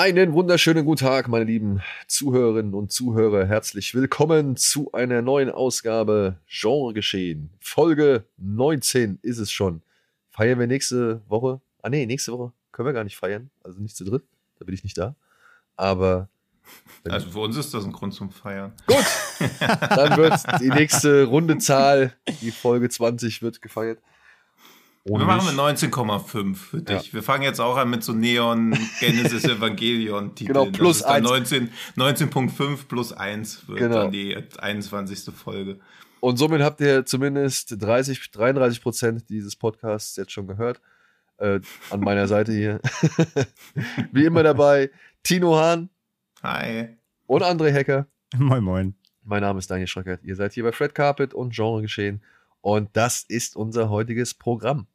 Einen wunderschönen guten Tag, meine lieben Zuhörerinnen und Zuhörer. Herzlich willkommen zu einer neuen Ausgabe Genre Geschehen. Folge 19 ist es schon. Feiern wir nächste Woche? Ah, nee, nächste Woche können wir gar nicht feiern. Also nicht zu dritt. Da bin ich nicht da. Aber. Also für uns ist das ein Grund zum Feiern. Gut. Dann wird die nächste runde Zahl, die Folge 20, wird gefeiert. Ohne wir machen mit 19,5 für dich. Ja. Wir fangen jetzt auch an mit so Neon Genesis Evangelion Titeln. Genau, plus 1. 19,5 19 plus 1 wird genau. dann die 21. Folge. Und somit habt ihr zumindest 30, 33 Prozent dieses Podcasts jetzt schon gehört. Äh, an meiner Seite hier. Wie immer dabei Tino Hahn. Hi. Und André Hecker. Moin, moin. Mein Name ist Daniel Schröckert. Ihr seid hier bei Fred Carpet und Genre geschehen. Und das ist unser heutiges Programm.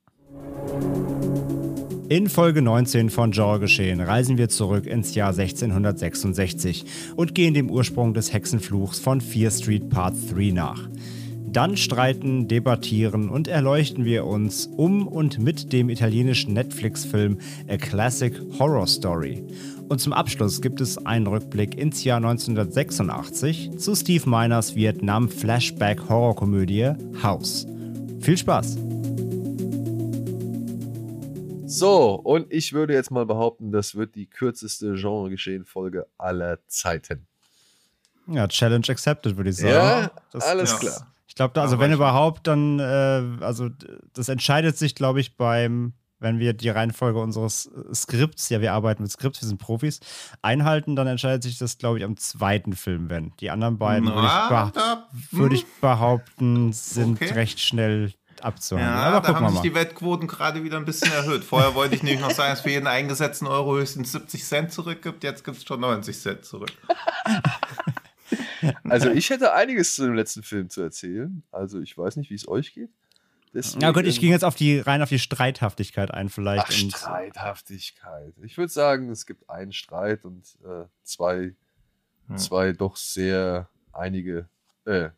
In Folge 19 von Genre geschehen reisen wir zurück ins Jahr 1666 und gehen dem Ursprung des Hexenfluchs von Fear Street Part 3 nach. Dann streiten, debattieren und erleuchten wir uns um und mit dem italienischen Netflix-Film A Classic Horror Story. Und zum Abschluss gibt es einen Rückblick ins Jahr 1986 zu Steve Miners Vietnam-Flashback-Horrorkomödie House. Viel Spaß! So, und ich würde jetzt mal behaupten, das wird die kürzeste Genre-Geschehen-Folge aller Zeiten. Ja, Challenge accepted, würde ich sagen. Ja, das, alles ja. klar. Ich glaube, also wenn überhaupt, dann, äh, also das entscheidet sich, glaube ich, beim, wenn wir die Reihenfolge unseres Skripts, ja, wir arbeiten mit Skripts, wir sind Profis, einhalten, dann entscheidet sich das, glaube ich, am zweiten Film, wenn. Die anderen beiden, würde ich, würd ich, behaupten, sind okay. recht schnell abzuhandeln. Ja, Aber da haben sich die Wettquoten gerade wieder ein bisschen erhöht. Vorher wollte ich nämlich noch sagen, dass für jeden eingesetzten Euro höchstens 70 Cent zurückgibt. Jetzt gibt es schon 90 Cent zurück. Also ich hätte einiges zu dem letzten Film zu erzählen. Also ich weiß nicht, wie es euch geht. Deswegen, ja gut, ich ging jetzt auf die rein auf die Streithaftigkeit ein vielleicht. Ach, Streithaftigkeit. Ich würde sagen, es gibt einen Streit und äh, zwei, hm. zwei doch sehr einige, äh,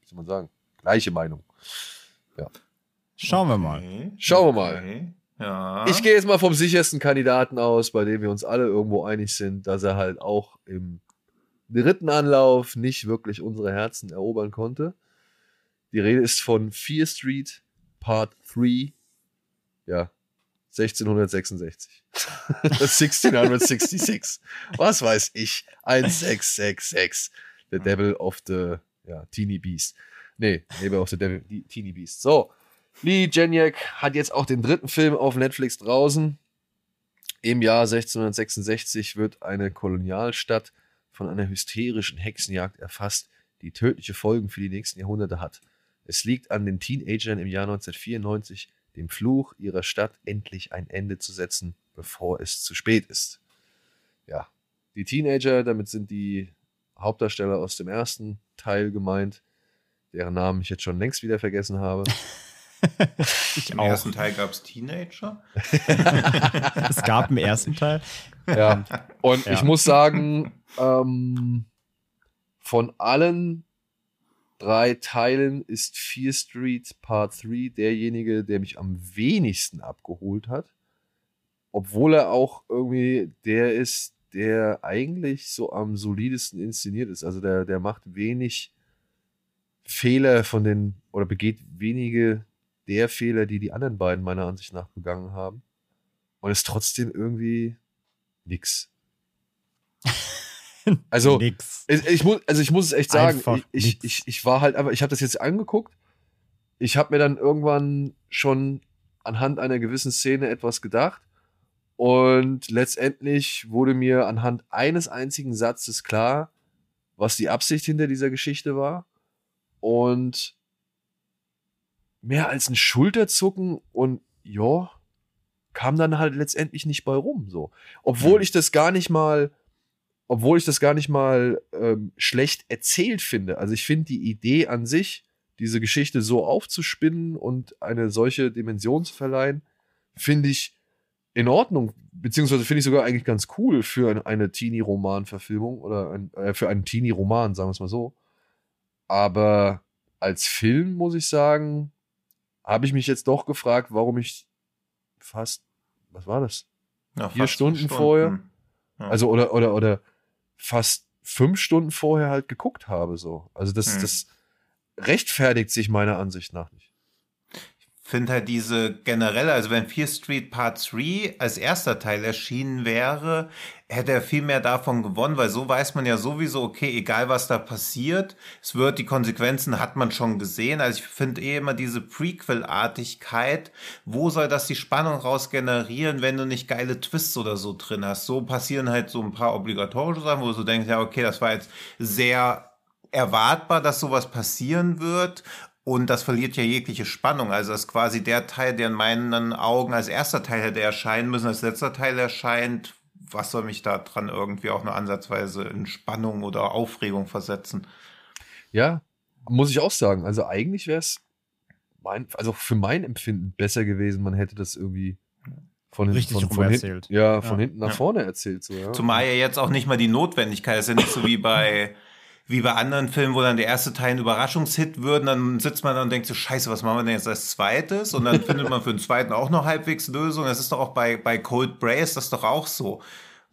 wie soll man sagen, gleiche Meinung. Ja. Schauen wir mal. Schauen wir mal. Ja. Ich gehe jetzt mal vom sichersten Kandidaten aus, bei dem wir uns alle irgendwo einig sind, dass er halt auch im dritten Anlauf nicht wirklich unsere Herzen erobern konnte. Die Rede ist von Fear Street Part 3. Ja, 1666. 1666. Was weiß ich? 1666. The Devil of the ja, Teeny Beast. Nee, Neighbor of the Devil, die Teeny Beast. So, Lee Janiak hat jetzt auch den dritten Film auf Netflix draußen. Im Jahr 1666 wird eine Kolonialstadt von einer hysterischen Hexenjagd erfasst, die tödliche Folgen für die nächsten Jahrhunderte hat. Es liegt an den Teenagern im Jahr 1994, dem Fluch ihrer Stadt endlich ein Ende zu setzen, bevor es zu spät ist. Ja, die Teenager, damit sind die Hauptdarsteller aus dem ersten Teil gemeint, deren Namen ich jetzt schon längst wieder vergessen habe. ich Im auch. ersten Teil gab es Teenager. es gab im ersten Teil. Ja, und ja. ich muss sagen, ähm, von allen drei Teilen ist Fear Street Part 3 derjenige, der mich am wenigsten abgeholt hat. Obwohl er auch irgendwie der ist, der eigentlich so am solidesten inszeniert ist. Also der, der macht wenig Fehler von den, oder begeht wenige der Fehler, die die anderen beiden meiner Ansicht nach begangen haben. Und ist trotzdem irgendwie nix. Also, nix. Ich, ich, muss, also ich muss es echt sagen, ich, ich, ich, war halt aber, ich habe das jetzt angeguckt. Ich habe mir dann irgendwann schon anhand einer gewissen Szene etwas gedacht. Und letztendlich wurde mir anhand eines einzigen Satzes klar, was die Absicht hinter dieser Geschichte war. Und mehr als ein Schulterzucken und ja, kam dann halt letztendlich nicht bei rum. So. Obwohl ich das gar nicht mal obwohl ich das gar nicht mal ähm, schlecht erzählt finde. Also ich finde die Idee an sich, diese Geschichte so aufzuspinnen und eine solche Dimension zu verleihen, finde ich in Ordnung, beziehungsweise finde ich sogar eigentlich ganz cool für eine, eine Teenie-Roman-Verfilmung oder ein, äh, für einen Teenie-Roman, sagen wir es mal so. Aber als Film muss ich sagen, habe ich mich jetzt doch gefragt, warum ich fast, was war das? Ja, Vier fast Stunden vorher? Ja. Also oder oder oder fast fünf Stunden vorher halt geguckt habe so. Also das Hm. das rechtfertigt sich meiner Ansicht nach nicht. Finde halt diese generelle, also wenn Fear Street Part 3 als erster Teil erschienen wäre, hätte er viel mehr davon gewonnen, weil so weiß man ja sowieso, okay, egal was da passiert, es wird, die Konsequenzen hat man schon gesehen. Also ich finde eh immer diese Prequel-Artigkeit, wo soll das die Spannung raus generieren, wenn du nicht geile Twists oder so drin hast? So passieren halt so ein paar obligatorische Sachen, wo du denkst, ja, okay, das war jetzt sehr erwartbar, dass sowas passieren wird. Und das verliert ja jegliche Spannung. Also das ist quasi der Teil, der in meinen Augen als erster Teil hätte erscheinen müssen, als letzter Teil erscheint. Was soll mich da dran irgendwie auch nur ansatzweise in Spannung oder Aufregung versetzen? Ja, muss ich auch sagen. Also eigentlich wäre es mein, also für mein Empfinden besser gewesen, man hätte das irgendwie von, Richtig von, von hinten, erzählt. ja, von Ja. hinten nach Ja. vorne erzählt. So, ja. Zumal ja jetzt auch nicht mal die Notwendigkeit ist ja nicht so wie bei wie bei anderen Filmen, wo dann der erste Teil ein Überraschungshit wird, dann sitzt man da und denkt so, scheiße, was machen wir denn jetzt als zweites? Und dann findet man für den zweiten auch noch halbwegs Lösung. Das ist doch auch bei, bei Cold Brace, das ist doch auch so.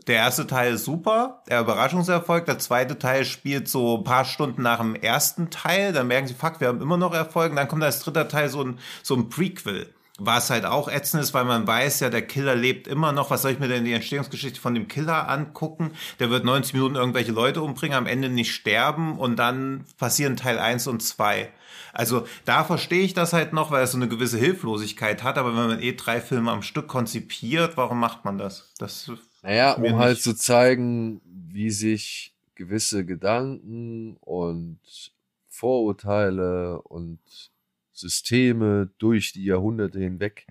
Der erste Teil ist super, der Überraschungserfolg. Der zweite Teil spielt so ein paar Stunden nach dem ersten Teil. Dann merken sie, fuck, wir haben immer noch Erfolg. Und dann kommt als dritter Teil so ein, so ein Prequel. Was halt auch ätzend ist, weil man weiß ja, der Killer lebt immer noch. Was soll ich mir denn die Entstehungsgeschichte von dem Killer angucken? Der wird 90 Minuten irgendwelche Leute umbringen, am Ende nicht sterben und dann passieren Teil 1 und 2. Also da verstehe ich das halt noch, weil es so eine gewisse Hilflosigkeit hat. Aber wenn man eh drei Filme am Stück konzipiert, warum macht man das? Das Naja, um halt zu zeigen, wie sich gewisse Gedanken und Vorurteile und Systeme durch die Jahrhunderte hinweg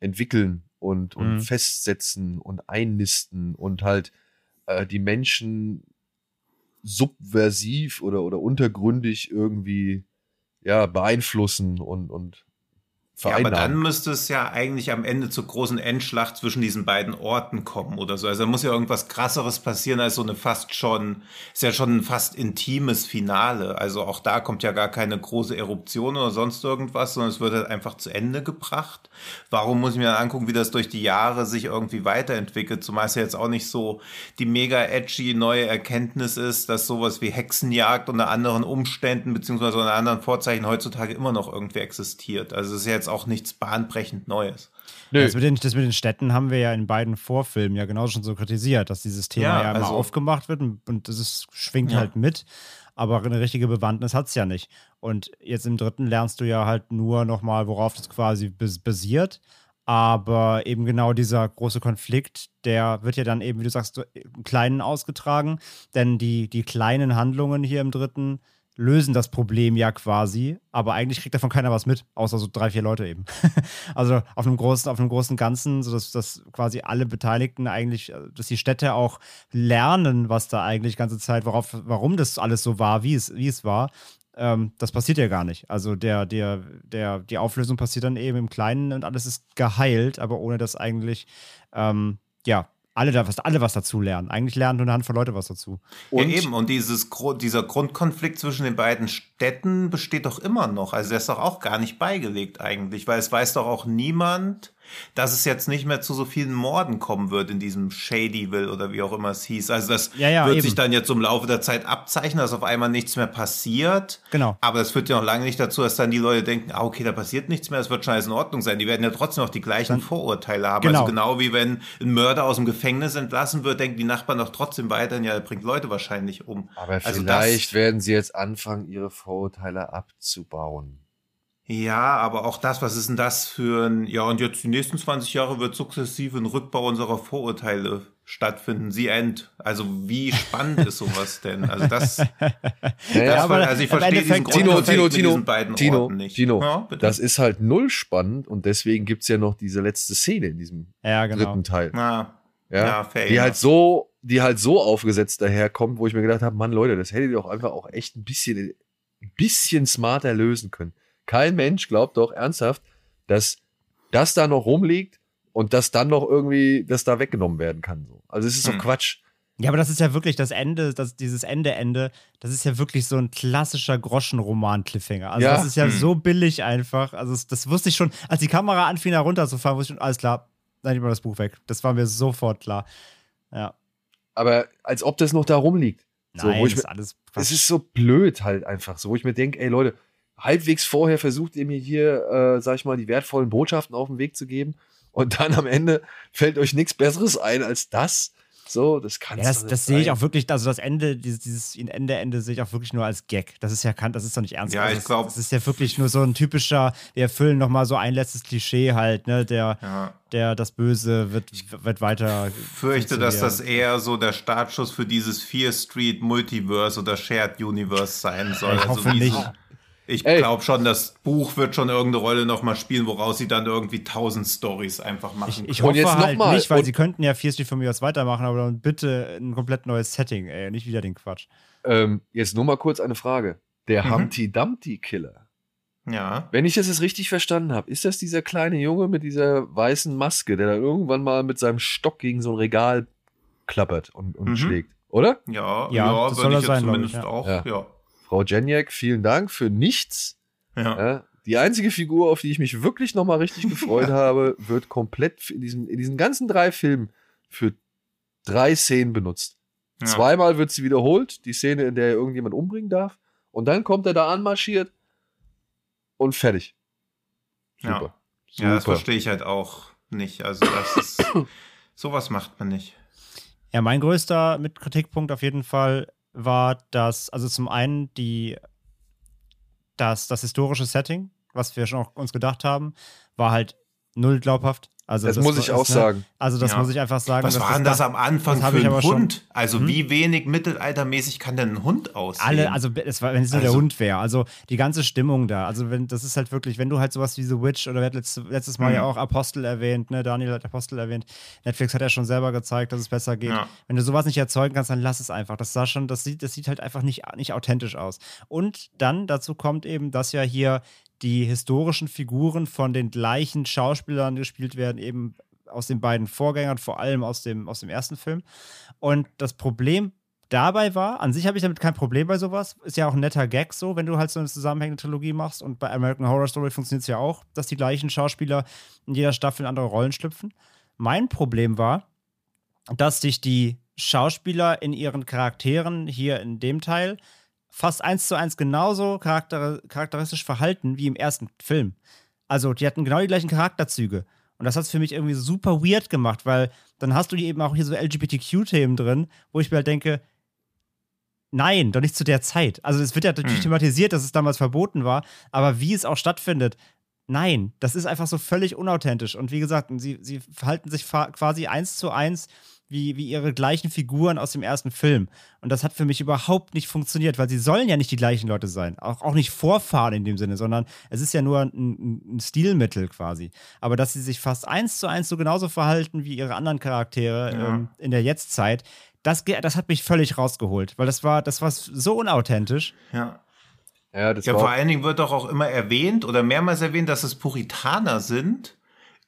entwickeln und, und Mhm. festsetzen und einnisten und halt äh, die Menschen subversiv oder, oder untergründig irgendwie ja, beeinflussen und, und Ja, aber dann vereinnahmen. müsste es ja eigentlich am Ende zur großen Endschlacht zwischen diesen beiden Orten kommen oder so. Also da muss ja irgendwas krasseres passieren als so eine fast schon, ist ja schon ein fast intimes Finale. Also auch da kommt ja gar keine große Eruption oder sonst irgendwas, sondern es wird halt einfach zu Ende gebracht. Warum muss ich mir dann angucken, wie das durch die Jahre sich irgendwie weiterentwickelt? Zumal es ja jetzt auch nicht so die mega edgy neue Erkenntnis ist, dass sowas wie Hexenjagd unter anderen Umständen beziehungsweise unter anderen Vorzeichen heutzutage immer noch irgendwie existiert. Also es ist ja jetzt auch nichts bahnbrechend Neues. Nö. Das mit, den, das mit den Städten haben wir ja in beiden Vorfilmen ja genauso schon so kritisiert, dass dieses Thema Ja, ja, immer also- aufgemacht wird und, und das ist, schwingt Ja. halt mit. Aber eine richtige Bewandtnis hat es ja nicht. Und jetzt im dritten lernst du ja halt nur nochmal, worauf das quasi bas basiert. Aber eben genau dieser große Konflikt, der wird ja dann eben, wie du sagst, im Kleinen ausgetragen. Denn die, die kleinen Handlungen hier im dritten lösen das Problem ja quasi, aber eigentlich kriegt davon keiner was mit, außer so drei, vier Leute eben. also auf einem großen, auf einem großen Ganzen, sodass dass quasi alle Beteiligten eigentlich, äh, dass die Städte auch lernen, was da eigentlich ganze Zeit, worauf, warum das alles so war, wie es, wie es war. Ähm, das passiert ja gar nicht. Also der, der, der, die Auflösung passiert dann eben im Kleinen und alles ist geheilt, aber ohne dass eigentlich, ähm, ja, alle, da, was, alle was dazu lernen. Eigentlich lernen nur eine Handvoll Leute was dazu. Und- ja, eben. Und dieses, dieser Grundkonflikt zwischen den beiden Städten besteht doch immer noch. Also der ist doch auch gar nicht beigelegt eigentlich, weil es weiß doch auch niemand, dass es jetzt nicht mehr zu so vielen Morden kommen wird in diesem Shadyville oder wie auch immer es hieß. Also das Ja, ja, wird eben. sich dann jetzt im Laufe der Zeit abzeichnen, dass auf einmal nichts mehr passiert. Genau. Aber das führt ja noch lange nicht dazu, dass dann die Leute denken, ah, okay, da passiert nichts mehr, es wird schon alles in Ordnung sein. Die werden ja trotzdem noch die gleichen Vorurteile haben. Genau. Also genau wie wenn ein Mörder aus dem Gefängnis entlassen wird, denken die Nachbarn doch trotzdem weiterhin, ja, er bringt Leute wahrscheinlich um. Aber Also vielleicht das- werden sie jetzt anfangen, ihre Vorurteile abzubauen. Ja, aber auch das, was ist denn das für ein, ja, und jetzt die nächsten 20 Jahre wird sukzessive ein Rückbau unserer Vorurteile stattfinden. Sie end. Also wie spannend ist sowas denn? Also das, das Naja, aber also ich verstehe diesen Tino, Tino, mit Tino, diesen beiden Tino, Orten nicht. Tino, Ja, bitte. das ist halt null spannend und deswegen gibt's ja noch diese letzte Szene in diesem Ja, genau. dritten Teil. Na, Ja, ja, fair die halt so die halt so aufgesetzt daherkommt, wo ich mir gedacht habe, Mann, Leute, das hättet ihr doch einfach auch echt ein bisschen, ein bisschen smarter lösen können. Kein Mensch glaubt doch ernsthaft, dass das da noch rumliegt und das dann noch irgendwie, das da weggenommen werden kann. So. Also es ist so Hm. Quatsch. Ja, aber das ist ja wirklich das Ende, das, dieses Ende-Ende, das ist ja wirklich so ein klassischer Groschenroman-Cliffhanger. Also Ja. das ist ja Hm. so billig einfach. Also das, das wusste ich schon, als die Kamera anfing, da runterzufahren, wusste ich schon, alles klar, nein, ich mal das Buch weg. Das war mir sofort klar. Ja. Aber als ob das noch da rumliegt. So, Nein, wo ich das ist mir- alles Es ist so blöd halt einfach, so wo ich mir denke, ey Leute, halbwegs vorher versucht ihr mir hier, äh, sag ich mal, die wertvollen Botschaften auf den Weg zu geben und dann am Ende fällt euch nichts Besseres ein als das. So, das kann Ja, das, das sehe ich auch wirklich, also das Ende, dieses, dieses Ende, Ende sehe ich auch wirklich nur als Gag. Das ist ja, kann, das ist doch nicht ernst. Ja, Also ich das- glaub- Das ist ja wirklich nur so ein typischer, wir erfüllen nochmal so ein letztes Klischee halt, ne, der, Ja. der, das Böse wird, wird weiter. fürchte, dass das eher so der Startschuss für dieses Fear Street Multiverse oder Shared Universe sein soll. Ich hoffe wie nicht. So, ich glaube schon, das Buch wird schon irgendeine Rolle nochmal spielen, woraus sie dann irgendwie tausend Stories einfach machen. Ich Und hoffe jetzt noch halt mal. nicht, weil Und- sie könnten ja 4 Street von mir aus weitermachen, aber dann bitte ein komplett neues Setting, ey, nicht wieder den Quatsch. Ähm, jetzt nur mal kurz eine Frage. Der Mhm. Humpty Dumpty Killer. ja. Wenn ich das jetzt richtig verstanden habe, ist das dieser kleine Junge mit dieser weißen Maske, der da irgendwann mal mit seinem Stock gegen so ein Regal klappert und, und Mhm. schlägt, oder? Ja, Ja, ja, das würde soll er ich jetzt sein, zumindest ich, ja. auch. Ja. Ja. Frau Jeniak, vielen Dank für nichts. Ja. Ja, die einzige Figur, auf die ich mich wirklich nochmal richtig gefreut habe, wird komplett in diesen, in diesen ganzen drei Filmen für drei Szenen benutzt. Ja. Zweimal wird sie wiederholt, die Szene, in der er irgendjemand umbringen darf. Und dann kommt er da anmarschiert und fertig. Ja. Super. Ja, das Super. verstehe ich halt auch nicht. Also das ist, sowas macht man nicht. Ja, mein größter Mitkritikpunkt auf jeden Fall war, dass, also zum einen die, das, das historische Setting, was wir schon auch uns gedacht haben, war halt null glaubhaft. Also Das muss war- ich auch ne, sagen. Also das Ja. muss ich einfach sagen. Was war denn das am Anfang das für ich ein aber schon- Hund? Also Hm? wie wenig mittelaltermäßig kann denn ein Hund aussehen? Alle, also es war, wenn es nur der Also- Hund wäre, also die ganze Stimmung da, also wenn, das ist halt wirklich, wenn du halt sowas wie The Witch oder wir hatten letztes, letztes Mal Mhm. ja auch Apostel erwähnt, ne, Daniel hat Apostel erwähnt, Netflix hat ja schon selber gezeigt, dass es besser geht. Ja. Wenn du sowas nicht erzeugen kannst, dann lass es einfach. Das sah schon, das sieht, das sieht halt einfach nicht, nicht authentisch aus. Und dann dazu kommt eben, dass ja hier die historischen Figuren von den gleichen Schauspielern gespielt werden, eben aus den beiden Vorgängern, vor allem aus dem, aus dem ersten Film. Und das Problem dabei war, an sich habe ich damit kein Problem bei sowas. Ist ja auch ein netter Gag so, wenn du halt so eine zusammenhängende Trilogie machst. Und bei American Horror Story funktioniert es ja auch, dass die gleichen Schauspieler in jeder Staffel in andere Rollen schlüpfen. Mein Problem war, dass sich die Schauspieler in ihren Charakteren hier in dem Teil fast eins zu eins genauso charakter charakteristisch verhalten wie im ersten Film. Also, die hatten genau die gleichen Charakterzüge. Und das hat es für mich irgendwie super weird gemacht, weil dann hast du eben auch hier so LGBTQ-Themen drin, wo ich mir halt denke, nein, doch nicht zu der Zeit. Also es wird ja natürlich Hm. thematisiert, dass es damals verboten war, aber wie es auch stattfindet, nein, das ist einfach so völlig unauthentisch. Und wie gesagt, sie, sie verhalten sich quasi eins zu eins wie, wie ihre gleichen Figuren aus dem ersten Film. Und das hat für mich überhaupt nicht funktioniert, weil sie sollen ja nicht die gleichen Leute sein. Auch, auch nicht vorfahren in dem Sinne, sondern es ist ja nur ein, ein, Stilmittel quasi. Aber dass sie sich fast eins zu eins so genauso verhalten wie ihre anderen Charaktere Ja. ähm, in der Jetztzeit, das, das hat mich völlig rausgeholt, weil das war, das war so unauthentisch. Ja. Ja, das Ja, war vor allen Dingen wird doch auch immer erwähnt oder mehrmals erwähnt, dass es Puritaner sind.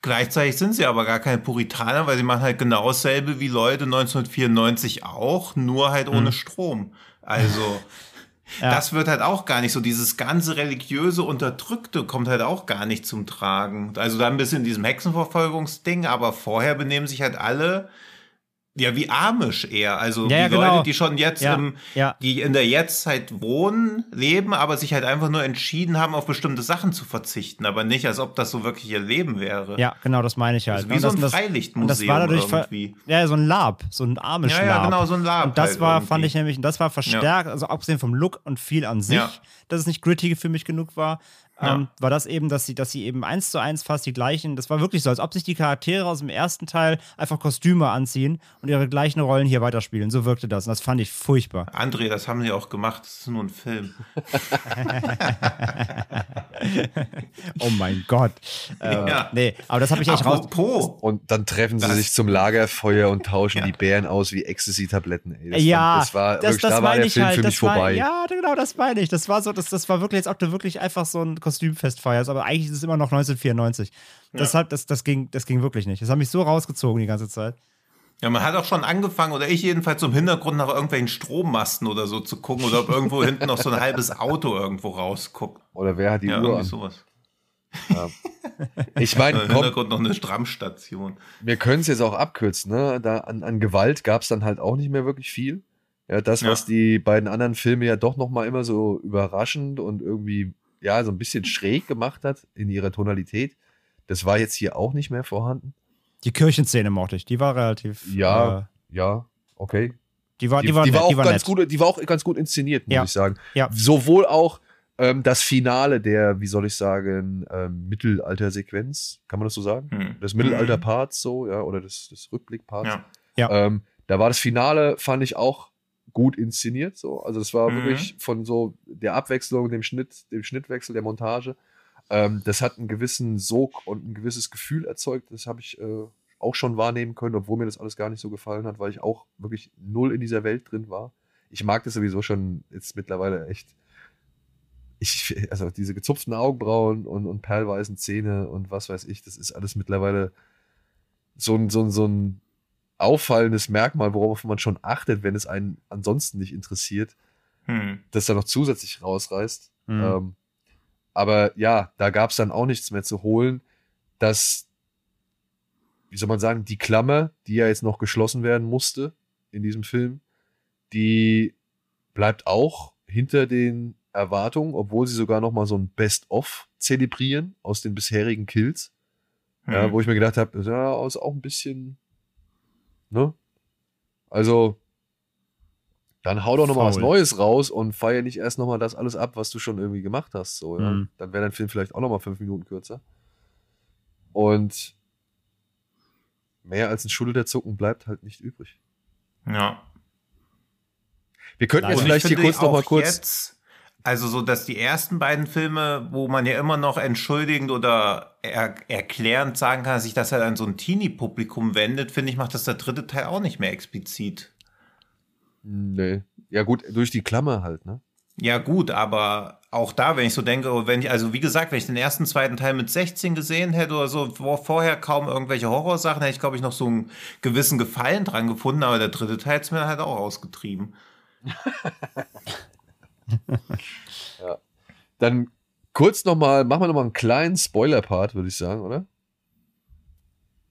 Gleichzeitig sind sie aber gar keine Puritaner, weil sie machen halt genau dasselbe wie Leute 1994 auch, nur halt ohne Strom. Also, Ja. das wird halt auch gar nicht so. Dieses ganze religiöse Unterdrückte kommt halt auch gar nicht zum Tragen. Also da ein bisschen diesem Hexenverfolgungsding, aber vorher benehmen sich halt alle ja wie Amish eher. Also Ja, ja, die genau. Leute, die schon jetzt Ja, im, die in der Jetztzeit wohnen, leben, aber sich halt einfach nur entschieden haben, auf bestimmte Sachen zu verzichten, aber nicht, als ob das so wirklich ihr Leben wäre. Ja, genau, das meine ich halt. Also wie Und so ein das- Freilichtmuseum das war dadurch irgendwie. Ja, so ein Lab, so ein armes Ja, ja, Lab. genau, so ein Lab Und das halt war, irgendwie. fand ich nämlich, und das war verstärkt, also abgesehen vom Look und viel an sich, dass es nicht gritty für mich genug war, ähm, Ja. war das eben, dass sie, dass sie eben eins zu eins fast die gleichen, das war wirklich so, als ob sich die Charaktere aus dem ersten Teil einfach Kostüme anziehen und ihre gleichen Rollen hier weiterspielen. So wirkte das. Und das fand ich furchtbar. André, das haben sie auch gemacht. Das ist nur ein Film. Oh mein Gott. Äh, Ja. Nee, aber das habe ich echt raus. Apropos. Und dann treffen sie Das- sich zum Lagerfeuer und tauschen Ja. die Bären aus wie Ecstasy-Tabletten. ja, das war das, wirklich, das da war der ich Film halt. für das mich war, vorbei. Ja, genau, das meine ich. Das war so, das, das war wirklich, als ob du wirklich einfach so ein Kostümfest feierst, aber eigentlich ist es immer noch 1994. Deshalb, das, das, ging, das ging wirklich nicht. Das hat mich so rausgezogen die ganze Zeit. Ja, man hat auch schon angefangen, oder ich jedenfalls, im Hintergrund nach irgendwelchen Strommasten oder so zu gucken oder ob irgendwo hinten noch so ein halbes Auto irgendwo rausguckt. Oder wer hat die Ja, Uhr irgendwie an? sowas. Ich meine, Im Hintergrund noch eine Strammstation. wir können es jetzt auch abkürzen. Ne? Da an, an Gewalt gab es dann halt auch nicht mehr wirklich viel. Ja, das, Ja. was die beiden anderen Filme ja doch noch mal immer so überraschend und irgendwie ja so ein bisschen schräg gemacht hat in ihrer Tonalität, das war jetzt hier auch nicht mehr vorhanden. Die Kirchenszene mochte ich. Die war relativ. Ja, Äh, ja, okay. die war, Die, die war, die nett, war auch die war ganz nett. gut, die war auch ganz gut inszeniert, muss Ja. ich sagen. Ja. Sowohl auch ähm, das Finale der, wie soll ich sagen, ähm, Mittelalter-Sequenz, kann man das so sagen? Hm. des Mittelalter-Parts so, ja, oder des, des Rückblick-Parts. Ja. Ja. Ähm, da war das Finale, fand ich auch gut inszeniert, so. Also es war Mhm. wirklich von so der Abwechslung, dem Schnitt, dem Schnittwechsel, der Montage. Ähm, das hat einen gewissen Sog und ein gewisses Gefühl erzeugt. Das habe ich äh, auch schon wahrnehmen können, obwohl mir das alles gar nicht so gefallen hat, weil ich auch wirklich null in dieser Welt drin war. Ich mag das sowieso schon jetzt mittlerweile echt. Ich, also diese gezupften Augenbrauen und, und perlweißen Zähne und was weiß ich, das ist alles mittlerweile so ein, so ein, so ein auffallendes Merkmal, worauf man schon achtet, wenn es einen ansonsten nicht interessiert, Hm. das da noch zusätzlich rausreißt. Mhm. Ähm, aber ja, da gab es dann auch nichts mehr zu holen, dass, wie soll man sagen, die Klammer, die ja jetzt noch geschlossen werden musste in diesem Film, die bleibt auch hinter den Erwartungen, obwohl sie sogar noch mal so ein Best-of zelebrieren aus den bisherigen Kills. Ja, Hm. wo ich mir gedacht habe, ja, ist auch ein bisschen, ne? Also, dann hau doch noch mal was. Neues raus und feier nicht erst noch mal das alles ab, was du schon irgendwie gemacht hast. So, ja? Mhm. Dann wäre dein Film vielleicht auch noch mal fünf Minuten kürzer. Und mehr als ein Schulterzucken bleibt halt nicht übrig. Ja. Wir könnten jetzt Und vielleicht ich hier kurz noch mal auch kurz. Jetzt, also so, dass die ersten beiden Filme, wo man ja immer noch entschuldigend oder er, erklärend sagen kann, dass sich das halt an so ein Teenie-Publikum wendet, finde ich, macht das der dritte Teil auch nicht mehr explizit. Nee. Ja, gut, durch die Klammer halt, ne? Ja, gut, aber auch da, wenn ich so denke, wenn ich, also wie gesagt, wenn ich den ersten, zweiten Teil mit 16 gesehen hätte oder so, wo vorher kaum irgendwelche Horrorsachen, hätte ich, glaube ich, noch so einen gewissen Gefallen dran gefunden, aber der dritte Teil ist mir halt auch ausgetrieben. Dann kurz noch mal, machen wir noch mal einen kleinen Spoiler-Part, würde ich sagen, oder?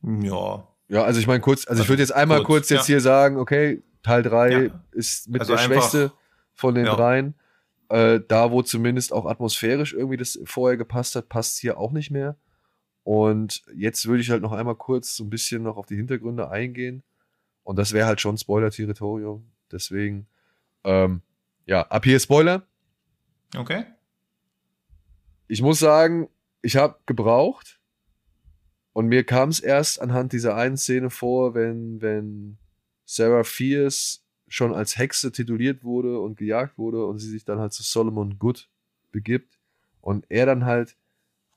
Ja. Ja, also ich meine kurz, also ich würde jetzt einmal Kurz, kurz jetzt ja. hier sagen, okay, Teil 3 Ja. ist mit Also der Schwächste von den Ja. dreien. Äh, da, wo zumindest auch atmosphärisch irgendwie das vorher gepasst hat, passt hier auch nicht mehr. Und jetzt würde ich halt noch einmal kurz so ein bisschen noch auf die Hintergründe eingehen. Und das wäre halt schon Spoiler-Territorium. Deswegen, ähm, ja, ab hier Spoiler. Okay. Ich muss sagen, ich habe gebraucht und mir kam es erst anhand dieser einen Szene vor, wenn, wenn Sarah Fierce schon als Hexe tituliert wurde und gejagt wurde und sie sich dann halt zu Solomon Good begibt und er dann halt,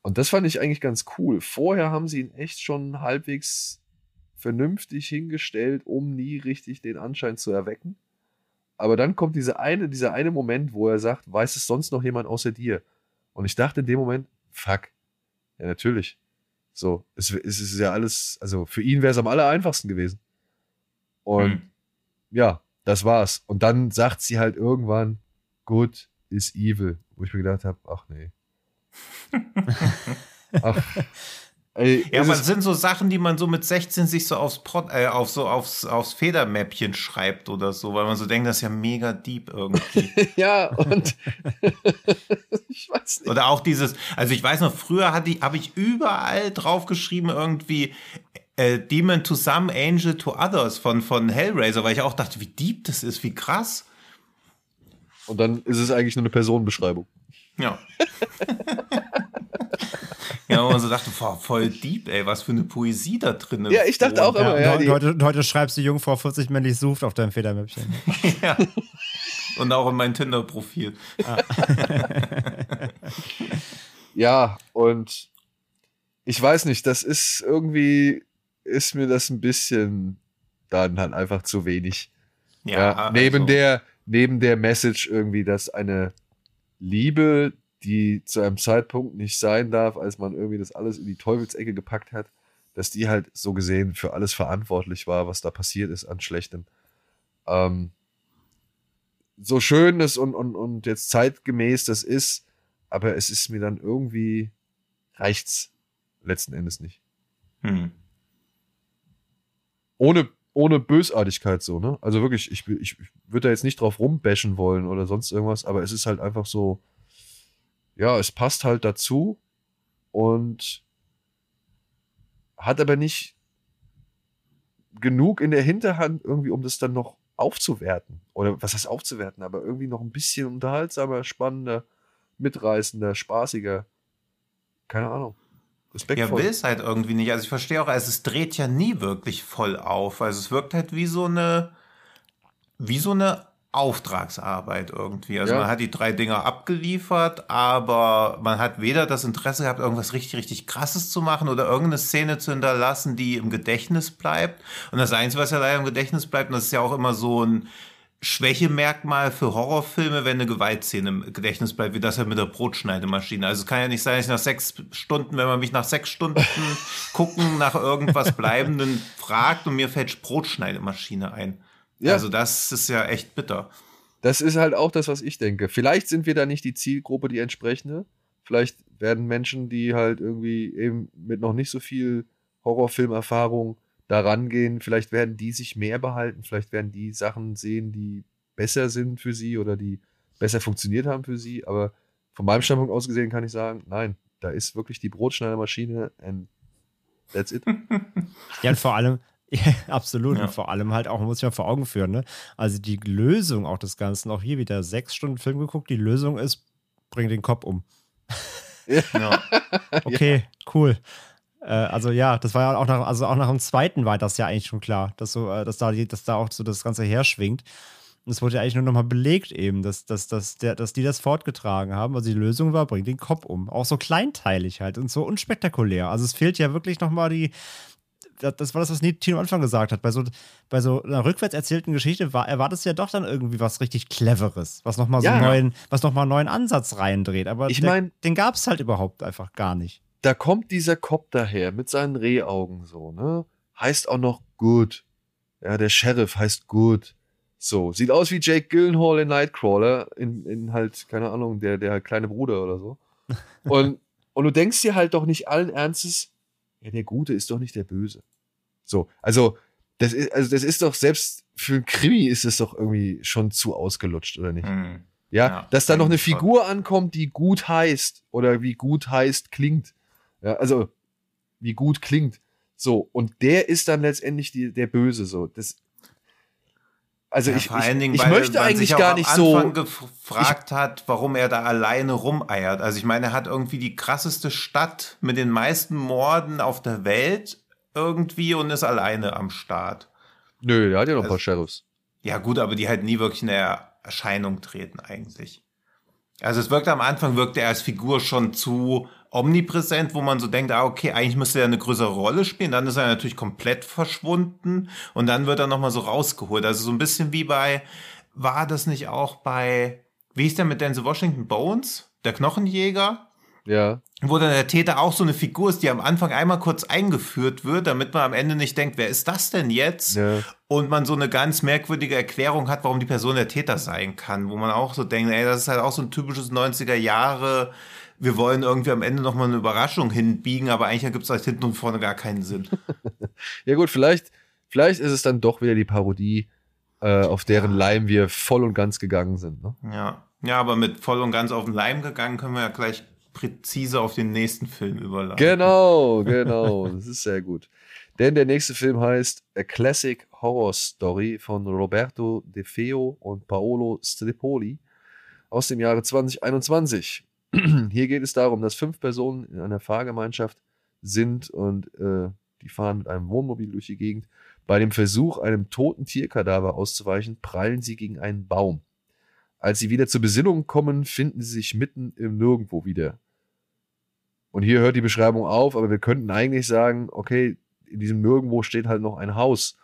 und das fand ich eigentlich ganz cool. Vorher haben sie ihn echt schon halbwegs vernünftig hingestellt, um nie richtig den Anschein zu erwecken. Aber dann kommt diese eine, dieser eine Moment, wo er sagt, weiß es sonst noch jemand außer dir? Und ich dachte in dem Moment, fuck, ja natürlich. So, es, es ist ja alles, also für ihn wäre es am aller einfachsten gewesen. Und Hm. ja, das war's. Und dann sagt sie halt irgendwann, good is evil. Wo ich mir gedacht habe, ach nee. ach, ey, Ja, aber das sind so Sachen, die man so mit 16 sich so aufs, Pod, äh, auf so aufs, aufs Federmäppchen schreibt oder so, weil man so denkt, das ist ja mega deep irgendwie. ja, und ich weiß nicht. oder auch dieses, also ich weiß noch, früher hatte ich, habe ich überall draufgeschrieben irgendwie äh, Demon to some, Angel to others von, von Hellraiser, weil ich auch dachte, wie deep das ist, wie krass. Und dann ist es eigentlich nur eine Personenbeschreibung. Ja. Ja, wo man so dachte, boah, voll deep, ey, was für eine Poesie da drin ist. Ja, ich dachte auch immer, Ja, ja, heute, heute schreibst du Jungfrau 40 männlich sucht auf deinem Federmäppchen. Ja. Und auch in mein Tinder-Profil. ja, und ich weiß nicht, das ist irgendwie, ist mir das ein bisschen dann halt einfach zu wenig. Ja, neben also- der, neben der Message irgendwie, dass eine Liebe, die zu einem Zeitpunkt nicht sein darf, als man irgendwie das alles in die Teufelsecke gepackt hat, dass die halt so gesehen für alles verantwortlich war, was da passiert ist an Schlechtem. Ähm, so schön es und, und, und jetzt zeitgemäß das ist, aber es ist mir dann irgendwie, reicht's letzten Endes nicht. Hm. ohne, ohne Bösartigkeit so, ne? Also wirklich, ich, ich, ich würde da jetzt nicht drauf rumbashen wollen oder sonst irgendwas, aber es ist halt einfach so, ja, es passt halt dazu und hat aber nicht genug in der Hinterhand irgendwie, um das dann noch aufzuwerten. Oder was heißt aufzuwerten, aber irgendwie noch ein bisschen unterhaltsamer, spannender, mitreißender, spaßiger. Keine Ahnung. Ja, Respektvoll. will es halt irgendwie nicht. Also ich verstehe auch, also es dreht ja nie wirklich voll auf. Also es wirkt halt wie so eine, wie so eine Auftragsarbeit irgendwie. Also Ja. man hat die drei Dinger abgeliefert, aber man hat weder das Interesse gehabt, irgendwas richtig, richtig krasses zu machen oder irgendeine Szene zu hinterlassen, die im Gedächtnis bleibt. Und das Einzige, was ja leider im Gedächtnis bleibt, und das ist ja auch immer so ein Schwächemerkmal für Horrorfilme, wenn eine Gewaltszene im Gedächtnis bleibt, wie das ja mit der Brotschneidemaschine. Also es kann ja nicht sein, dass ich nach sechs Stunden, wenn man mich nach sechs Stunden gucken, nach irgendwas Bleibenden fragt und mir fällt Brotschneidemaschine ein. Ja. Also das ist ja echt bitter. Das ist halt auch das, was ich denke. Vielleicht sind wir da nicht die Zielgruppe, die entsprechende. Vielleicht werden Menschen, die halt irgendwie eben mit noch nicht so viel Horrorfilmerfahrung da rangehen, vielleicht werden die sich mehr behalten, vielleicht werden die Sachen sehen, die besser sind für sie oder die besser funktioniert haben für sie. Aber von meinem Standpunkt aus gesehen kann ich sagen, nein, da ist wirklich die Brotschneidermaschine and that's it. Ja, und vor allem, ja, absolut, Ja. und vor allem halt auch, muss ich mal vor Augen führen, ne? Also die Lösung auch des Ganzen, auch hier wieder sechs Stunden Film geguckt, die Lösung ist, bring den Kopf um. Ja. Okay, cool. Äh, also ja, das war ja auch nach, also auch nach dem zweiten war das ja eigentlich schon klar, dass so, äh, dass da, die- dass da auch so das Ganze herschwingt. Und es wurde ja eigentlich nur nochmal belegt eben, dass, dass, dass, der, dass die das fortgetragen haben. Also die Lösung war, bring den Kopf um. Auch so kleinteilig halt und so unspektakulär. Also es fehlt ja wirklich nochmal die, das war das, was Tino am Anfang gesagt hat. Bei so, bei so einer rückwärts erzählten Geschichte war, erwartest du ja doch dann irgendwie was richtig Cleveres, was nochmal so Ja. einen neuen, was nochmal einen neuen Ansatz reindreht. Aber Ich mein- den gab es halt überhaupt einfach gar nicht. da kommt dieser Cop daher mit seinen Rehaugen so, ne? Heißt auch noch Good. Ja, der Sheriff heißt Good. So, sieht aus wie Jake Gyllenhaal in Nightcrawler, in, in halt, keine Ahnung, der, der kleine Bruder oder so. Und, und du denkst dir halt doch nicht allen Ernstes, ja, der Gute ist doch nicht der Böse. So, also, das ist, also das ist doch, selbst für einen Krimi ist es doch irgendwie schon zu ausgelutscht, oder nicht? Hm. Ja, Ja, dass da noch eine eigentlich schon. Figur ankommt, die gut heißt oder wie gut heißt klingt. Ja, also wie gut klingt. So, und der ist dann letztendlich die, der Böse. So, das. Also Ja, ich, vor allen ich, Dingen, ich weil möchte man eigentlich sich auch gar am nicht Anfang so. gefragt hat, warum er da alleine rumeiert. Also ich meine, er hat irgendwie die krasseste Stadt mit den meisten Morden auf der Welt irgendwie und ist alleine am Start. Nö, der hat ja noch ein paar Also- Sheriffs. Ja gut, aber die halt nie wirklich in der Erscheinung treten eigentlich. Also es wirkt am Anfang, wirkt er als Figur schon zu omnipräsent, wo man so denkt, ah okay, eigentlich müsste er eine größere Rolle spielen. Dann ist er natürlich komplett verschwunden und dann wird er nochmal so rausgeholt. Also so ein bisschen wie bei, war das nicht auch bei, wie hieß der mit Denzel Washington, Bones? Der Knochenjäger? Ja. wo dann der Täter auch so eine Figur ist, die am Anfang einmal kurz eingeführt wird, damit man am Ende nicht denkt, wer ist das denn jetzt? Ja. Und man so eine ganz merkwürdige Erklärung hat, warum die Person der Täter sein kann, wo man auch so denkt, ey, das ist halt auch so ein typisches 90er Jahre, wir wollen irgendwie am Ende nochmal eine Überraschung hinbiegen, aber eigentlich ergibt es halt hinten und vorne gar keinen Sinn. Ja, gut, vielleicht, vielleicht ist es dann doch wieder die Parodie, äh, auf deren Leim wir voll und ganz gegangen sind. Ne? Ja. Ja, aber mit voll und ganz auf den Leim gegangen, können wir ja gleich präzise auf den nächsten Film überleiten. Genau, genau. Das ist sehr gut. Denn der nächste Film heißt A Classic Horror Story von Roberto De Feo und Paolo Stripoli aus dem Jahre 2021. Hier geht es darum, dass fünf Personen in einer Fahrgemeinschaft sind und äh, die fahren mit einem Wohnmobil durch die Gegend. Bei dem Versuch, einem toten Tierkadaver auszuweichen, prallen sie gegen einen Baum. Als sie wieder zur Besinnung kommen, finden sie sich mitten im Nirgendwo wieder. Und hier hört die Beschreibung auf, aber wir könnten eigentlich sagen, okay, in diesem Nirgendwo steht halt noch ein Haus.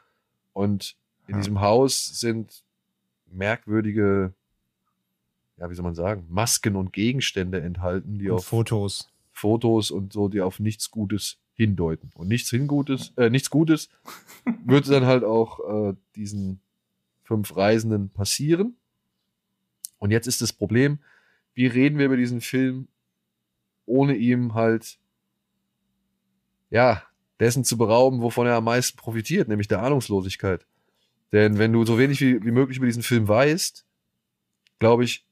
Und in Ja. diesem Haus sind merkwürdige, ja, wie soll man sagen, Masken und Gegenstände enthalten, die Und auf Fotos. Fotos und so, die auf nichts Gutes hindeuten. Und nichts Hingutes, äh, nichts Gutes wird dann halt auch äh, diesen fünf Reisenden passieren. Und jetzt ist das Problem, wie reden wir über diesen Film, ohne ihm halt, ja, dessen zu berauben, wovon er am meisten profitiert, nämlich der Ahnungslosigkeit. Denn wenn du so wenig wie, wie möglich über diesen Film weißt, glaube ich,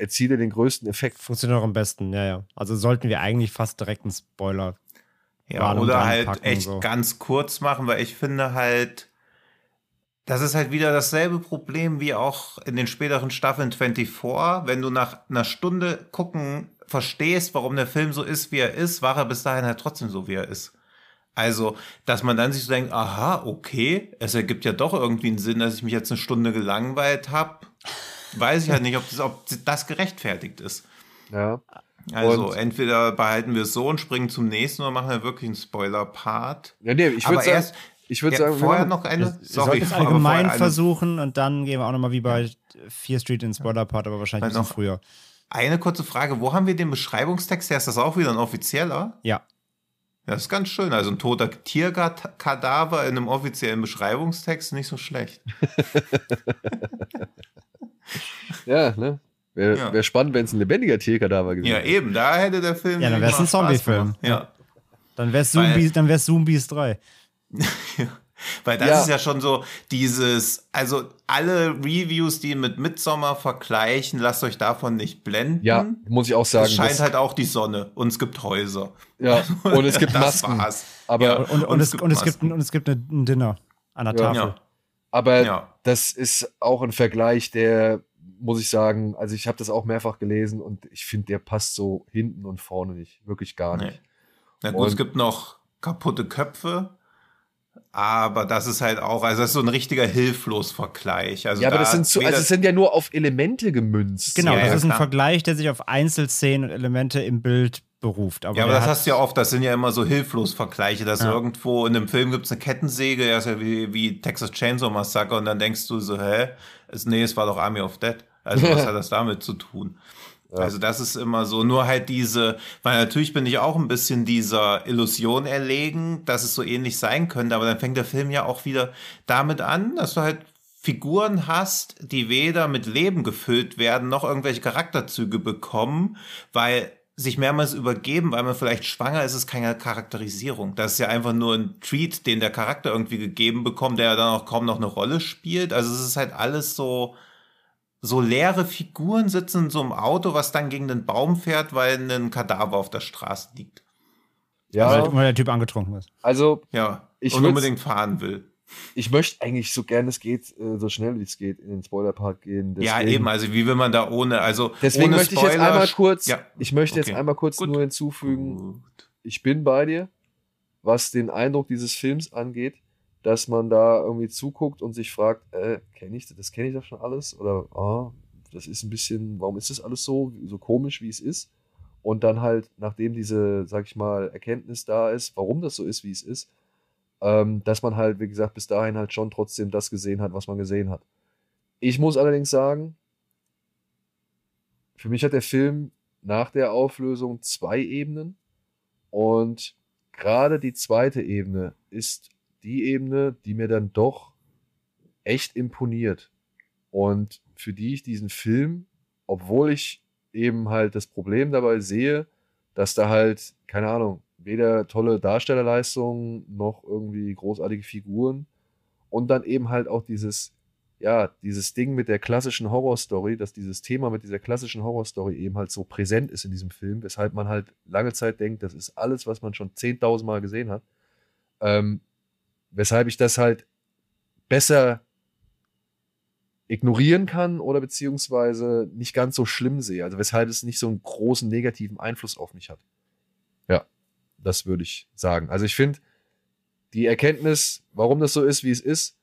erzielt er den größten Effekt. Funktioniert auch am besten, ja, ja. Also sollten wir eigentlich fast direkt einen Spoiler. Ja, oder halt packen, echt so. ganz kurz machen, weil ich finde halt, das ist halt wieder dasselbe Problem wie auch in den späteren Staffeln 24. Wenn du nach einer Stunde gucken verstehst, warum der Film so ist, wie er ist, war er bis dahin halt trotzdem so, wie er ist. Also, dass man dann sich so denkt, aha, okay, es ergibt ja doch irgendwie einen Sinn, dass ich mich jetzt eine Stunde gelangweilt habe. Weiß ich halt nicht, ob das, ob das gerechtfertigt ist. Ja. Also Und- entweder behalten wir es so und springen zum nächsten oder machen wir wirklich einen Spoiler-Part. Ja, nee, ich würde sagen, ich würde Ja, sagen, vorher noch eine. Wir sollten es allgemein versuchen und dann gehen wir auch nochmal wie bei Fear Street in Spoiler-Part, aber wahrscheinlich ein bisschen noch- früher. Eine kurze Frage: Wo haben wir den Beschreibungstext her? Ist das auch wieder ein offizieller? Ja. Ja, das ist ganz schön. Also ein toter Tierkadaver in einem offiziellen Beschreibungstext, nicht so schlecht. Ja, ne? Wäre Ja. wär spannend, wenn es ein lebendiger Tierkadaver gewesen Ja, wäre. eben, da hätte der Film. Ja, dann wär's mal ein Zombie-Film. Ja. Dann wär's Weil- Zombies, dann wär's Zombies 3. Weil das Ja. ist ja schon so dieses, also alle Reviews, die mit Midsommar vergleichen, lasst euch davon nicht blenden. Ja, muss ich auch sagen. es scheint halt auch die Sonne und es gibt Häuser. ja, und es gibt Masken. war's. Aber, Ja. Und, und, Und es, es gibt und, es gibt, und es gibt ein Dinner an der Ja. Tafel. Ja. aber Ja. Das ist auch ein Vergleich, der, muss ich sagen, also ich habe das auch mehrfach gelesen und ich finde, der passt so hinten und vorne nicht. Wirklich gar Nee. nicht. Na gut, es gibt noch kaputte Köpfe, aber das ist halt auch, also das ist so ein richtiger Hilflos-Vergleich. Also ja, aber da das sind, zu, weder- also es sind ja nur auf Elemente gemünzt. Genau, Ja, das ja, ist ein klar. Vergleich, der sich auf Einzelszenen und Elemente im Bild beruft. Aber, ja, aber er das hat- hast du ja oft, das sind ja immer so Hilflos-Vergleiche, dass Ja. irgendwo in einem Film gibt es eine Kettensäge, ja, ist ja wie, wie Texas Chainsaw Massacre und dann denkst du so, hä? Es, nee, es war doch Army of Dead. Also was hat das damit zu tun? Also das ist immer so, nur halt diese, weil natürlich bin ich auch ein bisschen dieser Illusion erlegen, dass es so ähnlich sein könnte, aber dann fängt der Film ja auch wieder damit an, dass du halt Figuren hast, die weder mit Leben gefüllt werden, noch irgendwelche Charakterzüge bekommen, weil sich mehrmals übergeben, weil man vielleicht schwanger ist, ist keine Charakterisierung. Das ist ja einfach nur ein Treat, den der Charakter irgendwie gegeben bekommt, der dann auch kaum noch eine Rolle spielt. Also es ist halt alles so, so leere Figuren sitzen in so einem Auto, was dann gegen den Baum fährt, weil ein Kadaver auf der Straße liegt. Ja, weil, weil der Typ angetrunken ist. also Ja, Ich und unbedingt fahren will. ich möchte eigentlich so gern es geht, äh, so schnell wie es geht, in den Spoiler-Part gehen. ja, Deswegen- eben, also wie will man da ohne, also Deswegen ohne möchte ich jetzt einmal kurz, Ja. ich möchte jetzt Okay. einmal kurz Gut. nur hinzufügen, Gut. ich bin bei dir, was den Eindruck dieses Films angeht, dass man da irgendwie zuguckt und sich fragt, äh, kenne ich das, das kenne ich doch schon alles oder ah, das ist ein bisschen, warum ist das alles so, so komisch, wie es ist? Und dann halt, nachdem diese, sag ich mal, Erkenntnis da ist, warum das so ist, wie es ist, ähm, dass man halt, wie gesagt, bis dahin halt schon trotzdem das gesehen hat, was man gesehen hat. Ich muss allerdings sagen, für mich hat der Film nach der Auflösung zwei Ebenen und gerade die zweite Ebene ist die Ebene, die mir dann doch echt imponiert und für die ich diesen Film, obwohl ich eben halt das Problem dabei sehe, dass da halt, keine Ahnung, weder tolle Darstellerleistungen noch irgendwie großartige Figuren und dann eben halt auch dieses, ja, dieses Ding mit der klassischen Horrorstory, dass dieses Thema mit dieser klassischen Horrorstory eben halt so präsent ist in diesem Film, weshalb man halt lange Zeit denkt, das ist alles, was man schon 10.000 Mal gesehen hat. Ähm, weshalb ich das halt besser ignorieren kann oder beziehungsweise nicht ganz so schlimm sehe. Also weshalb es nicht so einen großen negativen Einfluss auf mich hat. Ja, das würde ich sagen. Also ich finde, die Erkenntnis, warum das so ist, wie es ist,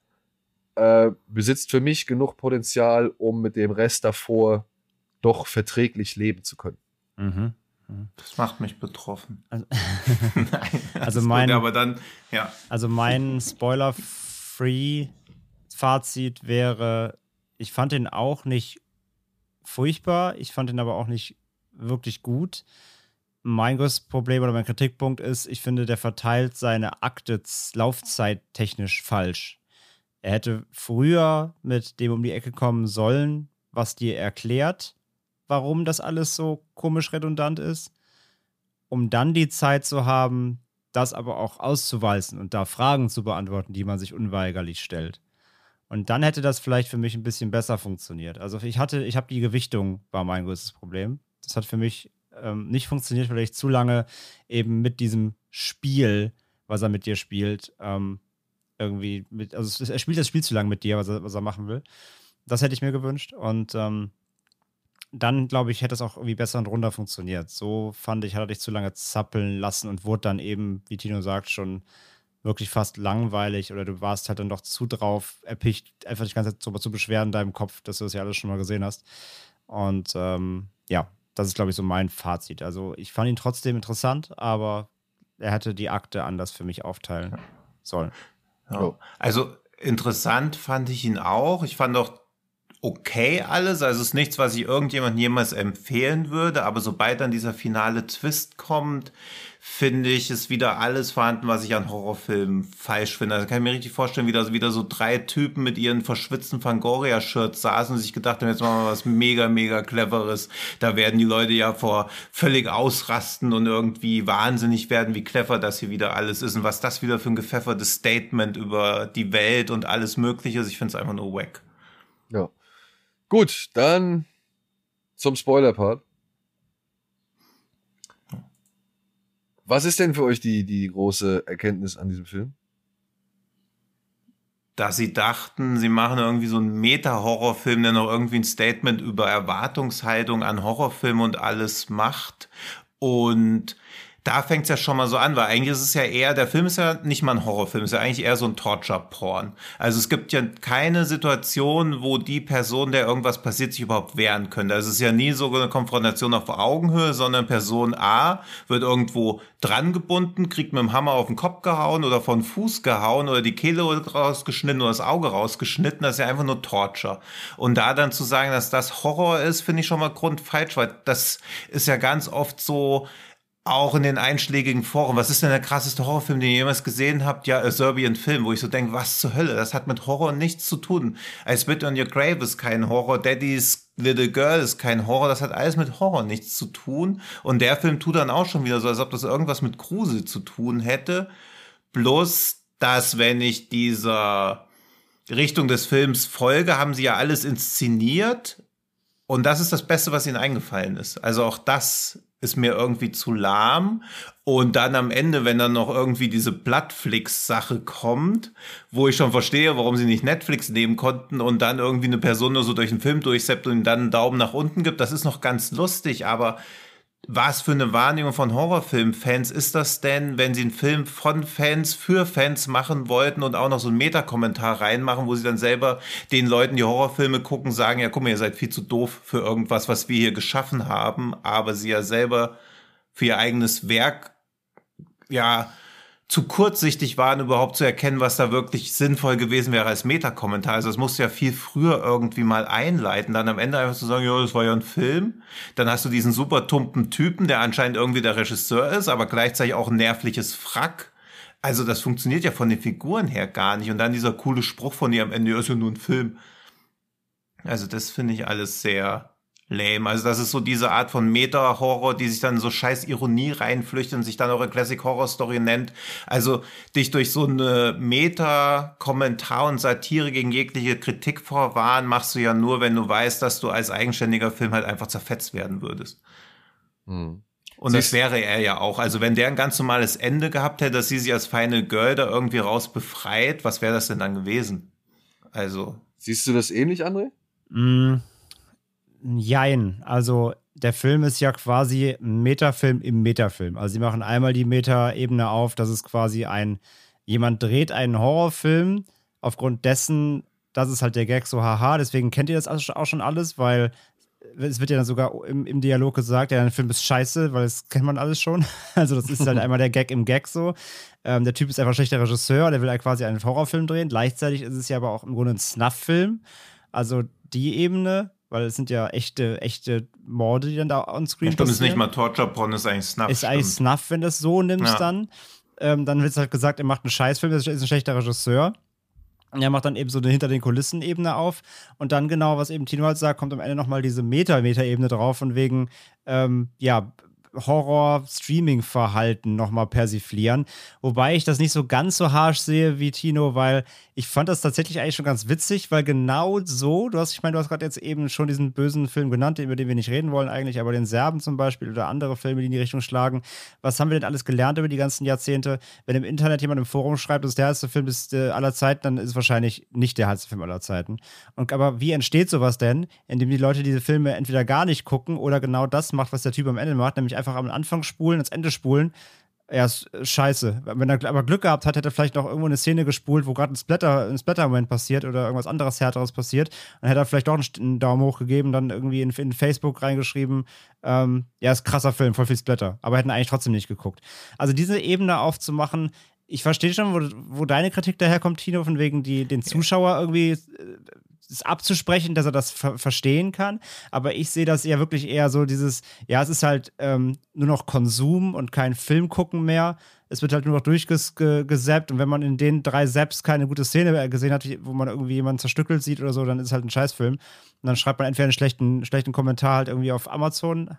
äh, besitzt für mich genug Potenzial, um mit dem Rest davor doch verträglich leben zu können. Mhm. Das macht mich betroffen. Also, Nein, also mein- gut, aber dann, ja. also mein Spoiler-free Fazit wäre, ich fand ihn auch nicht furchtbar, ich fand ihn aber auch nicht wirklich gut. Mein größtes Problem oder mein Kritikpunkt ist, ich finde, der verteilt seine Akte laufzeittechnisch falsch. Er hätte früher mit dem um die Ecke kommen sollen, was dir erklärt, warum das alles so komisch redundant ist, um dann die Zeit zu haben, das aber auch auszuwalzen und da Fragen zu beantworten, die man sich unweigerlich stellt. Und dann hätte das vielleicht für mich ein bisschen besser funktioniert. Also ich hatte, ich habe die Gewichtung war mein größtes Problem. Das hat für mich ähm, nicht funktioniert, weil ich zu lange eben mit diesem Spiel, was er mit dir spielt, ähm, irgendwie mit, also er spielt das Spiel zu lange mit dir, was er, was er machen will. Das hätte ich mir gewünscht. Und ähm, dann, glaube ich, hätte es auch irgendwie besser und runder funktioniert. So fand ich, hat er dich zu lange zappeln lassen und wurde dann eben, wie Tino sagt, schon wirklich fast langweilig oder du warst halt dann doch zu drauf erpicht, einfach die ganze Zeit so zu beschweren in deinem Kopf, dass du das ja alles schon mal gesehen hast. Und ähm, ja, das ist, glaube ich, so mein Fazit. Also ich fand ihn trotzdem interessant, aber er hätte die Akte anders für mich aufteilen sollen. Ja. Also interessant fand ich ihn auch. Ich fand auch okay alles. Also es ist nichts, was ich irgendjemandem jemals empfehlen würde. Aber sobald dann dieser finale Twist kommt, finde ich, ist wieder alles vorhanden, was ich an Horrorfilmen falsch finde. Also kann ich mir richtig vorstellen, wie da wieder so drei Typen mit ihren verschwitzten Fangoria-Shirts saßen und sich gedacht haben, jetzt machen wir was mega, mega cleveres. Da werden die Leute ja vor völlig ausrasten und irgendwie wahnsinnig werden, wie clever das hier wieder alles ist und was das wieder für ein gepfeffertes Statement über die Welt und alles Mögliche ist. Ich finde es einfach nur wack. Gut, dann zum Spoiler-Part. Was ist denn für euch die, die große Erkenntnis an diesem Film? dass sie dachten, sie machen irgendwie so einen Meta-Horrorfilm, der noch irgendwie ein Statement über Erwartungshaltung an Horrorfilme und alles macht. Und da fängt es ja schon mal so an, weil eigentlich ist es ja eher, der Film ist ja nicht mal ein Horrorfilm, ist ja eigentlich eher so ein Torture-Porn. Also es gibt ja keine Situation, wo die Person, der irgendwas passiert, sich überhaupt wehren könnte. Also es ist ja nie so eine Konfrontation auf Augenhöhe, sondern Person A wird irgendwo dran gebunden, kriegt mit dem Hammer auf den Kopf gehauen oder von Fuß gehauen oder die Kehle rausgeschnitten oder das Auge rausgeschnitten. Das ist ja einfach nur Torture. Und da dann zu sagen, dass das Horror ist, finde ich schon mal grundfalsch, weil das ist ja ganz oft so, auch in den einschlägigen Foren. Was ist denn der krasseste Horrorfilm, den ihr jemals gesehen habt? Ja, A Serbian Film, wo ich so denke, was zur Hölle? Das hat mit Horror nichts zu tun. I Spit on Your Grave ist kein Horror, Daddy's Little Girl ist kein Horror, das hat alles mit Horror nichts zu tun. Und der Film tut dann auch schon wieder so, als ob das irgendwas mit Grusel zu tun hätte. Bloß, dass wenn ich dieser Richtung des Films folge, haben sie ja alles inszeniert. Und das ist das Beste, was ihnen eingefallen ist. Also auch das ist mir irgendwie zu lahm. Und dann am Ende, wenn dann noch irgendwie diese Plattflix-Sache kommt, wo ich schon verstehe, warum sie nicht Netflix nehmen konnten und dann irgendwie eine Person nur so durch den Film durchseppt und ihm dann einen Daumen nach unten gibt, das ist noch ganz lustig, aber was für eine Wahrnehmung von Horrorfilmfans ist das denn, wenn sie einen Film von Fans für Fans machen wollten und auch noch so einen Metakommentar reinmachen, wo sie dann selber den Leuten, die Horrorfilme gucken, sagen, ja, guck mal, ihr seid viel zu doof für irgendwas, was wir hier geschaffen haben, aber sie ja selber für ihr eigenes Werk ja zu kurzsichtig waren, überhaupt zu erkennen, was da wirklich sinnvoll gewesen wäre als Metakommentar. Also es musste ja viel früher irgendwie mal einleiten, dann am Ende einfach zu sagen, ja, das war ja ein Film. Dann hast du diesen super tumpen Typen, der anscheinend irgendwie der Regisseur ist, aber gleichzeitig auch ein nervliches Frack. Also das funktioniert ja von den Figuren her gar nicht. Und dann dieser coole Spruch von ihr am Ende, ja, ist ja nur ein Film. Also das finde ich alles sehr lame. Also das ist so diese Art von Meta-Horror, die sich dann so scheiß Ironie reinflüchtet und sich dann auch eine Classic Horror Story nennt. Also dich durch so eine Meta-Kommentar und Satire gegen jegliche Kritik vorwarnen, machst du ja nur, wenn du weißt, dass du als eigenständiger Film halt einfach zerfetzt werden würdest. Hm. Und das wäre er ja auch. Also wenn der ein ganz normales Ende gehabt hätte, dass sie sich als Final Girl da irgendwie raus befreit, was wäre das denn dann gewesen? Also Siehst du das ähnlich, André? Mm, jein. Also der Film ist ja quasi ein Metafilm im Metafilm. Also sie machen einmal die Meta-Ebene auf, dass es quasi ein, jemand dreht einen Horrorfilm aufgrund dessen, das ist halt der Gag so, haha, deswegen kennt ihr das auch schon alles, weil es wird ja dann sogar im, im Dialog gesagt, ja, der Film ist scheiße, weil das kennt man alles schon. Also das ist halt einmal der Gag im Gag so. Ähm, der Typ ist einfach schlechter Regisseur, der will halt quasi einen Horrorfilm drehen. Gleichzeitig ist es ja aber auch im Grunde ein Snuff-Film. Also die Ebene, weil es sind ja echte, echte Morde, die dann da on-screen passieren. ist nicht mal Torture-Porn, ist eigentlich Snuff. Ist eigentlich Snuff, wenn du es so nimmst ja. dann. Ähm, dann wird es halt gesagt, er macht einen Scheißfilm, er ist ein schlechter Regisseur. Und er macht dann eben so eine hinter den Kulissen Ebene auf und dann genau, was eben Tino halt sagt, kommt am Ende nochmal diese Meta-Meta-Ebene drauf von wegen, ähm, ja, Horror-Streaming-Verhalten nochmal persiflieren. Wobei ich das nicht so ganz so harsh sehe wie Tino, weil ich fand das tatsächlich eigentlich schon ganz witzig, weil genau so, du hast, ich meine, du hast gerade jetzt eben schon diesen bösen Film genannt, über den wir nicht reden wollen eigentlich, aber den Serben zum Beispiel oder andere Filme, die in die Richtung schlagen. Was haben wir denn alles gelernt über die ganzen Jahrzehnte? Wenn im Internet jemand im Forum schreibt, das ist der heiße Film äh, aller Zeiten, dann ist es wahrscheinlich nicht der heiße Film aller Zeiten. Und, aber wie entsteht sowas denn? Indem die Leute diese Filme entweder gar nicht gucken oder genau das macht, was der Typ am Ende macht, nämlich einfach am Anfang spulen, ans Ende spulen. Ja, ist scheiße. Wenn er aber Glück gehabt hat, hätte er vielleicht noch irgendwo eine Szene gespult, wo gerade ein Splatter, ein Splatter-Moment passiert oder irgendwas anderes Härteres passiert. Dann hätte er vielleicht auch einen Daumen hoch gegeben, dann irgendwie in, in Facebook reingeschrieben, ähm, ja, ist ein krasser Film, voll viel Splatter. Aber hätten eigentlich trotzdem nicht geguckt. Also diese Ebene aufzumachen, ich verstehe schon, wo, wo deine Kritik daherkommt, Tino, von wegen die, den Zuschauer irgendwie äh, es abzusprechen, dass er das ver verstehen kann. Aber ich sehe das eher wirklich eher so dieses, ja, es ist halt ähm, nur noch Konsum und kein Film gucken mehr. Es wird halt nur noch durchgesappt und wenn man in den drei Zaps keine gute Szene gesehen hat, wo man irgendwie jemanden zerstückelt sieht oder so, dann ist es halt ein Scheißfilm. Und dann schreibt man entweder einen schlechten, schlechten Kommentar halt irgendwie auf Amazon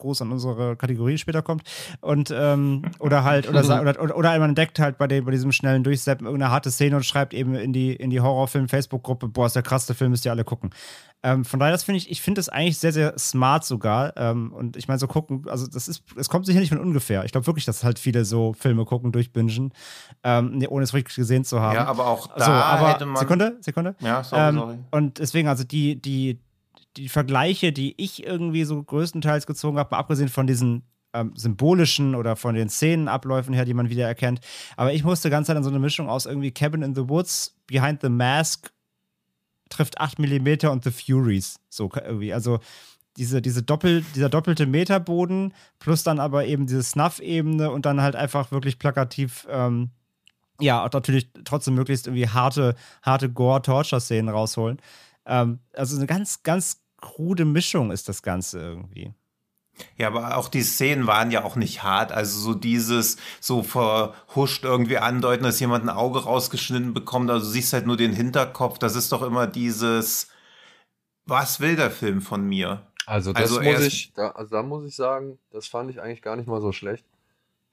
groß an unsere Kategorie später kommt. Und ähm, oder halt, oder, oder, oder man entdeckt halt bei, dem, bei diesem schnellen Durchseppen irgendeine harte Szene und schreibt eben in die, in die Horrorfilm-Facebook-Gruppe, boah, ist der krasseste Film, müsst ihr alle gucken. Ähm, von daher, das finde ich, ich finde das eigentlich sehr, sehr smart sogar. Ähm, und ich meine, so gucken, also das ist, es kommt sicher nicht von ungefähr. Ich glaube wirklich, dass halt viele so Filme gucken, durchbingen, ähm, nee, ohne es richtig gesehen zu haben. Ja, aber auch da so, aber, hätte man. Sekunde, Sekunde. Ja, sorry, ähm, sorry. Und deswegen, also die, die, die Vergleiche, die ich irgendwie so größtenteils gezogen habe, mal abgesehen von diesen ähm, symbolischen oder von den Szenenabläufen her, die man wieder erkennt. Aber ich musste ganz an so eine Mischung aus irgendwie Cabin in the Woods, Behind the Mask trifft 8 mm und The Furies. So irgendwie. Also diese, diese Doppel, dieser doppelte Meterboden plus dann aber eben diese Snuff-Ebene und dann halt einfach wirklich plakativ, ähm, ja, natürlich trotzdem möglichst irgendwie harte, harte Gore-Torture-Szenen rausholen. Ähm, also eine ganz, ganz krude Mischung ist das Ganze irgendwie. Ja, aber auch die Szenen waren ja auch nicht hart. Also so dieses so verhuscht irgendwie andeuten, dass jemand ein Auge rausgeschnitten bekommt. Also du siehst halt nur den Hinterkopf. Das ist doch immer dieses, was will der Film von mir? Also das also muss ich, da, also da muss ich sagen, das fand ich eigentlich gar nicht mal so schlecht.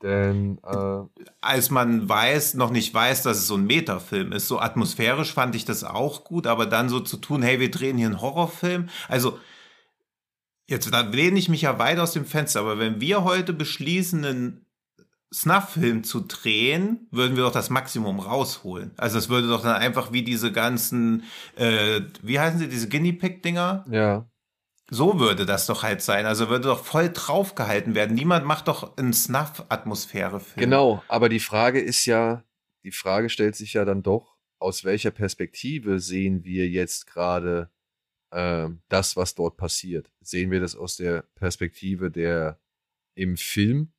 Denn äh, als man weiß, noch nicht weiß, dass es so ein Metafilm ist, so atmosphärisch fand ich das auch gut, aber dann so zu tun, hey, wir drehen hier einen Horrorfilm. Also, jetzt da lehne ich mich ja weit aus dem Fenster, aber wenn wir heute beschließen, einen Snuff-Film zu drehen, würden wir doch das Maximum rausholen. Also es würde doch dann einfach wie diese ganzen, äh, wie heißen sie, diese Guinea Pig-Dinger? Ja. So würde das doch halt sein. Also würde doch voll draufgehalten werden. Niemand macht doch einen Snuff-Atmosphäre. Genau, aber die Frage ist ja, die Frage stellt sich ja dann doch, aus welcher Perspektive sehen wir jetzt gerade äh, das, was dort passiert? Sehen wir das aus der Perspektive der im Film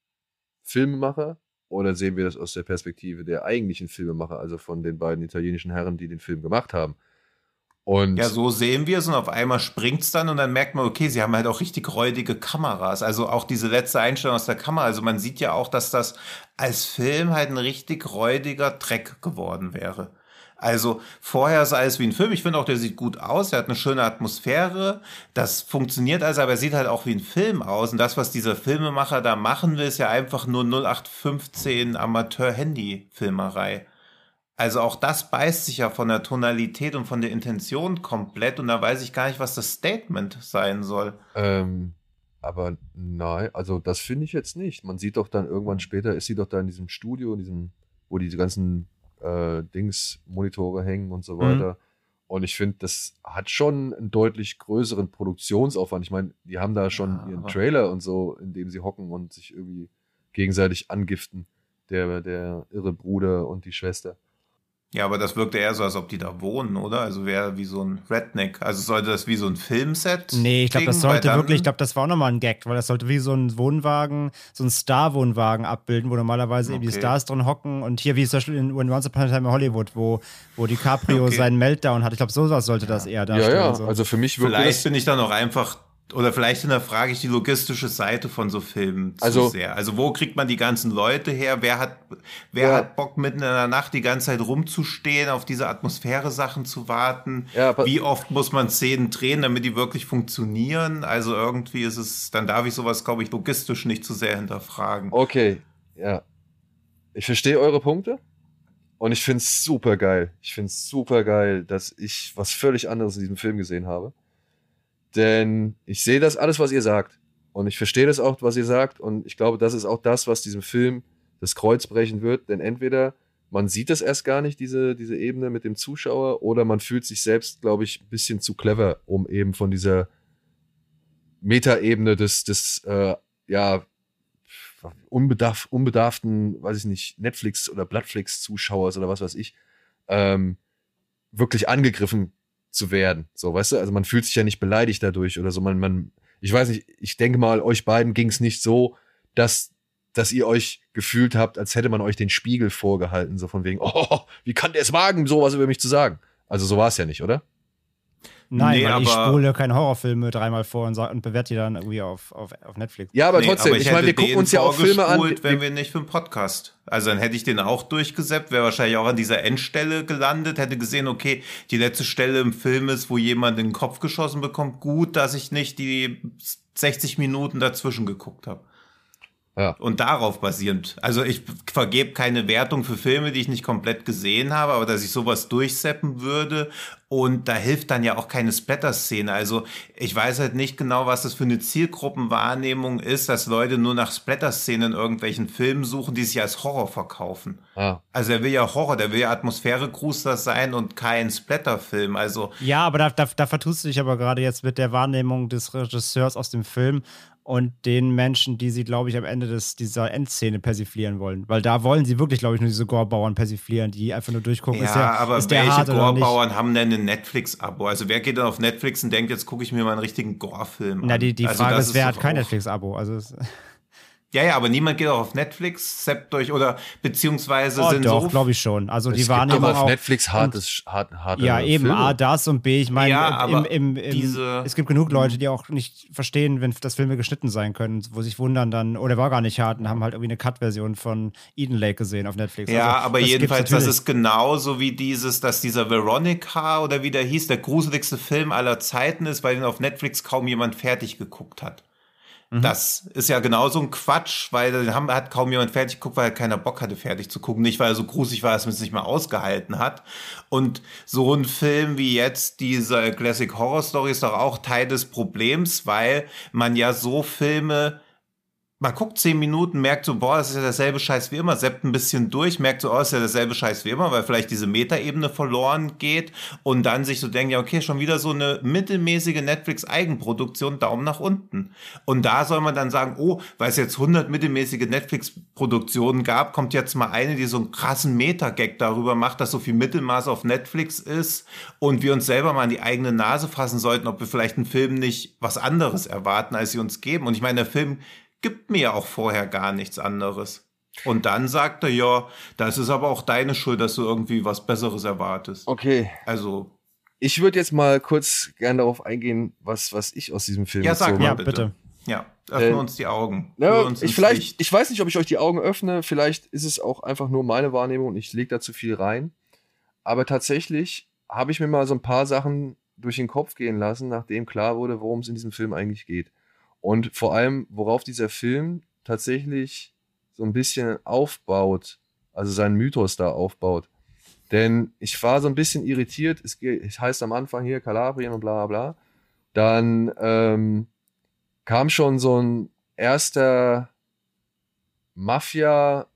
Filmemacher oder sehen wir das aus der Perspektive der eigentlichen Filmemacher, also von den beiden italienischen Herren, die den Film gemacht haben? Und ja, so sehen wir es und auf einmal springt es dann und dann merkt man, okay, sie haben halt auch richtig räudige Kameras. Also auch diese letzte Einstellung aus der Kamera. Also man sieht ja auch, dass das als Film halt ein richtig räudiger Dreck geworden wäre. Also vorher sah es wie ein Film. Ich finde auch, der sieht gut aus. Er hat eine schöne Atmosphäre. Das funktioniert also, aber er sieht halt auch wie ein Film aus. Und das, was dieser Filmemacher da machen will, ist ja einfach nur 0815 Amateur-Handy-Filmerei. Also auch das beißt sich ja von der Tonalität und von der Intention komplett und da weiß ich gar nicht, was das Statement sein soll. Ähm, aber nein, also das finde ich jetzt nicht. Man sieht doch dann irgendwann später, ist sie doch da in diesem Studio, in diesem, wo diese ganzen äh, Dings, Monitore hängen und so mhm. weiter. Mhm. Und ich finde, das hat schon einen deutlich größeren Produktionsaufwand. Ich meine, die haben da schon Ja, ihren Trailer und so, in dem sie hocken und sich irgendwie gegenseitig angiften. Der, der irre Bruder und die Schwester. Ja, aber das wirkte eher so, als ob die da wohnen, oder? Also wäre wie so ein Redneck. Also sollte das wie so ein Filmset? Nee, ich glaube, das sollte wirklich, ich glaube, das war auch nochmal ein Gag, weil das sollte wie so ein Wohnwagen, so ein Star-Wohnwagen abbilden, wo normalerweise eben die Okay. Stars drin hocken und hier wie zum Beispiel in Once Upon a Time in Hollywood, wo, wo DiCaprio Okay. seinen Meltdown hat. Ich glaube, sowas sollte das eher Ja, darstellen. ja, so. also für mich wirkte Vielleicht bin ich dann auch einfach, oder vielleicht hinterfrage ich die logistische Seite von so Filmen zu Also- sehr. Also wo kriegt man die ganzen Leute her? Wer hat, wer Ja. hat Bock mitten in der Nacht die ganze Zeit rumzustehen, auf diese Atmosphäre-Sachen zu warten? Ja, Wie oft muss man Szenen drehen, damit die wirklich funktionieren? Also irgendwie ist es, dann darf ich sowas, glaube ich, logistisch nicht zu sehr hinterfragen. Okay, ja. Ich verstehe eure Punkte und ich finde es super geil. Ich finde es super geil, dass ich was völlig anderes in diesem Film gesehen habe. Denn ich sehe das alles, was ihr sagt. Und ich verstehe das auch, was ihr sagt. Und ich glaube, das ist auch das, was diesem Film das Kreuz brechen wird. Denn entweder man sieht das erst gar nicht, diese, diese Ebene mit dem Zuschauer, oder man fühlt sich selbst, glaube ich, ein bisschen zu clever, um eben von dieser Metaebene des, des äh, ja, unbedarf, unbedarften, weiß ich nicht, Netflix- oder Bloodflix-Zuschauers oder was weiß ich, ähm, wirklich angegriffen zu werden. So, weißt du? Also man fühlt sich ja nicht beleidigt dadurch oder so. Man, man, ich weiß nicht, ich denke mal, euch beiden ging es nicht so, dass, dass ihr euch gefühlt habt, als hätte man euch den Spiegel vorgehalten, so von wegen, oh, wie kann der es wagen, sowas über mich zu sagen? Also so war es ja nicht, oder? Nein, Nee, weil ich aber- spule keine Horrorfilme dreimal vor und, sag- und bewerte die dann irgendwie auf, auf, auf Netflix. Ja, aber Nee, trotzdem, aber ich, meine, wir gucken uns ja auch Filme an. wenn Wir, wir nicht für einen Podcast. Also dann hätte ich den auch durchgesäppt, wäre wahrscheinlich auch an dieser Endstelle gelandet, hätte gesehen, okay, die letzte Stelle im Film ist, wo jemand in den Kopf geschossen bekommt. Gut, dass ich nicht die 60 Minuten dazwischen geguckt habe. Ja. Und darauf basierend. Also ich vergebe keine Wertung für Filme, die ich nicht komplett gesehen habe, aber dass ich sowas durchseppen würde. Und da hilft dann ja auch keine Splatter-Szene. Also ich weiß halt nicht genau, was das für eine Zielgruppenwahrnehmung ist, dass Leute nur nach Splatter-Szenen in irgendwelchen Filmen suchen, die sich als Horror verkaufen. ah, Also er will ja Horror, der will ja Atmosphäre-Grußler sein und kein Splatter-Film. Also Ja, aber da, da, da vertust du dich aber gerade jetzt mit der Wahrnehmung des Regisseurs aus dem Film und den Menschen, die sie, glaube ich, am Ende des, dieser Endszene persiflieren wollen. Weil da wollen sie wirklich, glaube ich, nur diese Gorebauern persiflieren, die einfach nur durchgucken, Ja, ist der, aber ist welche. Gore-Bauern haben denn ein Netflix-Abo? Also wer geht dann auf Netflix und denkt, jetzt gucke ich mir mal einen richtigen Gore-Film an? Na, die, die also Frage ist, wer hat kein Netflix-Abo? Also, es- Ja, ja, aber niemand geht auch auf Netflix, seppt durch oder beziehungsweise oh, sind doch, so glaube ich schon. Also die Wahrnehmung doch auf auch. Netflix hartes, hart, harte Ja, eben, Filme. A, das und B, ich meine, Ja, im, im, im, diese- es gibt genug Leute, die auch nicht verstehen, wenn das Filme geschnitten sein können, wo sich wundern dann, oder war gar nicht hart und haben halt irgendwie eine Cut-Version von Eden Lake gesehen auf Netflix. Ja, Also, aber das jedenfalls, das ist genauso wie dieses, dass dieser Veronica oder wie der hieß, der gruseligste Film aller Zeiten ist, weil ihn auf Netflix kaum jemand fertig geguckt hat. Mhm. Das ist ja genauso ein Quatsch, weil den haben, hat kaum jemand fertig geguckt, weil keiner Bock hatte, fertig zu gucken. Nicht, weil er so gruselig war, dass man es nicht mal ausgehalten hat. Und so ein Film wie jetzt, dieser Classic Horror Story, ist doch auch Teil des Problems, weil man ja so Filme man guckt zehn Minuten, merkt so, boah, das ist ja derselbe Scheiß wie immer, seppt ein bisschen durch, merkt so, oh, das ist ja derselbe Scheiß wie immer, weil vielleicht diese Metaebene verloren geht und dann sich so denkt, ja, okay, schon wieder so eine mittelmäßige Netflix-Eigenproduktion, Daumen nach unten. Und da soll man dann sagen, oh, weil es jetzt 100 mittelmäßige Netflix-Produktionen gab, kommt jetzt mal eine, die so einen krassen Meta-Gag darüber macht, dass so viel Mittelmaß auf Netflix ist und wir uns selber mal an die eigene Nase fassen sollten, ob wir vielleicht einen Film nicht was anderes erwarten, als sie uns geben. Und ich meine, der Film gibt mir ja auch vorher gar nichts anderes. Und dann sagt er, ja, das ist aber auch deine Schuld, dass du irgendwie was Besseres erwartest. Okay, Also, ich würde jetzt mal kurz gerne darauf eingehen, was, was ich aus diesem Film ja, sag gezogen mal Ja, bitte. bitte. Ja, öffne Äh, uns die Augen. Ja, uns ich, vielleicht, Licht. ich weiß nicht, ob ich euch die Augen öffne. Vielleicht ist es auch einfach nur meine Wahrnehmung und ich lege da zu viel rein. Aber tatsächlich habe ich mir mal so ein paar Sachen durch den Kopf gehen lassen, nachdem klar wurde, worum es in diesem Film eigentlich geht. Und vor allem, worauf dieser Film tatsächlich so ein bisschen aufbaut, also seinen Mythos da aufbaut. Denn ich war so ein bisschen irritiert. Es, heißt am Anfang hier Kalabrien und bla bla. Dann ähm, kam schon so ein erster Mafia,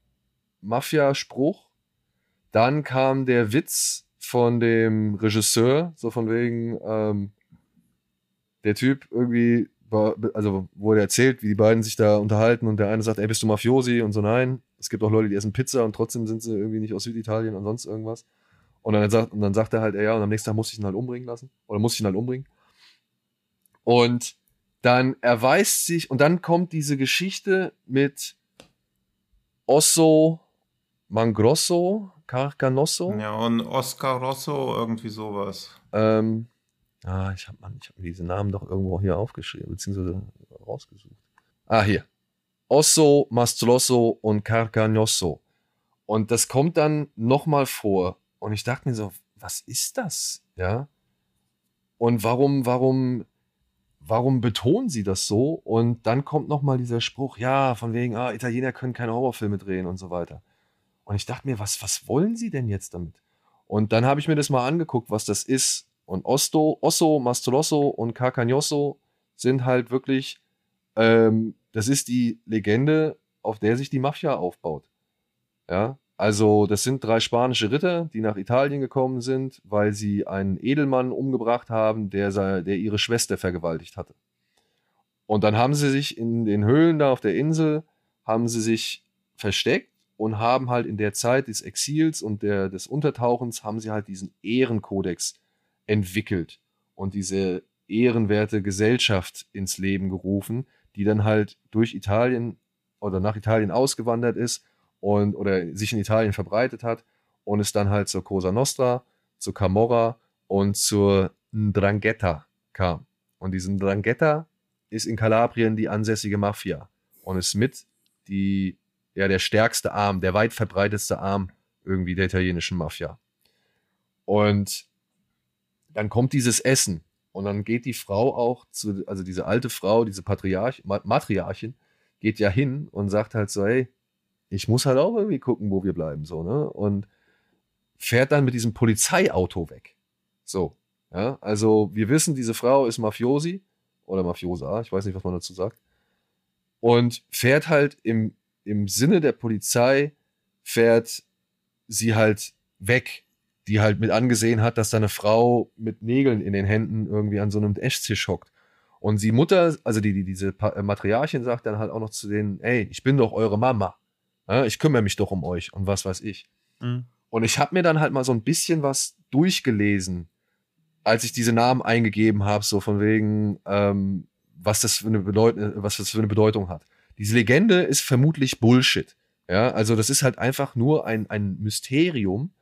Mafia-Spruch. Dann kam der Witz von dem Regisseur, so von wegen, ähm, der Typ irgendwie, also wurde erzählt, wie die beiden sich da unterhalten und der eine sagt, ey, bist du Mafiosi? Und so, nein. Es gibt auch Leute, die essen Pizza und trotzdem sind sie irgendwie nicht aus Süditalien und sonst irgendwas. Und dann sagt, und dann sagt er halt, ey, ja, und am nächsten Tag muss ich ihn halt umbringen lassen. Oder muss ich ihn halt umbringen. Und dann erweist sich, und dann kommt diese Geschichte mit Osso Mangrosso, Carcanosso. Ja, und Oscar Rosso, irgendwie sowas. Ähm, ah, ich habe hab mir diese Namen doch irgendwo hier aufgeschrieben, beziehungsweise rausgesucht. Ah, hier. Osso, Mastrosso und Carcagnosso. Und das kommt dann nochmal vor. Und ich dachte mir so, was ist das? Ja. Und warum, warum, warum betonen sie das so? Und dann kommt nochmal dieser Spruch, ja, von wegen, ah, Italiener können keine Horrorfilme drehen und so weiter. Und ich dachte mir, was, was wollen sie denn jetzt damit? Und dann habe ich mir das mal angeguckt, was das ist. Und Osto, Osso, Mastolosso und Carcagnosso sind halt wirklich, ähm, das ist die Legende, auf der sich die Mafia aufbaut. Ja, also das sind drei spanische Ritter, die nach Italien gekommen sind, weil sie einen Edelmann umgebracht haben, der, der ihre Schwester vergewaltigt hatte. Und dann haben sie sich in den Höhlen da auf der Insel, haben sie sich versteckt und haben halt in der Zeit des Exils und der, des Untertauchens, haben sie halt diesen Ehrenkodex entwickelt und diese ehrenwerte Gesellschaft ins Leben gerufen, die dann halt durch Italien oder nach Italien ausgewandert ist und oder sich in Italien verbreitet hat und es dann halt zur Cosa Nostra, zur Camorra und zur Ndrangheta kam. Und diese Ndrangheta ist in Kalabrien die ansässige Mafia und ist mit die, ja, der stärkste Arm, der weit verbreitetste Arm irgendwie der italienischen Mafia. Und dann kommt dieses Essen und dann geht die Frau auch zu, also diese alte Frau, diese Patriarch, Ma- Matriarchin, geht ja hin und sagt halt so, hey, ich muss halt auch irgendwie gucken, wo wir bleiben, so, ne? Und fährt dann mit diesem Polizeiauto weg. So, ja, also wir wissen, diese Frau ist Mafiosi oder Mafiosa, ich weiß nicht, was man dazu sagt. Und fährt halt im, im Sinne der Polizei, fährt sie halt weg, die halt mit angesehen hat, dass da eine Frau mit Nägeln in den Händen irgendwie an so einem Esstisch hockt. Und sie Mutter, also die, die diese äh, Matriarchin sagt dann halt auch noch zu denen, ey, ich bin doch eure Mama. Ich kümmere mich doch um euch und was weiß ich. Mhm. Und ich habe mir dann halt mal so ein bisschen was durchgelesen, als ich diese Namen eingegeben habe, so von wegen, ähm, was das für eine Bedeutung, was das für eine Bedeutung hat. Diese Legende ist vermutlich Bullshit. Ja, also das ist halt einfach nur ein, ein Mysterium,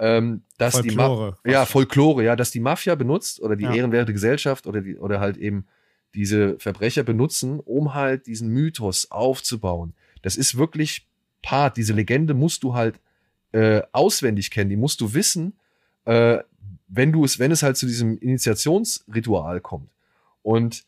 ähm, dass die Ma Folklore. ja, Folklore, ja, dass die Mafia benutzt oder die Ja. ehrenwerte Gesellschaft oder, die, oder halt eben diese Verbrecher benutzen, um halt diesen Mythos aufzubauen. Das ist wirklich Part. Diese Legende musst du halt äh, auswendig kennen, die musst du wissen, äh, wenn du es, wenn es halt zu diesem Initiationsritual kommt. Und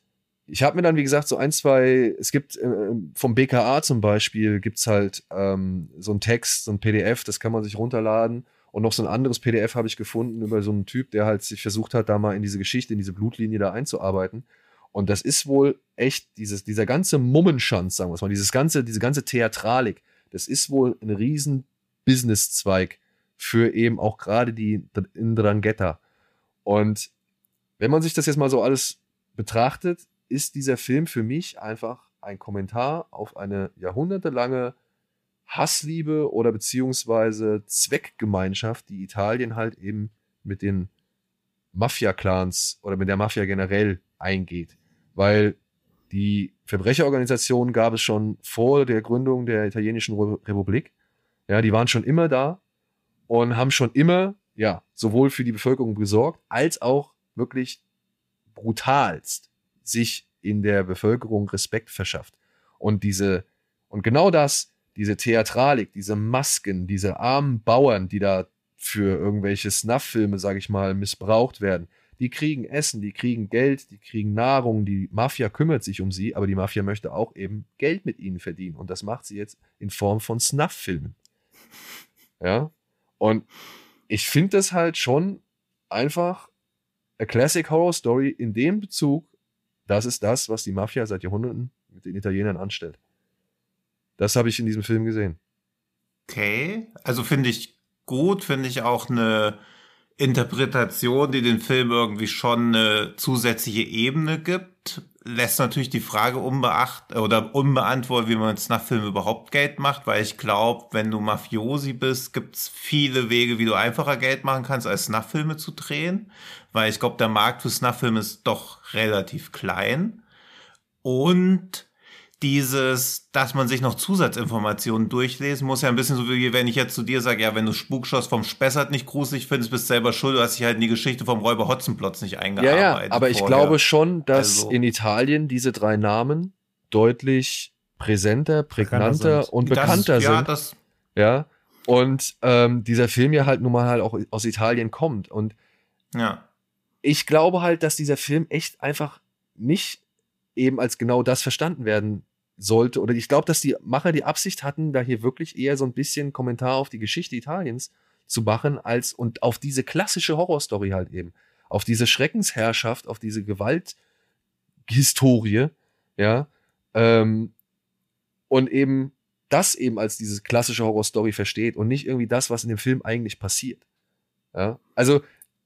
ich habe mir dann, wie gesagt, so ein, zwei, es gibt äh, vom BKA zum Beispiel, gibt's halt ähm, so ein Text, so ein PDF, das kann man sich runterladen. Und noch so ein anderes PDF habe ich gefunden über so einen Typ, der halt sich versucht hat, da mal in diese Geschichte, in diese Blutlinie da einzuarbeiten. Und das ist wohl echt, dieses, dieser ganze Mummenschanz, sagen wir es mal, dieses ganze, diese ganze Theatralik, das ist wohl ein riesen Businesszweig für eben auch gerade die Ndrangheta. Und wenn man sich das jetzt mal so alles betrachtet, ist dieser Film für mich einfach ein Kommentar auf eine jahrhundertelange Hassliebe oder beziehungsweise Zweckgemeinschaft, die Italien halt eben mit den Mafia-Clans oder mit der Mafia generell eingeht. Weil die Verbrecherorganisation gab es schon vor der Gründung der italienischen Re- Republik. Ja, die waren schon immer da und haben schon immer, ja, sowohl für die Bevölkerung gesorgt, als auch wirklich brutalst sich in der Bevölkerung Respekt verschafft. Und diese, und genau das, diese Theatralik, diese Masken, diese armen Bauern, die da für irgendwelche Snuff-Filme, sag ich mal, missbraucht werden, die kriegen Essen, die kriegen Geld, die kriegen Nahrung, die Mafia kümmert sich um sie, aber die Mafia möchte auch eben Geld mit ihnen verdienen. Und das macht sie jetzt in Form von Snuff-Filmen. Ja. Und ich finde das halt schon einfach a Classic Horror Story in dem Bezug, das ist das, was die Mafia seit Jahrhunderten mit den Italienern anstellt. Das habe ich in diesem Film gesehen. Okay, also finde ich gut, finde ich auch eine Interpretation, die den Film irgendwie schon eine zusätzliche Ebene gibt, lässt natürlich die Frage unbeacht oder unbeantwortet, wie man mit Snuff-Filmen überhaupt Geld macht, weil ich glaube, wenn du Mafiosi bist, gibt's viele Wege, wie du einfacher Geld machen kannst, als Snuff-Filme zu drehen, weil ich glaube, der Markt für Snuff-Filme ist doch relativ klein. Und dieses, dass man sich noch Zusatzinformationen durchlesen muss, ja ein bisschen so wie wenn ich jetzt zu dir sage, ja, wenn du Spukschoss vom Spessart nicht gruselig findest, bist du selber schuld, du hast dich halt in die Geschichte vom Räuber Hotzenplotz nicht eingearbeitet. Ja, ja, aber ich vorher. glaube schon, dass Also- in Italien diese drei Namen deutlich präsenter, prägnanter sind. und das, bekannter ja, sind. Das, Ja. Und ähm, dieser Film ja halt nun mal halt auch aus Italien kommt. Und ja. ich glaube halt, dass dieser Film echt einfach nicht eben als genau das verstanden werden sollte. Oder ich glaube, dass die Macher die Absicht hatten, da hier wirklich eher so ein bisschen Kommentar auf die Geschichte Italiens zu machen, als und auf diese klassische Horrorstory halt eben. Auf diese Schreckensherrschaft, auf diese Gewalthistorie, ja. Ähm, und eben das eben als diese klassische Horrorstory versteht und nicht irgendwie das, was in dem Film eigentlich passiert. Ja. Also,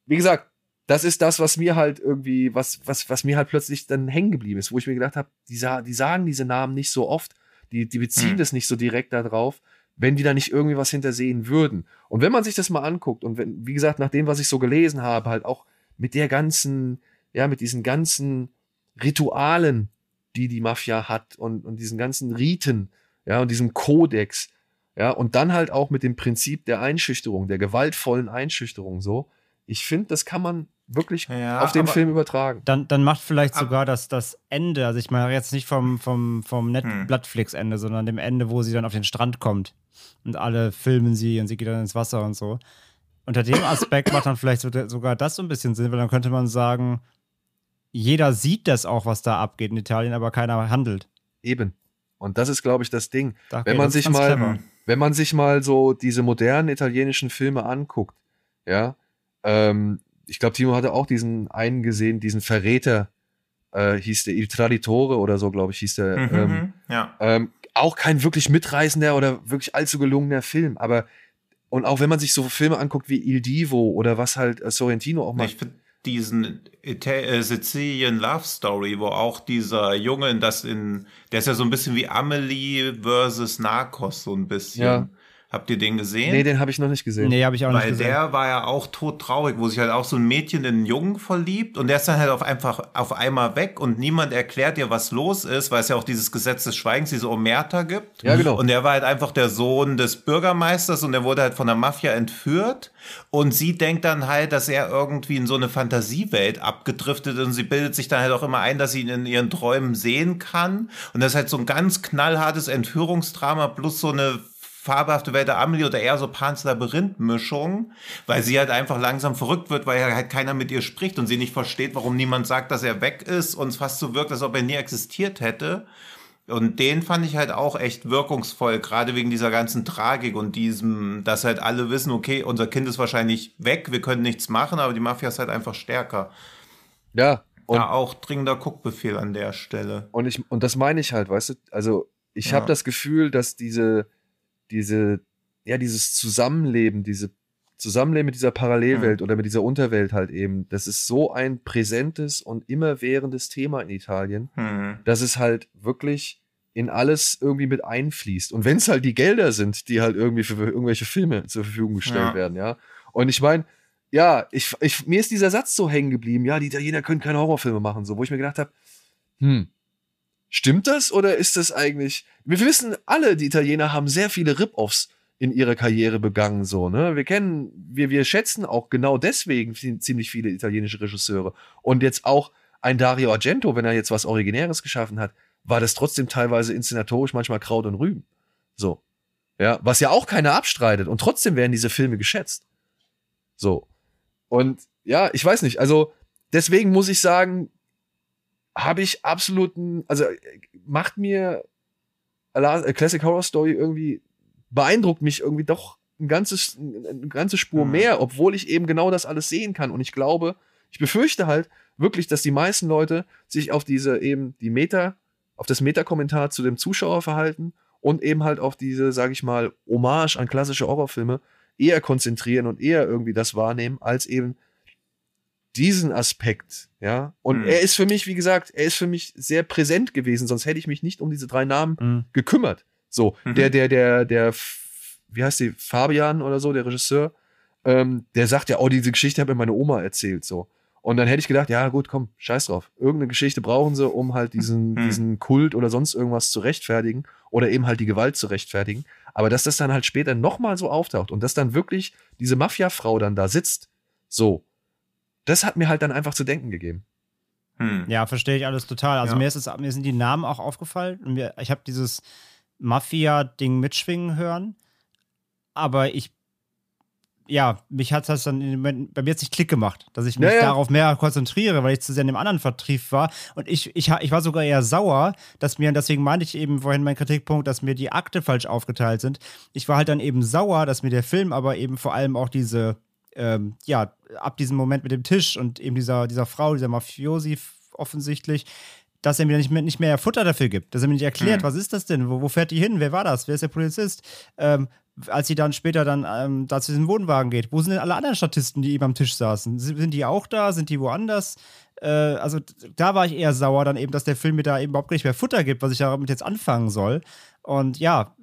wie gesagt, das ist das, was mir halt irgendwie, was, was, was mir halt plötzlich dann hängen geblieben ist, wo ich mir gedacht habe, die, sa die sagen diese Namen nicht so oft, die, die beziehen Hm. das nicht so direkt da drauf, wenn die da nicht irgendwie was hintersehen würden. Und wenn man sich das mal anguckt und wenn, wie gesagt, nach dem, was ich so gelesen habe, halt auch mit der ganzen, ja, mit diesen ganzen Ritualen, die die Mafia hat und, und diesen ganzen Riten, ja, und diesem Kodex, ja, und dann halt auch mit dem Prinzip der Einschüchterung, der gewaltvollen Einschüchterung, so. Ich finde, das kann man wirklich Ja, auf den Film übertragen. Dann, dann macht vielleicht Ab- sogar das, das Ende, also ich meine jetzt nicht vom, vom, vom Net Hm. Blattflix-Ende, sondern dem Ende, wo sie dann auf den Strand kommt und alle filmen sie und sie geht dann ins Wasser und so. Unter dem Aspekt macht dann vielleicht so- sogar das so ein bisschen Sinn, weil dann könnte man sagen, jeder sieht das auch, was da abgeht in Italien, aber keiner handelt. Eben. Und das ist, glaube ich, das Ding. Da- Wenn man sich mal- clever. Wenn man sich mal so diese modernen italienischen Filme anguckt, ja, ähm, ich glaube, Timo hatte auch diesen einen gesehen, diesen Verräter, äh, hieß der Il Traditore oder so, glaube ich, hieß der. Mhm, Ähm, ja. ähm, auch kein wirklich mitreißender oder wirklich allzu gelungener Film, aber und auch wenn man sich so Filme anguckt wie Il Divo oder was halt äh, Sorrentino auch mal Ich finde diesen Ita äh, Sicilian Love Story, wo auch dieser Junge in das in, der ist ja so ein bisschen wie Amelie versus Narcos, so ein bisschen. Ja. Habt ihr den gesehen? Nee, den habe ich noch nicht gesehen. Nee, habe ich auch nicht Weil gesehen. der war ja auch todtraurig, wo sich halt auch so ein Mädchen in einen Jungen verliebt und der ist dann halt auf einfach auf einmal weg und niemand erklärt dir, was los ist, weil es ja auch dieses Gesetz des Schweigens, diese Omerta gibt. Ja, genau. Und der war halt einfach der Sohn des Bürgermeisters und der wurde halt von der Mafia entführt und sie denkt dann halt, dass er irgendwie in so eine Fantasiewelt abgedriftet ist und sie bildet sich dann halt auch immer ein, dass sie ihn in ihren Träumen sehen kann und das ist halt so ein ganz knallhartes Entführungsdrama plus so eine fabelhafte Welt der Amelie oder eher so Pans Labyrinth-Mischung, weil sie halt einfach langsam verrückt wird, weil halt keiner mit ihr spricht und sie nicht versteht, warum niemand sagt, dass er weg ist und es fast so wirkt, als ob er nie existiert hätte. Und den fand ich halt auch echt wirkungsvoll, gerade wegen dieser ganzen Tragik und diesem, dass halt alle wissen, okay, unser Kind ist wahrscheinlich weg, wir können nichts machen, aber die Mafia ist halt einfach stärker. Ja. Und, ja, auch dringender Guckbefehl an der Stelle. und ich und das meine ich halt, weißt du, also ich Ja. habe das Gefühl, dass diese diese ja dieses Zusammenleben, diese Zusammenleben mit dieser Parallelwelt oder mit dieser Unterwelt halt eben, das ist so ein präsentes und immerwährendes Thema in Italien, Hm. dass es halt wirklich in alles irgendwie mit einfließt. Und wenn es halt die Gelder sind, die halt irgendwie für irgendwelche Filme zur Verfügung gestellt Ja. werden, ja. Und ich meine, ja, ich, ich, mir ist dieser Satz so hängen geblieben, ja, die Italiener können keine Horrorfilme machen, so, wo ich mir gedacht habe, hm, stimmt das oder ist das eigentlich, wir wissen alle, die Italiener haben sehr viele Rip-Offs in ihrer Karriere begangen, so, ne? Wir kennen, wir, wir schätzen auch genau deswegen zi- ziemlich viele italienische Regisseure. Und jetzt auch ein Dario Argento, wenn er jetzt was Originäres geschaffen hat, war das trotzdem teilweise inszenatorisch manchmal Kraut und Rüben. So. Ja, was ja auch keiner abstreitet. Und trotzdem werden diese Filme geschätzt. So. Und ja, ich weiß nicht. Also, deswegen muss ich sagen, habe ich absoluten, also äh, macht mir äh, Classic Horror Story irgendwie, beeindruckt mich irgendwie doch ein ganzes, eine ganze Spur Mhm. mehr, obwohl ich eben genau das alles sehen kann. Und ich glaube, ich befürchte halt wirklich, dass die meisten Leute sich auf diese eben die Meta, auf das Meta-Kommentar zu dem Zuschauer verhalten und eben halt auf diese, sage ich mal, Hommage an klassische Horrorfilme eher konzentrieren und eher irgendwie das wahrnehmen, als eben diesen Aspekt, ja. Und Mhm. er ist für mich, wie gesagt, er ist für mich sehr präsent gewesen, sonst hätte ich mich nicht um diese drei Namen Mhm. gekümmert. So, Mhm. der, der, der, der, wie heißt die, Fabian oder so, der Regisseur, ähm, der sagt ja, oh, diese Geschichte hat mir meine Oma erzählt, so. Und dann hätte ich gedacht, ja, gut, komm, scheiß drauf. Irgendeine Geschichte brauchen sie, um halt diesen, Mhm. diesen Kult oder sonst irgendwas zu rechtfertigen oder eben halt die Gewalt zu rechtfertigen. Aber dass das dann halt später nochmal so auftaucht und dass dann wirklich diese Mafia-Frau dann da sitzt, so, das hat mir halt dann einfach zu denken gegeben. Hm. Ja, verstehe ich alles total. Also Ja. mir, ist es, mir sind die Namen auch aufgefallen. Und mir, ich habe dieses Mafia-Ding mitschwingen hören. Aber ich, ja, mich hat das dann, bei mir hat sich Klick gemacht, dass ich mich Ja, ja. darauf mehr konzentriere, weil ich zu sehr in dem anderen Vertrieb war. Und ich, ich, ich war sogar eher sauer, dass mir, deswegen meinte ich eben vorhin meinen Kritikpunkt, dass mir die Akte falsch aufgeteilt sind. Ich war halt dann eben sauer, dass mir der Film aber eben vor allem auch diese, ähm, ja, ab diesem Moment mit dem Tisch und eben dieser, dieser Frau, dieser Mafiosi offensichtlich, dass er mir nicht mehr, nicht mehr Futter dafür gibt, dass er mir nicht erklärt, Mhm. was ist das denn, wo, wo fährt die hin, wer war das, wer ist der Polizist, ähm, als sie dann später dann ähm, da zu diesem Wohnwagen geht, wo sind denn alle anderen Statisten, die eben am Tisch saßen, sind, die auch da, sind die woanders, äh, also da war ich eher sauer dann eben, dass der Film mir da eben überhaupt nicht mehr Futter gibt, was ich damit jetzt anfangen soll. Und ja,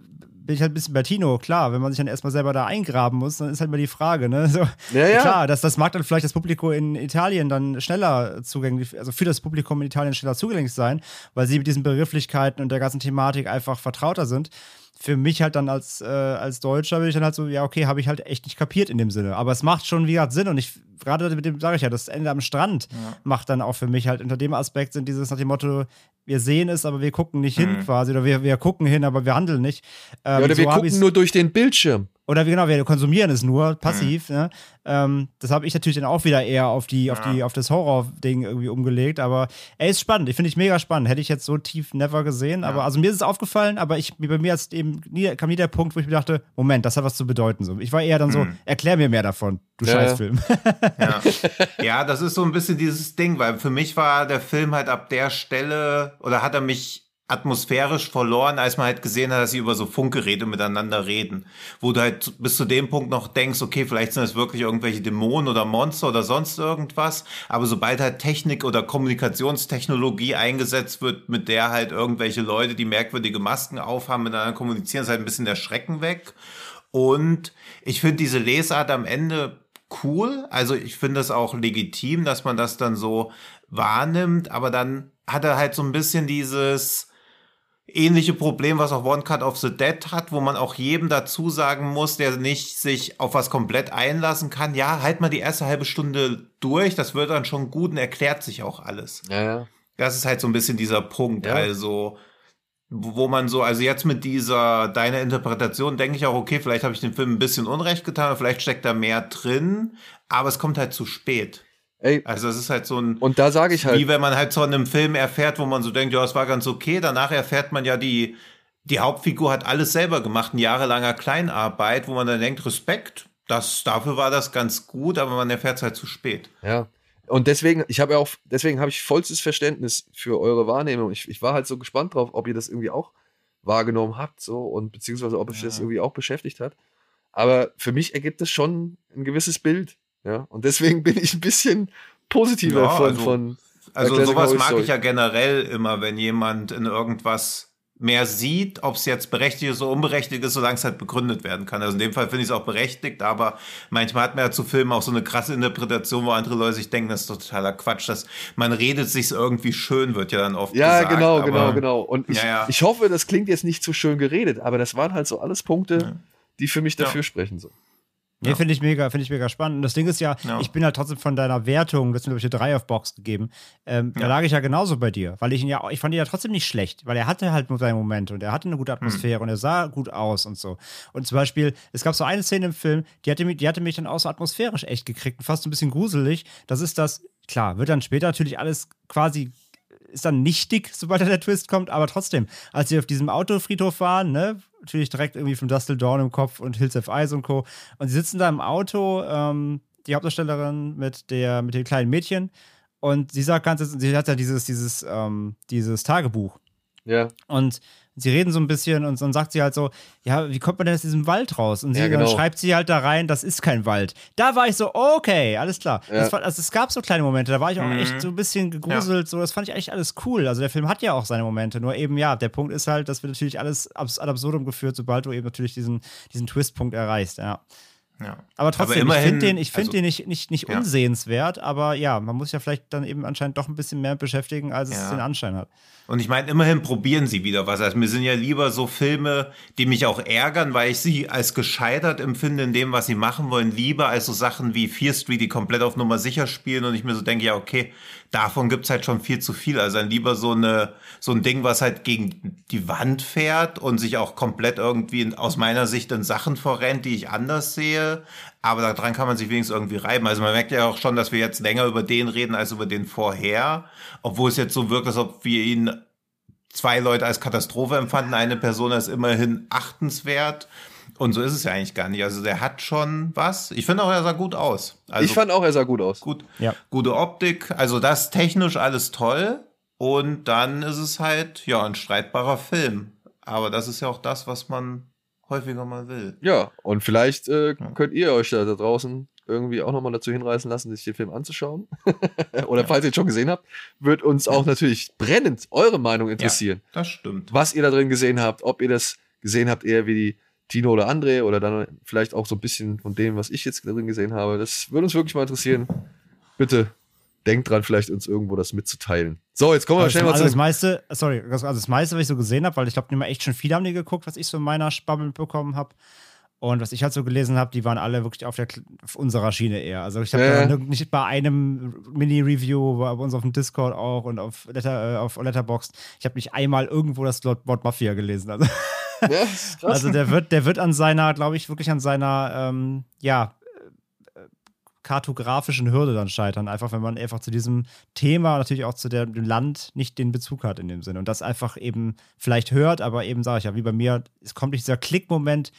bin ich halt ein bisschen bei Tino, klar, wenn man sich dann erstmal selber da eingraben muss, dann ist halt mal die Frage, ne? So, Ja, ja. Klar, dass das mag dann vielleicht das Publikum in Italien dann schneller zugänglich, also für das Publikum in Italien schneller zugänglich sein, weil sie mit diesen Begrifflichkeiten und der ganzen Thematik einfach vertrauter sind. Für mich halt dann als, äh, als Deutscher bin ich dann halt so, ja, okay, habe ich halt echt nicht kapiert in dem Sinne. Aber es macht schon wie gesagt Sinn und ich, gerade mit dem sage ich ja, das Ende am Strand macht dann auch für mich halt unter dem Aspekt sind dieses nach dem Motto, wir sehen es, aber wir gucken nicht hin Mhm. quasi. Oder wir, wir gucken hin, aber wir handeln nicht. Ähm, Ja, oder wir so hab gucken nur durch den Bildschirm. Oder wie genau, wir konsumieren es nur passiv. Ne? Ähm, das habe ich natürlich dann auch wieder eher auf die, auf die, auf das Horror-Ding irgendwie umgelegt. Aber er ist spannend. Ich finde ich mega spannend. Hätte ich jetzt so tief never gesehen. Aber also mir ist es aufgefallen, aber ich, bei mir ist eben nie, kam nie der Punkt, wo ich mir dachte, Moment, das hat was zu bedeuten. So. Ich war eher dann so, Mhm. erklär mir mehr davon, du Ja, ja. Scheißfilm. Ja. ja, das ist so ein bisschen dieses Ding, weil für mich war der Film halt ab der Stelle oder hat er mich atmosphärisch verloren, als man halt gesehen hat, dass sie über so Funkgeräte miteinander reden. Wo du halt bis zu dem Punkt noch denkst, okay, vielleicht sind das wirklich irgendwelche Dämonen oder Monster oder sonst irgendwas. Aber sobald halt Technik oder Kommunikationstechnologie eingesetzt wird, mit der halt irgendwelche Leute, die merkwürdige Masken aufhaben, miteinander kommunizieren, ist halt ein bisschen der Schrecken weg. Und ich finde diese Lesart am Ende cool. Also ich finde es auch legitim, dass man das dann so wahrnimmt, aber dann hat er halt so ein bisschen dieses ähnliche Problem, was auch One Cut of the Dead hat, wo man auch jedem dazu sagen muss, der nicht sich auf was komplett einlassen kann. Ja, halt mal die erste halbe Stunde durch, das wird dann schon gut und erklärt sich auch alles. Ja, ja. Das ist halt so ein bisschen dieser Punkt. Ja. Also, wo wo man so, also jetzt mit dieser, deiner Interpretation denke ich auch, okay, vielleicht habe ich dem Film ein bisschen Unrecht getan, vielleicht steckt da mehr drin, aber es kommt halt zu spät. Ey, Also es ist halt so ein, und da sage ich wie halt, wenn man halt von einem Film erfährt, wo man so denkt, ja, es war ganz okay, danach erfährt man ja, die, die Hauptfigur hat alles selber gemacht, ein jahrelanger Kleinarbeit, wo man dann denkt, Respekt, das, dafür war das ganz gut, aber man erfährt es halt zu spät. ja. Und deswegen, ich habe ja auch, deswegen habe ich vollstes Verständnis für eure Wahrnehmung. Ich, ich war halt so gespannt drauf, ob ihr das irgendwie auch wahrgenommen habt, so und beziehungsweise ob euch das irgendwie auch beschäftigt hat. Aber für mich ergibt es schon ein gewisses Bild. Ja. Und deswegen bin ich ein bisschen positiver Ja, von, also- von Also Classic sowas Horror mag Story. ich ja generell immer, wenn jemand in irgendwas mehr sieht, ob es jetzt berechtigt ist oder unberechtigt ist, solange es halt begründet werden kann. Also in dem Fall finde ich es auch berechtigt, aber manchmal hat man ja zu Filmen auch so eine krasse Interpretation, wo andere Leute sich denken, das ist totaler Quatsch, dass man redet sich irgendwie schön, wird ja dann oft Ja, gesagt. genau, aber- genau, genau. Und ich, Ja, ja. ich hoffe, das klingt jetzt nicht zu schön geredet, aber das waren halt so alles Punkte, die für mich dafür Ja. sprechen. So. Nee, Ja. finde ich mega, finde ich mega spannend. Und das Ding ist ja, Ja. ich bin halt trotzdem von deiner Wertung, du hast mir, glaube ich, eine 3 auf Box gegeben. Ähm, Da Ja. lag ich ja genauso bei dir, weil ich ihn ja, ich fand ihn ja trotzdem nicht schlecht, weil er hatte halt nur seine Momente und er hatte eine gute Atmosphäre und er sah gut aus und so. Und zum Beispiel, es gab so eine Szene im Film, die hatte mich, die hatte mich dann auch so atmosphärisch echt gekriegt und fast ein bisschen gruselig. Das ist das, klar, wird dann später natürlich alles quasi ist dann nichtig, sobald da der Twist kommt, aber trotzdem, als sie auf diesem Autofriedhof waren, ne, natürlich direkt irgendwie von Dustle Dawn im Kopf und Hills of Eyes und Co. Und sie sitzen da im Auto, ähm, die Hauptdarstellerin mit der, mit dem kleinen Mädchen und sie sagt ganz, sie hat ja dieses, dieses, ähm, dieses Tagebuch Ja. und Sie reden so ein bisschen und dann sagt sie halt so, ja, wie kommt man denn aus diesem Wald raus? Und sie, Ja, genau. dann schreibt sie halt da rein, das ist kein Wald. Da war ich so, okay, alles klar. Ja. Das war, also es gab so kleine Momente, da war ich auch echt so ein bisschen gegruselt, so, das fand ich eigentlich alles cool. Also der Film hat ja auch seine Momente, nur eben, ja, der Punkt ist halt, das wird natürlich alles ad absurdum geführt, sobald du eben natürlich diesen, diesen Twistpunkt erreichst, ja. Ja. Aber trotzdem, immerhin- ich finde den, ich find also- den nicht, nicht, nicht Ja. unsehenswert, aber ja, man muss ja vielleicht dann eben anscheinend doch ein bisschen mehr beschäftigen, als es Ja. den Anschein hat. Und ich meine, immerhin probieren sie wieder was. Also mir sind ja lieber so Filme, die mich auch ärgern, weil ich sie als gescheitert empfinde in dem, was sie machen wollen, lieber als so Sachen wie Fear Street, die komplett auf Nummer sicher spielen und ich mir so denke, ja, okay, davon gibt's halt schon viel zu viel. Also dann lieber so eine, so ein Ding, was halt gegen die Wand fährt und sich auch komplett irgendwie in, aus meiner Sicht in Sachen verrennt, die ich anders sehe. Aber daran kann man sich wenigstens irgendwie reiben. Also man merkt ja auch schon, dass wir jetzt länger über den reden als über den vorher. Obwohl es jetzt so wirkt, als ob wir ihn zwei Leute als Katastrophe empfanden, eine Person als immerhin achtenswert. Und so ist es ja eigentlich gar nicht. Also der hat schon was. Ich finde auch, er sah gut aus. Also ich fand auch, er sah gut aus. gut, Ja. gute Optik. Also das technisch alles toll. Und dann ist es halt, ja, ein streitbarer Film. Aber das ist ja auch das, was man häufiger mal will. Ja, und vielleicht äh, könnt ihr euch da, da draußen irgendwie auch nochmal dazu hinreißen lassen, sich den Film anzuschauen. Oder falls ihr ihn schon gesehen habt, wird uns auch natürlich brennend eure Meinung interessieren. Das stimmt. Was ihr da drin gesehen habt, ob ihr das gesehen habt, eher wie die Tino oder André oder dann vielleicht auch so ein bisschen von dem, was ich jetzt drin gesehen habe. Das würde uns wirklich mal interessieren. Bitte denkt dran, vielleicht uns irgendwo das mitzuteilen. So, jetzt kommen wir Also, schnell mal also zu das meiste, sorry, also das meiste, was ich so gesehen habe, weil ich glaube, echt schon viele haben die geguckt, was ich so in meiner Bubble mitbekommen habe. Und was ich halt so gelesen habe, die waren alle wirklich auf, der, auf unserer Schiene eher. Also ich habe da nicht bei einem Mini-Review, bei uns auf dem Discord auch und auf, Letter, äh, auf Letterboxd, ich habe nicht einmal irgendwo das Wort Mafia gelesen. Also, Krass. also der wird, der wird an seiner, glaube ich, wirklich an seiner, ähm, ja, äh, kartografischen Hürde dann scheitern. Einfach, wenn man einfach zu diesem Thema, natürlich auch zu der, dem Land nicht den Bezug hat in dem Sinne. Und das einfach eben vielleicht hört, aber eben sage ich ja, wie bei mir, es kommt nicht dieser Klickmoment,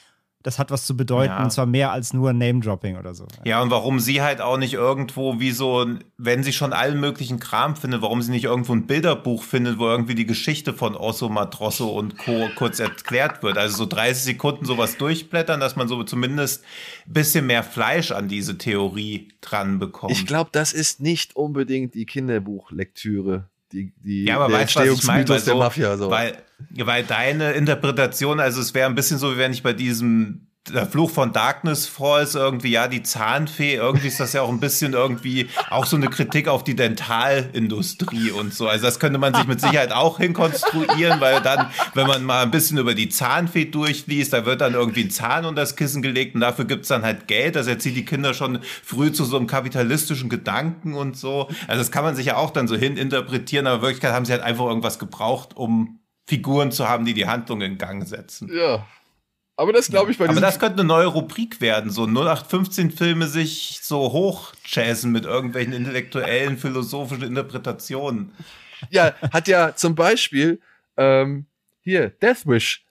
das hat was zu bedeuten, Ja. und zwar mehr als nur Name-Dropping oder so. Ja, und warum sie halt auch nicht irgendwo wie so, wenn sie schon allen möglichen Kram findet, warum sie nicht irgendwo ein Bilderbuch findet, wo irgendwie die Geschichte von Osso, Matrosso und Co. kurz erklärt wird. Also so 30 Sekunden sowas durchblättern, dass man so zumindest ein bisschen mehr Fleisch an diese Theorie dran bekommt. Ich glaube, das ist nicht unbedingt die Kinderbuchlektüre, die, die Ja, aber der weißt? Entstehungsmythos Weil, der so, Mafia. So. weil, weil deine Interpretation, also es wäre ein bisschen so, wie wenn ich bei diesem der Fluch von Darkness Falls irgendwie, ja, die Zahnfee, irgendwie ist das ja auch ein bisschen irgendwie auch so eine Kritik auf die Dentalindustrie und so. Also das könnte man sich mit Sicherheit auch hinkonstruieren, weil dann, wenn man mal ein bisschen über die Zahnfee durchliest, da wird dann irgendwie ein Zahn unter das Kissen gelegt und dafür gibt's dann halt Geld. Das erzieht die Kinder schon früh zu so einem kapitalistischen Gedanken und so. Also das kann man sich ja auch dann so hininterpretieren, aber in Wirklichkeit haben sie halt einfach irgendwas gebraucht, um Figuren zu haben, die die Handlung in Gang setzen. ja. Aber das glaube ich bei Aber das könnte eine neue Rubrik werden, so 0815-Filme sich so hochchasen mit irgendwelchen intellektuellen, philosophischen Interpretationen. Ja, hat ja zum Beispiel ähm, hier Death Wish,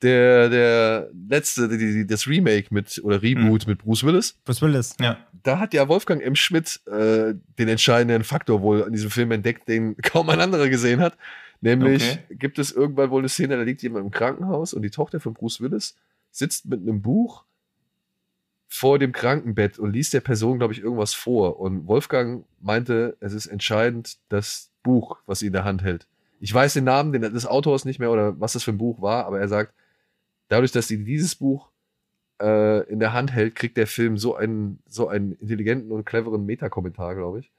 der der letzte, die, die, das Remake mit oder Reboot Hm. mit Bruce Willis. Bruce Willis. Ja. Da hat ja Wolfgang M. Schmidt äh, den entscheidenden Faktor wohl in diesem Film entdeckt, den kaum ein anderer gesehen hat. Nämlich Okay. gibt es irgendwann wohl eine Szene, da liegt jemand im Krankenhaus und die Tochter von Bruce Willis sitzt mit einem Buch vor dem Krankenbett und liest der Person, glaube ich, irgendwas vor. Und Wolfgang meinte, es ist entscheidend das Buch, was sie in der Hand hält. Ich weiß den Namen des Autors nicht mehr oder was das für ein Buch war, aber er sagt, dadurch, dass sie dieses Buch äh, in der Hand hält, kriegt der Film so einen, so einen intelligenten und cleveren Metakommentar, glaube ich.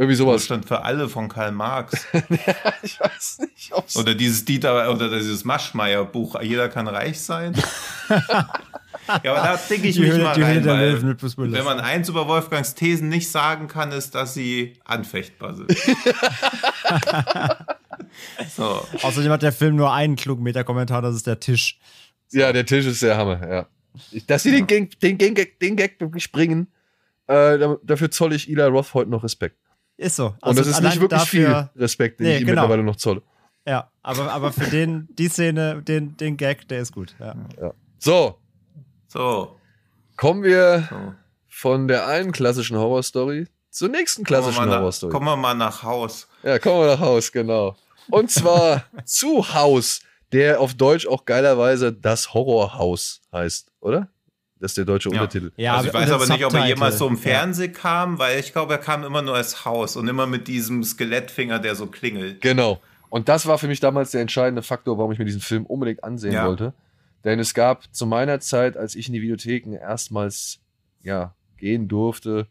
Irgendwie sowas. Wohlstand für alle von Karl Marx. ich weiß nicht, ob's Oder dieses Dieter oder dieses Maschmeyer-Buch, jeder kann reich sein. ja, aber da denke ich Die mich Höhle- mal rein, der weil wenn man eins über Wolfgangs Thesen nicht sagen kann, ist, dass sie anfechtbar sind. so. Außerdem hat der Film nur einen klugen Meta-Kommentar, das ist der Tisch. Ja, der Tisch ist der Hammer, ja. Dass sie den, Gang, den, Gang, den Gag wirklich bringen, äh, da- dafür zolle ich Eli Roth heute noch Respekt. Ist so. Und Also das ist nicht wirklich dafür, viel Respekt, den Nee, ich ihm genau. mittlerweile noch zolle. Ja, aber, aber für den, die Szene, den, den Gag, der ist gut. Ja. So, So. kommen wir so. von der einen klassischen Horrorstory zur nächsten klassischen Horrorstory. kommen wir mal nach Haus. Ja, kommen wir nach Haus, genau. Und zwar zu Haus, der auf Deutsch auch geilerweise das Horrorhaus heißt, oder? Das ist der deutsche Ja. Untertitel. Ja, also ich weiß aber nicht, ob er jemals so im Subtitle, ja. Fernsehen kam, weil ich glaube, er kam immer nur als Haus und immer mit diesem Skelettfinger, der so klingelt. Genau. Und das war für mich damals der entscheidende Faktor, warum ich mir diesen Film unbedingt ansehen Ja. wollte. Denn es gab zu meiner Zeit, als ich in die Videotheken erstmals ja, gehen durfte,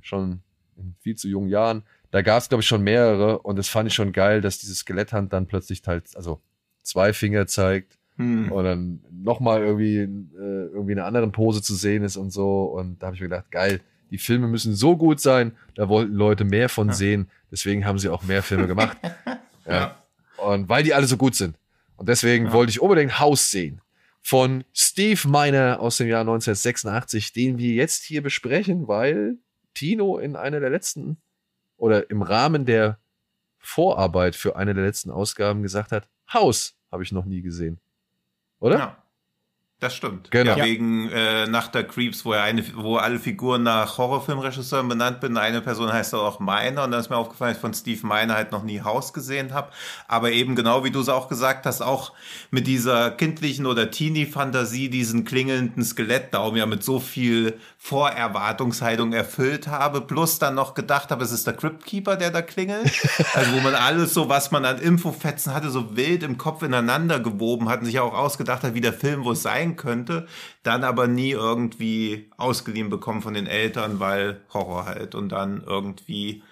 schon in viel zu jungen Jahren, da gab es, glaube ich, schon mehrere und das fand ich schon geil, dass diese Skeletthand dann plötzlich teils, also zwei Finger zeigt Hm. und dann nochmal irgendwie, äh, irgendwie in einer anderen Pose zu sehen ist und so. Und da habe ich mir gedacht, geil, die Filme müssen so gut sein, da wollten Leute mehr von Ja. sehen. Deswegen haben sie auch mehr Filme gemacht. Ja. Und weil die alle so gut sind. Und deswegen Ja. wollte ich unbedingt Haus sehen. Von Steve Miner aus dem Jahr 1986, den wir jetzt hier besprechen, weil Tino in einer der letzten oder im Rahmen der Vorarbeit für eine der letzten Ausgaben gesagt hat, Haus habe ich noch nie gesehen. Oder? Ja. Das stimmt. Genau. Ja, wegen äh, Nacht der Creeps, wo, eine, wo alle Figuren nach Horrorfilmregisseuren benannt bin. Eine Person heißt auch Miner und dann ist mir aufgefallen, dass ich von Steve Miner halt noch nie Haus gesehen habe. Aber eben genau wie du es auch gesagt hast, auch mit dieser kindlichen oder Teenie-Fantasie diesen klingelnden Skelettdaum ja mit so viel Vorerwartungshaltung erfüllt habe. Plus dann noch gedacht habe, es ist der Cryptkeeper, der da klingelt. Also wo man alles so, was man an Infofetzen hatte, so wild im Kopf ineinander gewoben hat und sich auch ausgedacht hat, wie der Film wohl sein könnte, dann aber nie irgendwie ausgeliehen bekommen von den Eltern, weil Horror halt und dann irgendwie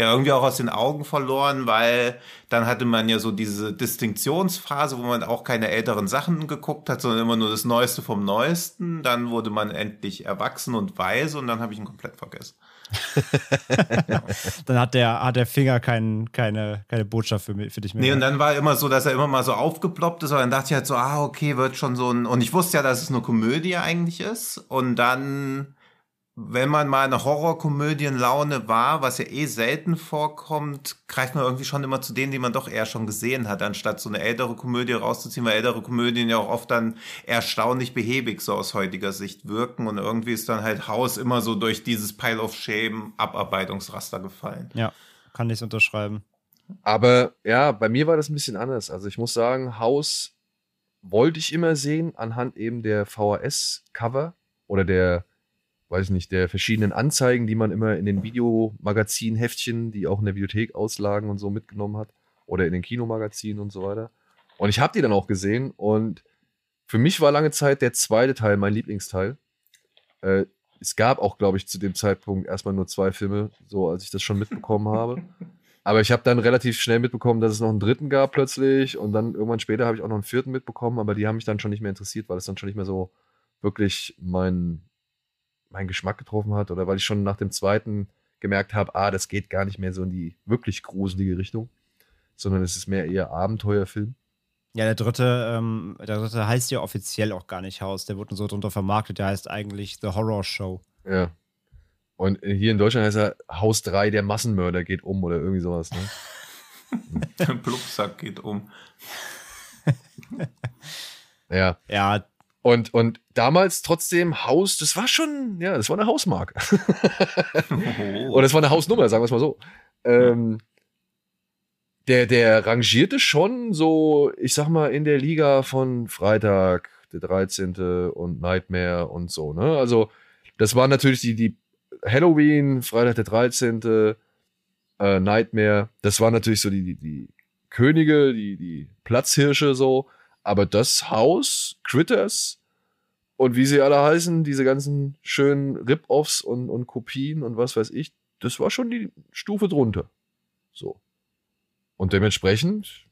ja irgendwie auch aus den Augen verloren, weil dann hatte man ja so diese Distinktionsphase, wo man auch keine älteren Sachen geguckt hat, sondern immer nur das Neueste vom Neuesten. Dann wurde man endlich erwachsen und weise und dann habe ich ihn komplett vergessen. Dann hat der, hat der Finger kein, keine, keine Botschaft für, für dich mehr. Nee, und dann war immer so, dass er immer mal so aufgeploppt ist, aber dann dachte ich halt so, ah, okay, wird schon so ein. Und ich wusste ja, dass es eine Komödie eigentlich ist. Und dann, wenn man mal eine Horrorkomödienlaune war, was ja eh selten vorkommt, greift man irgendwie schon immer zu denen, die man doch eher schon gesehen hat, anstatt so eine ältere Komödie rauszuziehen, weil ältere Komödien ja auch oft dann erstaunlich behäbig so aus heutiger Sicht wirken. Und irgendwie ist dann halt Haus immer so durch dieses Pile of Shame Abarbeitungsraster gefallen. Ja, kann ich unterschreiben. Aber ja, bei mir war das ein bisschen anders. Also ich muss sagen, Haus wollte ich immer sehen anhand eben der VHS-Cover oder der, weiß ich nicht, der verschiedenen Anzeigen, die man immer in den Videomagazin-Heftchen, die auch in der Videothek auslagen und so mitgenommen hat oder in den Kinomagazinen und so weiter. Und ich habe die dann auch gesehen und für mich war lange Zeit der zweite Teil mein Lieblingsteil. Äh, es gab auch, glaube ich, zu dem Zeitpunkt erstmal nur zwei Filme, so als ich das schon mitbekommen habe. Aber ich habe dann relativ schnell mitbekommen, dass es noch einen dritten gab plötzlich und dann irgendwann später habe ich auch noch einen vierten mitbekommen, aber die haben mich dann schon nicht mehr interessiert, weil es dann schon nicht mehr so wirklich mein, meinen Geschmack getroffen hat oder weil ich schon nach dem zweiten gemerkt habe, ah, das geht gar nicht mehr so in die wirklich gruselige Richtung, sondern es ist mehr eher Abenteuerfilm. Ja, der dritte, ähm, der dritte heißt ja offiziell auch gar nicht Haus. Der wurde nur so drunter vermarktet. Der heißt eigentlich The Horror Show. Ja. Und hier in Deutschland heißt er Haus 3, der Massenmörder geht um oder irgendwie sowas. Ne? Der Plumpsack geht um. Ja. Ja, Und, und damals trotzdem Haus, das war schon, ja, das war eine Hausmarke. Oder es war eine Hausnummer, sagen wir es mal so. Ähm, der, der rangierte schon so, ich sag mal, in der Liga von Freitag, der 13. und Nightmare und so, ne? Also, das war natürlich die, die Halloween, Freitag der 13., äh, Nightmare, das waren natürlich so die, die, die Könige, die, die Platzhirsche so. Aber das Haus, Critters und wie sie alle heißen, diese ganzen schönen Rip-Offs und, und Kopien und was weiß ich, das war schon die Stufe drunter. So. Und dementsprechend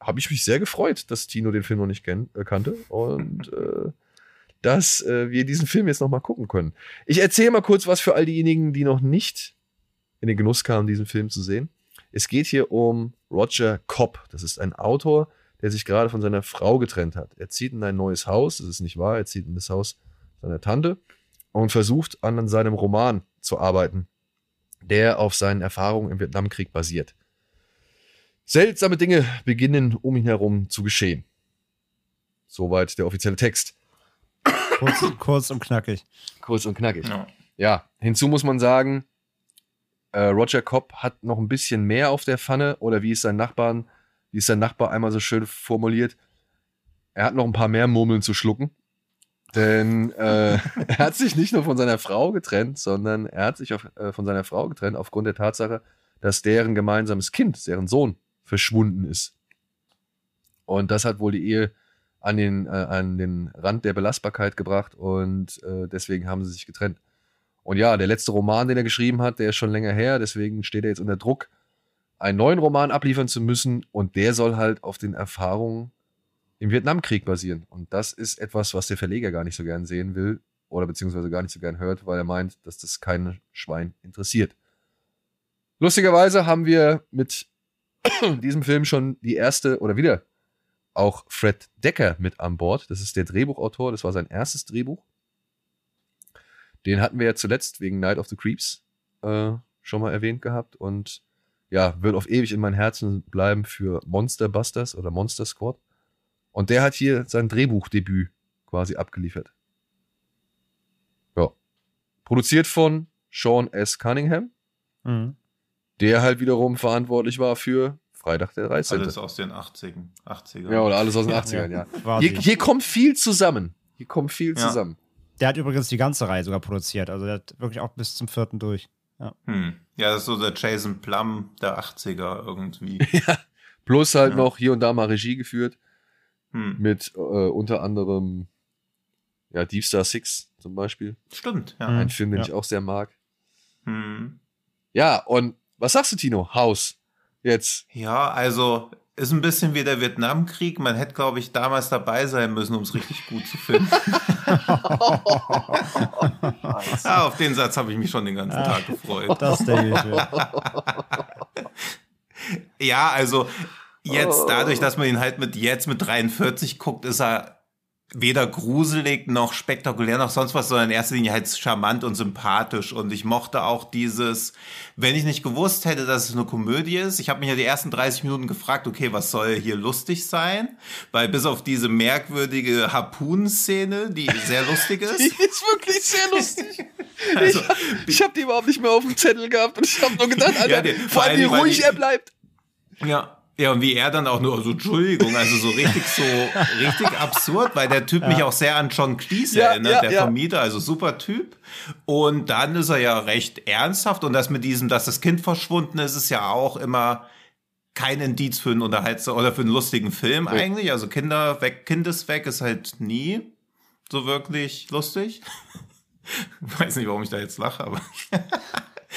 habe ich mich sehr gefreut, dass Tino den Film noch nicht äh, kannte und äh, dass äh, wir diesen Film jetzt noch mal gucken können. Ich erzähle mal kurz was für all diejenigen, die noch nicht in den Genuss kamen, diesen Film zu sehen. Es geht hier um Roger Cobb. Das ist ein Autor, der sich gerade von seiner Frau getrennt hat. Er zieht in ein neues Haus, das ist nicht wahr, er zieht in das Haus seiner Tante und versucht an seinem Roman zu arbeiten, der auf seinen Erfahrungen im Vietnamkrieg basiert. Seltsame Dinge beginnen um ihn herum zu geschehen. Soweit der offizielle Text. kurz, kurz und knackig. Kurz und knackig. Ja. Ja, hinzu muss man sagen, äh, Roger Cobb hat noch ein bisschen mehr auf der Pfanne oder wie es seinen Nachbarn wie es sein Nachbar einmal so schön formuliert, er hat noch ein paar mehr Murmeln zu schlucken. Denn äh, er hat sich nicht nur von seiner Frau getrennt, sondern er hat sich auf, äh, von seiner Frau getrennt aufgrund der Tatsache, dass deren gemeinsames Kind, deren Sohn, verschwunden ist. Und das hat wohl die Ehe an den, äh, an den Rand der Belastbarkeit gebracht und äh, deswegen haben sie sich getrennt. Und ja, der letzte Roman, den er geschrieben hat, der ist schon länger her, deswegen steht er jetzt unter Druck, einen neuen Roman abliefern zu müssen und der soll halt auf den Erfahrungen im Vietnamkrieg basieren. Und das ist etwas, was der Verleger gar nicht so gern sehen will oder beziehungsweise gar nicht so gern hört, weil er meint, dass das kein Schwein interessiert. Lustigerweise haben wir mit diesem Film schon die erste oder wieder auch Fred Decker mit an Bord. Das ist der Drehbuchautor, das war sein erstes Drehbuch. Den hatten wir ja zuletzt wegen Night of the Creeps äh, schon mal erwähnt gehabt und ja, wird auf ewig in mein Herzen bleiben für Monster Busters oder Monster Squad. Und der hat hier sein Drehbuchdebüt quasi abgeliefert. Ja. Produziert von Sean S. Cunningham, Mhm. der halt wiederum verantwortlich war für Freitag der 13. Alles aus den 80ern. 80ern. Ja, oder alles aus den 80ern, ja. Hier, hier kommt viel zusammen. Hier kommt viel Ja. zusammen. Der hat übrigens die ganze Reihe sogar produziert. Also der hat wirklich auch bis zum vierten durch. Hm. ja, das ist so der Jason Plum der 80er irgendwie. Plus halt Ja. noch hier und da mal Regie geführt Hm. mit äh, unter anderem ja, Deep Star Six zum Beispiel. Stimmt, ja. Ein Film, den Ja. ich auch sehr mag. Hm. Ja, und was sagst du, Tino? Haus. Jetzt. Ja, also ist ein bisschen wie der Vietnamkrieg. Man hätte, glaube ich, damals dabei sein müssen, um es richtig gut zu finden. ah, auf den Satz habe ich mich schon den ganzen Tag gefreut. Das denke ich. Ja, also jetzt dadurch, dass man ihn halt mit jetzt mit 43 guckt, ist er weder gruselig noch spektakulär noch sonst was, sondern in erster Linie halt charmant und sympathisch. Und ich mochte auch dieses, wenn ich nicht gewusst hätte, dass es eine Komödie ist, ich habe mich ja die ersten 30 Minuten gefragt, okay, was soll hier lustig sein? Weil bis auf diese merkwürdige Harpunenszene, die sehr lustig Die ist. ist wirklich sehr lustig. Also, ich habe die überhaupt nicht mehr auf dem Zettel gehabt und ich habe nur gedacht, Alter, Ja, die- vor allem wie ruhig die- er bleibt. Ja. Ja, und wie er dann auch nur so, Entschuldigung, also so richtig so, richtig absurd, weil der Typ mich auch sehr an John Cleese Ja, erinnert, ja, der ja. Vermieter, also super Typ. Und dann ist er ja recht ernsthaft und das mit diesem, dass das Kind verschwunden ist, ist ja auch immer kein Indiz für einen Unterhalts- oder für einen lustigen Film eigentlich. Also Kinder weg, Kind ist weg ist halt nie so wirklich lustig. Weiß nicht, warum ich da jetzt lache, aber.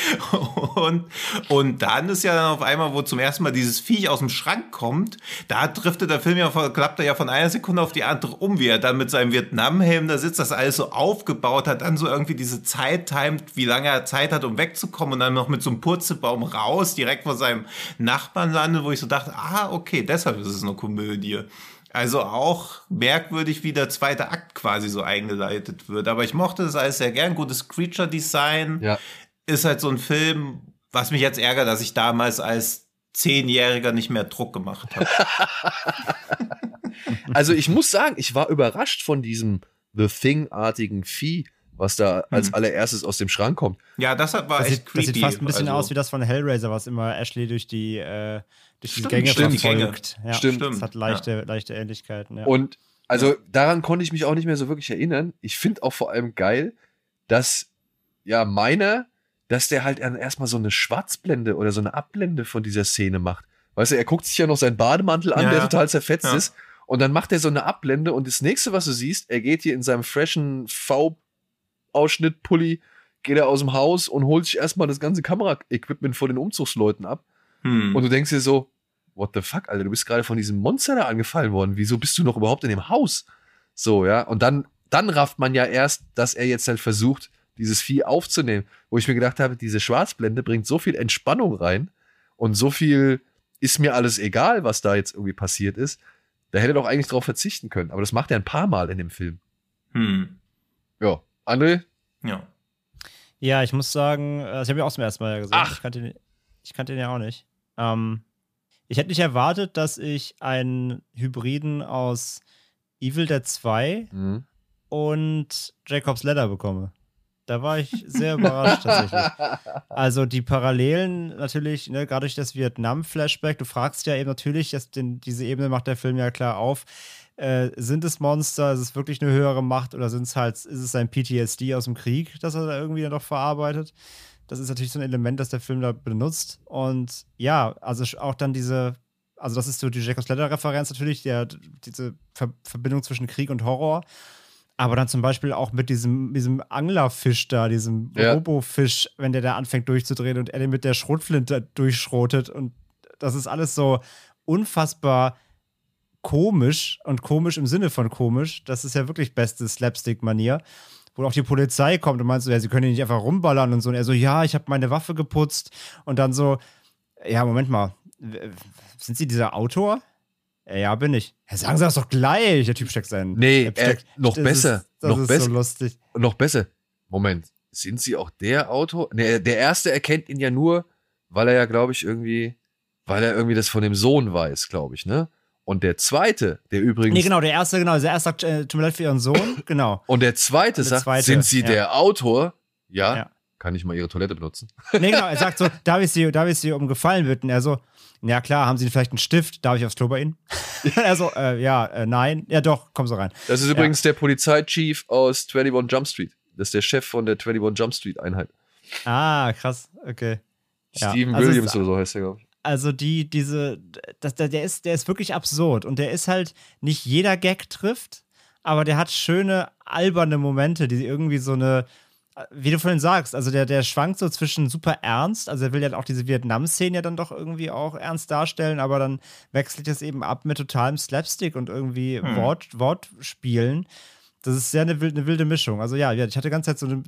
Und, und dann ist ja dann auf einmal, wo zum ersten Mal dieses Viech aus dem Schrank kommt, da driftet der Film ja, von- klappt er ja von einer Sekunde auf die andere um, wie er dann mit seinem Vietnam-Helm da sitzt, das alles so aufgebaut hat, dann so irgendwie diese Zeit timet, wie lange er Zeit hat, um wegzukommen und dann noch mit so einem Purzelbaum raus, direkt vor seinem Nachbarn landet, wo ich so dachte, ah, okay, deshalb ist es eine Komödie. Also auch merkwürdig, wie der zweite Akt quasi so eingeleitet wird. Aber ich mochte das alles sehr gern. Gutes Creature-Design Ja. Ist halt so ein Film, was mich jetzt ärgert, dass ich damals als Zehnjähriger nicht mehr Druck gemacht habe. Also ich muss sagen, ich war überrascht von diesem The Thing-artigen Vieh, was da als allererstes aus dem Schrank kommt. ja, das hat- war Das echt sieht, das creepy. sieht fast ein bisschen also, aus wie das von Hellraiser, was immer Ashley durch die, äh, durch die Stimmt, Gänge stimmt, die verfolgt. Ja, Stimmt. Das hat leichte, leichte Ähnlichkeiten. Ja. Und also daran konnte ich mich auch nicht mehr so wirklich erinnern. Ich finde auch vor allem geil, dass ja meiner, dass der halt erstmal so eine Schwarzblende oder so eine Abblende von dieser Szene macht. Weißt du, er guckt sich ja noch seinen Bademantel an, Ja, der total zerfetzt Ja. ist. Und dann macht er so eine Abblende und das nächste, was du siehst, er geht hier in seinem freshen V-Ausschnitt-Pulli, geht er aus dem Haus und holt sich erstmal das ganze Kameraequipment von den Umzugsleuten ab. hm. Und du denkst dir so, what the fuck, Alter, du bist gerade von diesem Monster da angefallen worden. Wieso bist du noch überhaupt in dem Haus? So, ja. Und dann, dann rafft man ja erst, dass er jetzt halt versucht, dieses Vieh aufzunehmen. Wo ich mir gedacht habe, diese Schwarzblende bringt so viel Entspannung rein und so viel ist mir alles egal, was da jetzt irgendwie passiert ist. Da hätte er doch eigentlich drauf verzichten können. Aber das macht er ein paar Mal in dem Film. Hm. Ja. André? Ja. Ja, ich muss sagen, äh, ich habe ihn auch zum ersten Mal gesehen. Ach. Ich kannte ihn, ich kannte ihn ja auch nicht. Ähm, ich hätte nicht erwartet, dass ich einen Hybriden aus Evil Dead 2 Mhm. und Jacob's Ladder bekomme. Da war ich sehr überrascht tatsächlich. Also die Parallelen natürlich, ne, gerade durch das Vietnam-Flashback, du fragst ja eben natürlich, dass den, diese Ebene macht der Film ja klar auf. Äh, sind es Monster, ist es wirklich eine höhere Macht oder sind es halt, ist es ein PTSD aus dem Krieg, das er da irgendwie dann doch verarbeitet? Das ist natürlich so ein Element, das der Film da benutzt. Und ja, also auch dann diese, also das ist so die Jacobs Letter-Referenz natürlich, der, diese Ver Verbindung zwischen Krieg und Horror. Aber dann zum Beispiel auch mit diesem, diesem Anglerfisch da, diesem Ja. Robofisch, wenn der da anfängt durchzudrehen und er den mit der Schrotflinte durchschrotet. Und das ist alles so unfassbar komisch und komisch im Sinne von komisch. Das ist ja wirklich beste Slapstick-Manier. Wo auch die Polizei kommt und meint so, ja, sie können hier nicht einfach rumballern und so. Und er so, ja, ich habe meine Waffe geputzt. Und dann so, ja, Moment mal, sind Sie dieser Autor? Ja, bin ich. Ja, sagen Sie das doch gleich. Der Typ steckt seinen. Nee, der steckt- äh, noch besser, Ist, noch besser. so lustig. Noch besser. Moment, sind sie auch der Autor? Nee, der erste erkennt ihn ja nur, weil er ja, glaube ich, irgendwie, weil er irgendwie das von dem Sohn weiß, glaube ich, ne? Und der zweite, der übrigens. Nee, genau, der erste, genau, der erste sagt, äh, tut mir leid für Ihren Sohn, genau. Und der zweite Und der sagt, zweite, sind sie ja. der Autor? Ja. Ja. Kann ich mal ihre Toilette benutzen? Nee, genau, er sagt so, darf ich Sie, darf ich Sie um Gefallen bitten? Er so, ja klar, haben Sie vielleicht einen Stift? Darf ich aufs Klo bei Ihnen? er so, äh, ja, äh, nein. Ja doch, kommen Sie rein. Das ist übrigens der Polizeichief aus 21 Jump Street. Das ist der Chef von der 21 Jump Street Einheit. Ah, krass, okay. Ja, Steven also Williams oder so heißt der, glaube ich. also die, diese, das, der, der, ist, der ist wirklich absurd und der ist halt, nicht jeder Gag trifft, aber der hat schöne, alberne Momente, die irgendwie so eine, wie du vorhin sagst, also der, der schwankt so zwischen super ernst, also er will ja auch diese Vietnam-Szene ja dann doch irgendwie auch ernst darstellen, aber dann wechselt es eben ab mit totalem Slapstick und irgendwie Wort, Wortspielen. Das ist sehr eine, wilde- eine wilde Mischung. Also ja, ich hatte die ganze Zeit so eine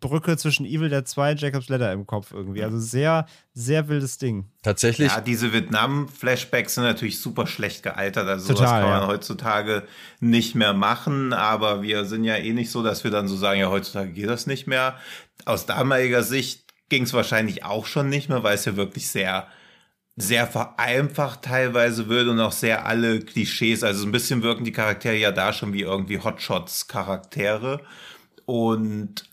Brücke zwischen Evil Dead 2 und Jacob's Ladder im Kopf irgendwie. Also sehr, sehr wildes Ding. Tatsächlich. Ja, diese Vietnam-Flashbacks sind natürlich super schlecht gealtert. Also sowas Total, kann man ja. heutzutage nicht mehr machen. Aber wir sind ja eh nicht so, dass wir dann so sagen, ja, heutzutage geht das nicht mehr. Aus damaliger Sicht ging es wahrscheinlich auch schon nicht mehr, weil es ja wirklich sehr sehr vereinfacht teilweise wird und auch sehr alle Klischees. Also so ein bisschen wirken die Charaktere ja da schon wie irgendwie Hotshots-Charaktere. Und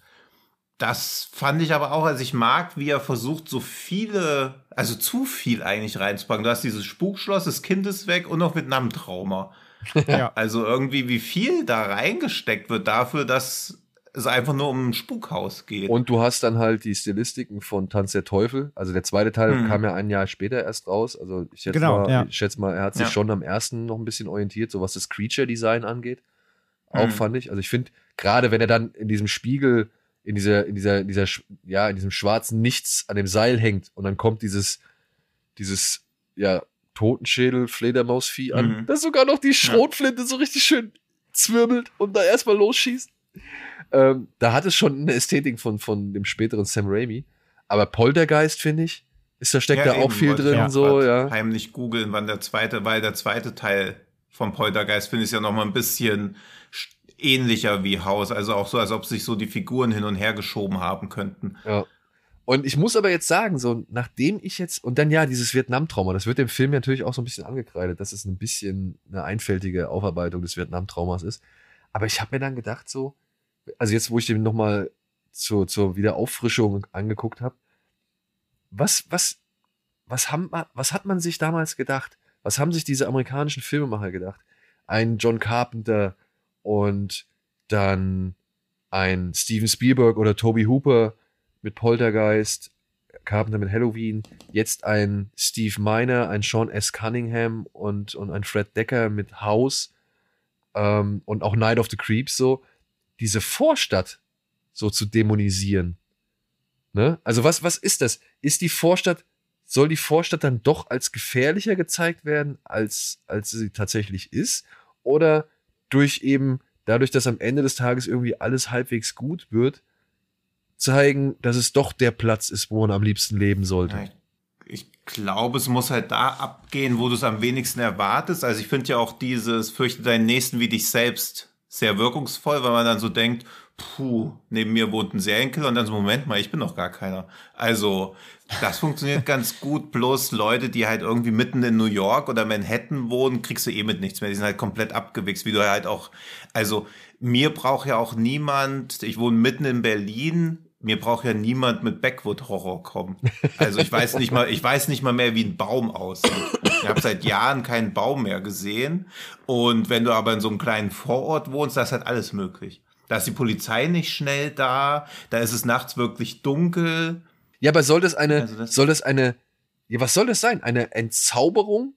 das fand ich aber auch, also ich mag, wie er versucht, so viele, also zu viel eigentlich reinzupacken. Du hast dieses Spukschloss, das Kind ist weg und noch Vietnam-Trauma. Ja. Also irgendwie, wie viel da reingesteckt wird dafür, dass es einfach nur um ein Spukhaus geht. Und du hast dann halt die Stilistiken von Tanz der Teufel. Also der zweite Teil Mhm. kam ja ein Jahr später erst raus. Also ich schätze, Genau, mal, ja. ich schätze mal, er hat sich Ja. schon am ersten noch ein bisschen orientiert, so was das Creature-Design angeht. Auch Mhm. fand ich. Also ich finde, gerade wenn er dann in diesem Spiegel, in dieser, in dieser, in dieser, ja, in diesem schwarzen Nichts an dem Seil hängt und dann kommt dieses, dieses, ja, Totenschädel, Fledermausvieh an, Mhm. das sogar noch die Schrotflinte so richtig schön zwirbelt und da erstmal losschießt. Ähm, da hat es schon eine Ästhetik von, von dem späteren Sam Raimi. Aber Poltergeist, finde ich, ist da steckt Ja, da auch eben, viel wollte drin, ja. so, ja. Heimlich googeln, wann der zweite, weil der zweite Teil vom Poltergeist finde ich ja noch mal ein bisschen sch- ähnlicher wie Haus. Also auch so, als ob sich so die Figuren hin und her geschoben haben könnten. Ja. Und ich muss aber jetzt sagen, so, nachdem ich jetzt, und dann ja, dieses Vietnam-Trauma, das wird dem Film natürlich auch so ein bisschen angekreidet, dass es ein bisschen eine einfältige Aufarbeitung des Vietnam-Traumas ist. Aber ich habe mir dann gedacht, so, also jetzt, wo ich den nochmal zur, zur Wiederauffrischung angeguckt habe, was, was, was, was hat man sich damals gedacht? Was haben sich diese amerikanischen Filmemacher gedacht? Ein John Carpenter und dann ein Steven Spielberg oder Toby Hooper mit Poltergeist, Carpenter mit Halloween, jetzt ein Steve Miner, ein Sean S. Cunningham und, und ein Fred Decker mit House ähm, und auch Night of the Creeps so, diese Vorstadt so zu dämonisieren. Ne? Also was, was ist das? Ist die Vorstadt, soll die Vorstadt dann doch als gefährlicher gezeigt werden, als, als sie tatsächlich ist? Oder durch eben, dadurch, dass am Ende des Tages irgendwie alles halbwegs gut wird, zeigen, dass es doch der Platz ist, wo man am liebsten leben sollte. Ich, ich glaube, es muss halt da abgehen, wo du es am wenigsten erwartest. Also ich finde ja auch dieses Fürchte deinen Nächsten wie dich selbst sehr wirkungsvoll, weil man dann so denkt, puh, neben mir wohnt ein Serienkiller und dann so, Moment mal, ich bin doch gar keiner. Also das funktioniert ganz gut, bloß Leute, die halt irgendwie mitten in New York oder Manhattan wohnen, kriegst du eh mit nichts mehr. Die sind halt komplett abgewichst, wie du halt auch, also mir braucht ja auch niemand, ich wohne mitten in Berlin, mir braucht ja niemand mit Backwood-Horror kommen. Also ich weiß nicht mal, ich weiß nicht mal mehr, wie ein Baum aussieht. Ich habe seit Jahren keinen Baum mehr gesehen. Und wenn du aber in so einem kleinen Vorort wohnst, da ist halt alles möglich. Da ist die Polizei nicht schnell da, da ist es nachts wirklich dunkel. Ja, aber soll das eine, Also das- soll das eine, ja, was soll das sein? Eine Entzauberung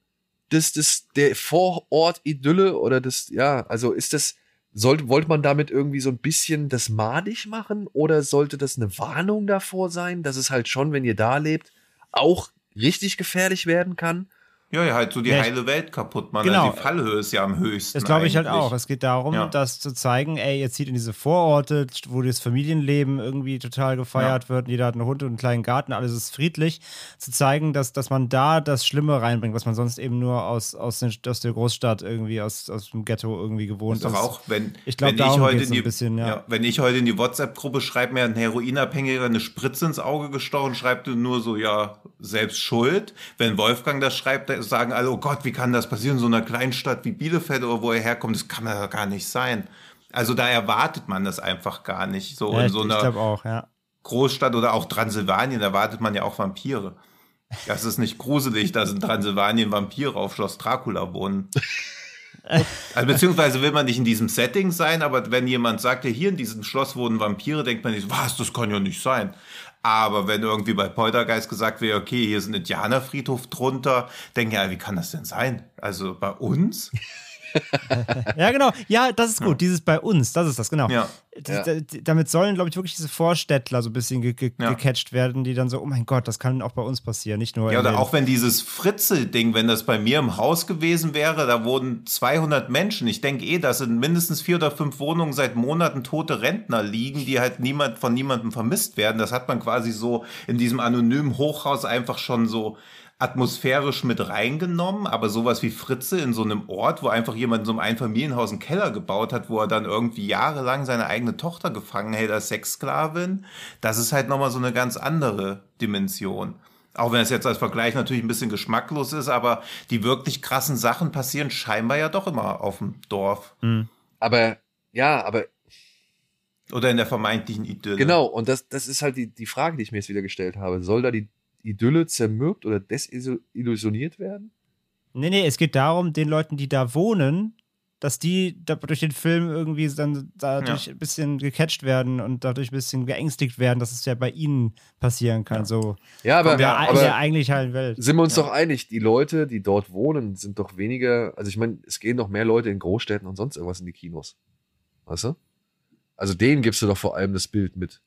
des, des, der Vorort-Idylle oder des, ja, also ist das, sollte, wollte man damit irgendwie so ein bisschen das madig machen oder sollte das eine Warnung davor sein, dass es halt schon, wenn ihr da lebt, auch richtig gefährlich werden kann? Ja, ja, halt so die Ja, heile Welt kaputt machen. Genau. Also die Fallhöhe ist ja am höchsten. Das glaube ich halt eigentlich. auch. Es geht darum, Ja. das zu zeigen, ey, ihr zieht in diese Vororte, wo das Familienleben irgendwie total gefeiert wird. Jeder hat einen Hund und einen kleinen Garten, alles ist friedlich. Zu zeigen, dass, dass man da das Schlimme reinbringt, was man sonst eben nur aus, aus, den, aus der Großstadt irgendwie, aus, aus dem Ghetto irgendwie gewohnt Ist doch auch, wenn, Ich glaub, wenn ich heute in die, ein bisschen, ja. wenn ich heute in die WhatsApp-Gruppe schreibe, mir ein Heroinabhängiger eine Spritze ins Auge gestochen, schreibt nur so, ja, selbst schuld. Wenn Wolfgang das schreibt, dann sagen alle, oh Gott, wie kann das passieren in so einer Kleinstadt wie Bielefeld oder wo er herkommt? Das kann ja gar nicht sein. Also da erwartet man das einfach gar nicht. So Ja, in so einer auch, ja. Großstadt oder auch Transsilvanien erwartet man ja auch Vampire. Das ist nicht gruselig, dass in Transsilvanien Vampire auf Schloss Dracula wohnen. Also beziehungsweise will man nicht in diesem Setting sein, aber wenn jemand sagt, ja, hier in diesem Schloss wohnen Vampire, denkt man nicht, was, das kann ja nicht sein. Aber wenn irgendwie bei Poltergeist gesagt wird, okay, hier ist ein Indianerfriedhof drunter, denken ja, wie kann das denn sein? Also bei uns? Ja, genau. Ja, das ist gut. Dieses bei uns, das ist das, genau. Ja. Das, da- damit sollen, glaube ich, wirklich diese Vorstädtler so ein bisschen ge ge Ja. gecatcht werden, die dann so, oh mein Gott, das kann auch bei uns passieren, nicht nur Ja, oder auch wenn dieses Fritzel-Ding, wenn das bei mir im Haus gewesen wäre, da wohnen 200 Menschen. Ich denke eh, dass in mindestens vier oder fünf Wohnungen seit Monaten tote Rentner liegen, die halt niemand von niemandem vermisst werden. Das hat man quasi so in diesem anonymen Hochhaus einfach schon so atmosphärisch mit reingenommen, aber sowas wie Fritze in so einem Ort, wo einfach jemand in so einem Einfamilienhaus einen Keller gebaut hat, wo er dann irgendwie jahrelang seine eigene Tochter gefangen hält als Sexsklavin, das ist halt nochmal so eine ganz andere Dimension. Auch wenn es jetzt als Vergleich natürlich ein bisschen geschmacklos ist, aber die wirklich krassen Sachen passieren scheinbar ja doch immer auf dem Dorf Aber, ja, aber oder in der vermeintlichen Idylle. Genau, und das, das ist halt die, die Frage, die ich mir jetzt wieder gestellt habe. Soll da die Idylle zermürbt oder desillusioniert werden? Nee, nee, es geht darum, den Leuten, die da wohnen, dass die da durch den Film irgendwie dann dadurch ein bisschen gecatcht werden und dadurch ein bisschen geängstigt werden, dass es ja bei ihnen passieren kann. So Ja, aber, in der, in der aber eigentlich heilen Welt. sind wir uns doch einig, die Leute, die dort wohnen, sind doch weniger, also ich meine, es gehen doch mehr Leute in Großstädten und sonst irgendwas in die Kinos. Weißt du? Also denen gibst du doch vor allem das Bild mit.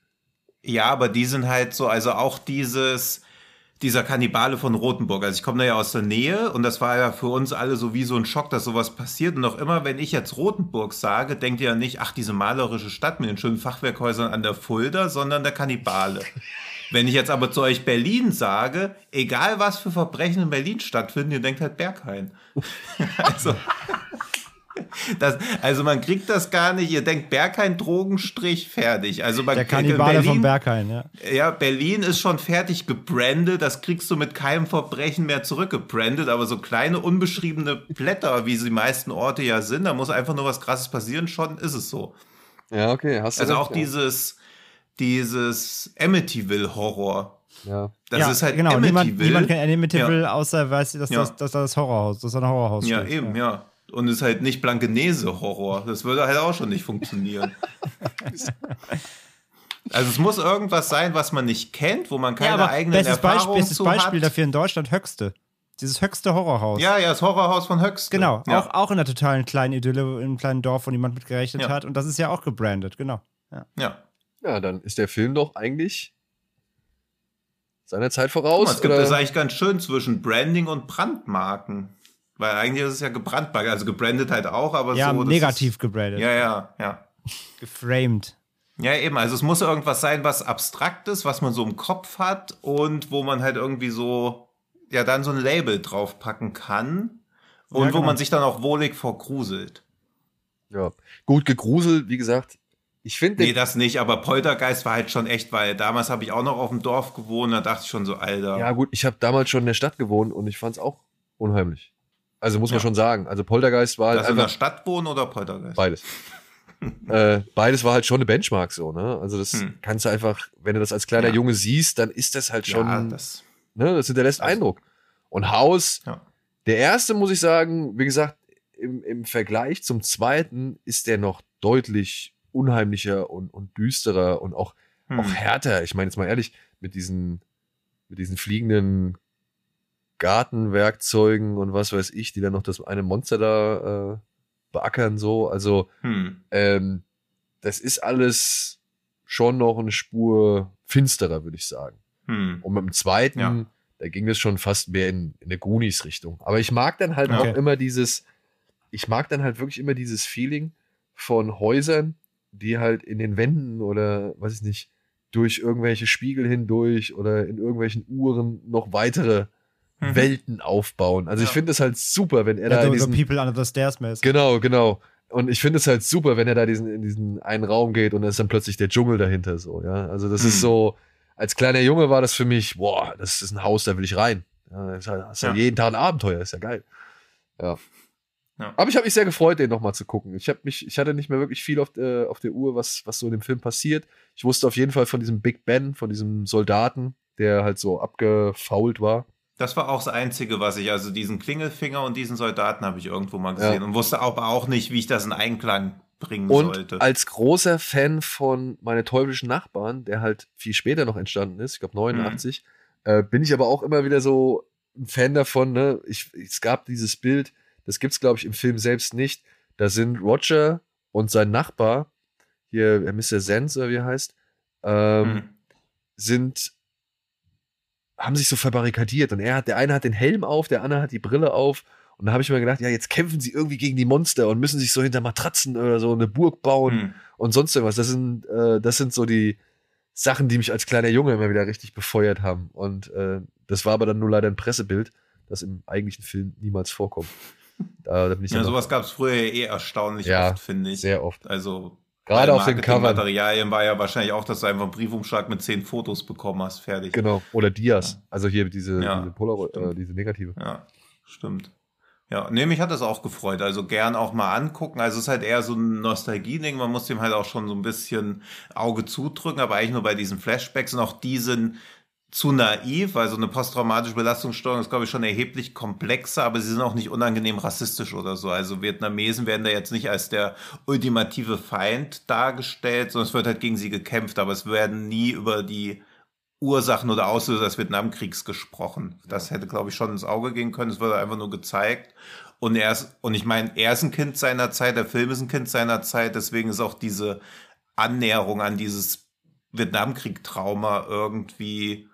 Ja, aber die sind halt so, also auch dieses, dieser Kannibale von Rothenburg. Also ich komme da ja aus der Nähe und das war ja für uns alle so wie so ein Schock, dass sowas passiert. Und noch immer, wenn ich jetzt Rothenburg sage, denkt ihr ja nicht, ach, diese malerische Stadt mit den schönen Fachwerkhäusern an der Fulda, sondern der Kannibale. Wenn ich jetzt aber zu euch Berlin sage, egal was für Verbrechen in Berlin stattfinden, ihr denkt halt Berghain. also, das, also man kriegt das gar nicht. Ihr denkt Berghain, Drogenstrich, fertig. Also man Der Kannibale Berlin, vom Berghain, ja. ja, Berlin ist schon fertig gebrandet. Das kriegst du mit keinem Verbrechen mehr zurückgebrandet. Aber so kleine unbeschriebene Blätter, wie sie die meisten Orte ja sind, da muss einfach nur was Krasses passieren. Schon ist es so. Ja, okay, hast du Also recht, auch ja. dieses, dieses Amityville-Horror. Ja. Das ja, ist halt genau. Niemand, Amityville. niemand kennt Amityville, Ja. außer weiß, dass, Ja. das, dass da das Horrorhaus, dass da ein Horrorhaus Ja, steht. eben, ja. Und es ist halt nicht Blankenese-Horror. Das würde halt auch schon nicht funktionieren. also es muss irgendwas sein, was man nicht kennt, wo man keine Ja, eigenen bestes Beispiel, Erfahrungen bestes zu Beispiel hat. dafür in Deutschland Höchste. Dieses Höchste Horrorhaus. Ja, ja, das Horrorhaus von Höchst. Genau, Ja. auch, auch in einer totalen kleinen Idylle, in einem kleinen Dorf, wo niemand mit gerechnet Ja. hat. Und das ist ja auch gebrandet, genau. Ja. ja. ja, dann ist der Film doch eigentlich seiner Zeit Guck voraus. mal, es gibt oder? das eigentlich ganz schön zwischen Branding und Brandmarken. Weil eigentlich ist es ja gebrandmarkt, also gebrandet halt auch, aber Ja, so. negativ Ist, gebrandet, ja, ja, ja. geframed. Ja, eben. Also es muss irgendwas sein, was Abstraktes, was man so im Kopf hat und wo man halt irgendwie so, ja, dann so ein Label draufpacken kann und Ja, wo genau. man sich dann auch wohlig vorgruselt. ja. Gut gegruselt, wie gesagt. Ich finde, Nee, das nicht, aber Poltergeist war halt schon echt, weil damals habe ich auch noch auf dem Dorf gewohnt, da dachte ich schon so, Alter. ja gut, ich habe damals schon in der Stadt gewohnt und ich fand es auch unheimlich. Also muss man Ja. schon sagen. Also Poltergeist war halt du in der Stadt wohnen oder Poltergeist? beides. äh, beides war halt schon eine Benchmark so, ne? Also das Hm. kannst du einfach, wenn du das als kleiner Ja. Junge siehst, dann ist das halt schon, ja, das, ne? Das hinterlässt Also- Eindruck. Und Haus, ja. der erste, muss ich sagen, wie gesagt, im, im Vergleich zum zweiten ist der noch deutlich unheimlicher und, und düsterer und auch, Hm. auch härter. Ich meine jetzt mal ehrlich, mit diesen, mit diesen fliegenden Gartenwerkzeugen und was weiß ich, die dann noch das eine Monster da äh, beackern, so. Also, Hm. ähm, das ist alles schon noch eine Spur finsterer, würde ich sagen. Hm. Und mit dem zweiten, Ja. da ging es schon fast mehr in, in eine Goonies-Richtung. Aber ich mag dann halt Okay. auch immer dieses, ich mag dann halt wirklich immer dieses Feeling von Häusern, die halt in den Wänden oder, weiß ich nicht, durch irgendwelche Spiegel hindurch oder in irgendwelchen Uhren noch weitere Mhm. Welten aufbauen. Also ich Ja. finde es halt super, wenn er da Ja, in so, so diesen, People Under the Stairs mäßig. Genau, genau. Und ich finde es halt super, wenn er da diesen, in diesen einen Raum geht und da ist dann plötzlich der Dschungel dahinter so, ja. Also das ist Hm. so, als kleiner Junge war das für mich, boah, das ist ein Haus, da will ich rein. Ja, das ist ja, das ist ja jeden Tag ein Abenteuer, ist ja geil. Ja. Ja. Aber ich habe mich sehr gefreut, den nochmal zu gucken. Ich habe mich, ich hatte nicht mehr wirklich viel auf, äh, auf der Uhr, was, was so in dem Film passiert. Ich wusste auf jeden Fall von diesem Big Ben, von diesem Soldaten, der halt so abgefault war. Das war auch das Einzige, was ich, also diesen Klingelfinger und diesen Soldaten habe ich irgendwo mal gesehen Ja. und wusste aber auch nicht, wie ich das in Einklang bringen Und sollte. als großer Fan von meine teuflischen Nachbarn, der halt viel später noch entstanden ist, ich glaube 89, äh, bin ich aber auch immer wieder so ein Fan davon. Ne? Ich, es gab dieses Bild, das gibt's glaube ich im Film selbst nicht. Da sind Roger und sein Nachbar, hier Mr. Oder wie er heißt, ähm, Hm. sind haben sich so verbarrikadiert und er hat der eine hat den Helm auf, der andere hat die Brille auf und da habe ich mir gedacht, ja, jetzt kämpfen sie irgendwie gegen die Monster und müssen sich so hinter Matratzen oder so eine Burg bauen Hm. und sonst irgendwas. Das sind äh, das sind so die Sachen, die mich als kleiner Junge immer wieder richtig befeuert haben und äh, das war aber dann nur leider ein Pressebild, das im eigentlichen Film niemals vorkommt. Da, da Ja, sowas gab es früher eh erstaunlich Ja, oft, finde ich. sehr oft. Also Gerade auf den Covern. Marketingmaterialien war ja wahrscheinlich auch, dass du einfach einen Briefumschlag mit zehn Fotos bekommen hast, fertig. Genau, oder Dias, also hier diese Ja, diese Polaroid, äh, diese negative. Ja, stimmt. Ja, nee, mich hat das auch gefreut. Also gern auch mal angucken. Also es ist halt eher so ein Nostalgie-Ding. Man muss dem halt auch schon so ein bisschen Auge zudrücken, aber eigentlich nur bei diesen Flashbacks und auch die sind zu naiv, weil so eine posttraumatische Belastungsstörung ist, glaube ich, schon erheblich komplexer, aber sie sind auch nicht unangenehm rassistisch oder so. Also Vietnamesen werden da jetzt nicht als der ultimative Feind dargestellt, sondern es wird halt gegen sie gekämpft, aber es werden nie über die Ursachen oder Auslöser des Vietnamkriegs gesprochen. Das hätte, glaube ich, schon ins Auge gehen können. Es wurde einfach nur gezeigt. Und er ist, und ich meine, er ist ein Kind seiner Zeit, der Film ist ein Kind seiner Zeit, deswegen ist auch diese Annäherung an dieses Vietnamkrieg-Trauma irgendwie,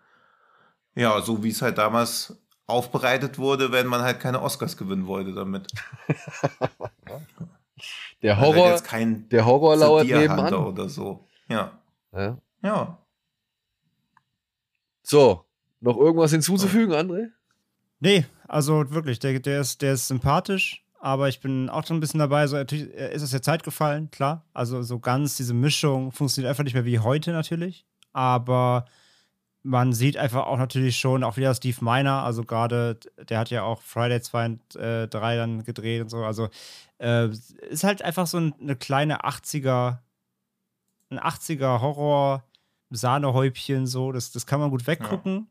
ja, so wie es halt damals aufbereitet wurde, wenn man halt keine Oscars gewinnen wollte damit. Der Horror, jetzt kein der Horror lauert nebenan. oder so. Ja. Ja. Ja. So, noch irgendwas hinzuzufügen, André? Nee, also wirklich, der, der, ist, der ist sympathisch, aber ich bin auch schon ein bisschen dabei. So, natürlich äh, ist es der Zeit gefallen, klar. Also so ganz diese Mischung funktioniert einfach nicht mehr wie heute natürlich. Aber man sieht einfach auch natürlich schon, auch wieder Steve Miner, also gerade, der hat ja auch Friday 2 und äh, 3 dann gedreht und so. Also äh, ist halt einfach so ein, eine kleine 80er, ein 80er Horror, Sahnehäubchen so. Das, das kann man gut weggucken.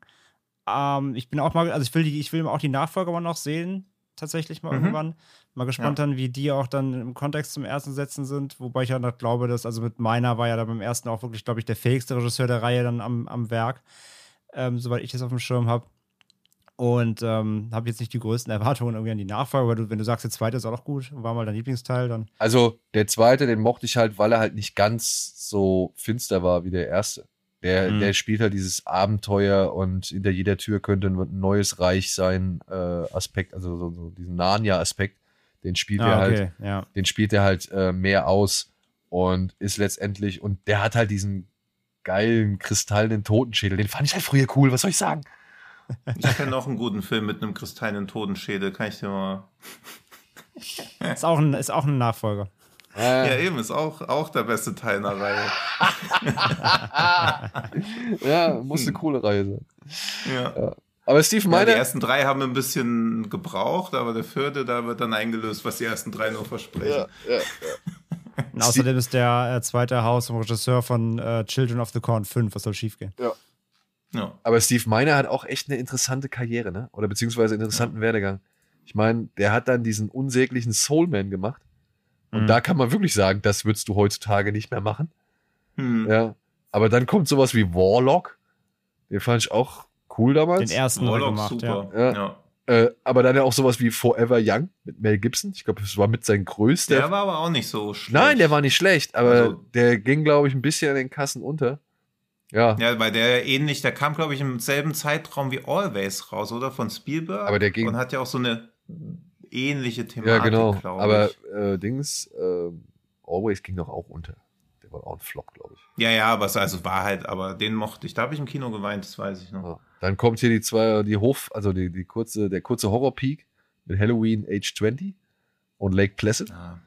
Ähm, ich bin auch mal, also ich will, die, ich will auch die Nachfolger mal noch sehen, tatsächlich mal Mhm. irgendwann. Mal gespannt dann, wie die auch dann im Kontext zum ersten setzen sind. Wobei ich ja noch glaube, dass, also mit meiner war ja da beim ersten auch wirklich, glaube ich, der fähigste Regisseur der Reihe dann am, am Werk, ähm, soweit ich das auf dem Schirm habe. Und ähm, habe jetzt nicht die größten Erwartungen irgendwie an die Nachfolger, weil du, wenn du sagst, der zweite ist auch noch gut, war mal dein Lieblingsteil, dann. Also, der zweite, den mochte ich halt, weil er halt nicht ganz so finster war wie der erste. Der, Mhm. der spielt halt dieses Abenteuer und hinter jeder Tür könnte ein neues Reich sein, äh, Aspekt, also so, so diesen Narnia-Aspekt, den spielt er halt, Ah, ja. den spielt er halt äh, mehr aus und ist letztendlich, und der hat halt diesen geilen, kristallenen Totenschädel, den fand ich halt früher cool, was soll ich sagen? Ich kenne noch einen guten Film mit einem kristallenen Totenschädel. Kann ich dir mal. Ist auch ein, ist auch ein Nachfolger. Ja, eben, ist auch, auch der beste Teil in der Reihe. ja, muss eine coole Reihe sein. Ja. Aber Steve Ja, die ersten drei haben ein bisschen gebraucht, aber der vierte, da wird dann eingelöst, was die ersten drei nur versprechen. ja, ja, ja. Und außerdem ist der äh, zweite Haus und Regisseur von äh, Children of the Corn 5. Was soll schiefgehen? Ja. Aber Steve Miner hat auch echt eine interessante Karriere, ne? Oder beziehungsweise einen interessanten Werdegang. Ich meine, der hat dann diesen unsäglichen Soulman gemacht. Und Mhm. da kann man wirklich sagen, das würdest du heutzutage nicht mehr machen. Hm. Ja. Aber dann kommt sowas wie Warlock. Den fand ich auch cool damals. Den ersten er Warlock, gemacht, ja. super. Ja. Ja. Äh, aber dann ja auch sowas wie Forever Young mit Mel Gibson. Ich glaube, das war mit sein größter. Der war aber auch nicht so schlecht. Nein, der war nicht schlecht, aber Also- der ging, glaube ich, ein bisschen an den Kassen unter. Ja, Ja, weil der ähnlich, der kam, glaube ich, im selben Zeitraum wie Always raus, oder? Von Spielberg. Aber der ging- Und hat ja auch so eine ähnliche ja, Thematik, genau. glaube Aber ich. äh, Dings, äh, Always ging doch auch unter. Der war auch ein Flop, glaube ich. Ja, ja, aber es also war halt, aber den mochte ich. Da habe ich im Kino geweint, das weiß ich noch. Ja. Dann kommt hier die zwei, die Hof, also die, die kurze, der kurze Horror-Peak mit Halloween Age 20 und Lake Placid. Ja.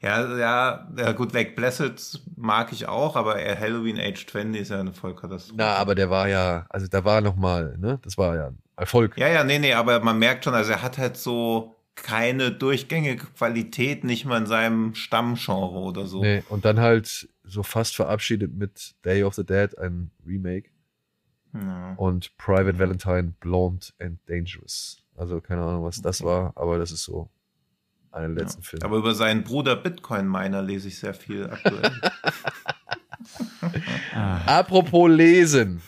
Ja, ja, ja, gut, Lake Blessed mag ich auch, aber Halloween Age 20 ist ja eine Vollkatastrophe. Na, aber der war ja, also da war noch mal, ne, das war ja ein Erfolg. Ja, ja, nee, nee, aber man merkt schon, also er hat halt so keine durchgängige Qualität, nicht mal in seinem Stammgenre oder so. Nee, und dann halt so fast verabschiedet mit Day of the Dead, ein Remake. Ja. und Private Valentine Blonde and Dangerous. Also keine Ahnung, was das war, aber das ist so einer der letzten Filme. Aber über seinen Bruder Bitcoin Miner lese ich sehr viel aktuell. Ah. Apropos Lesen.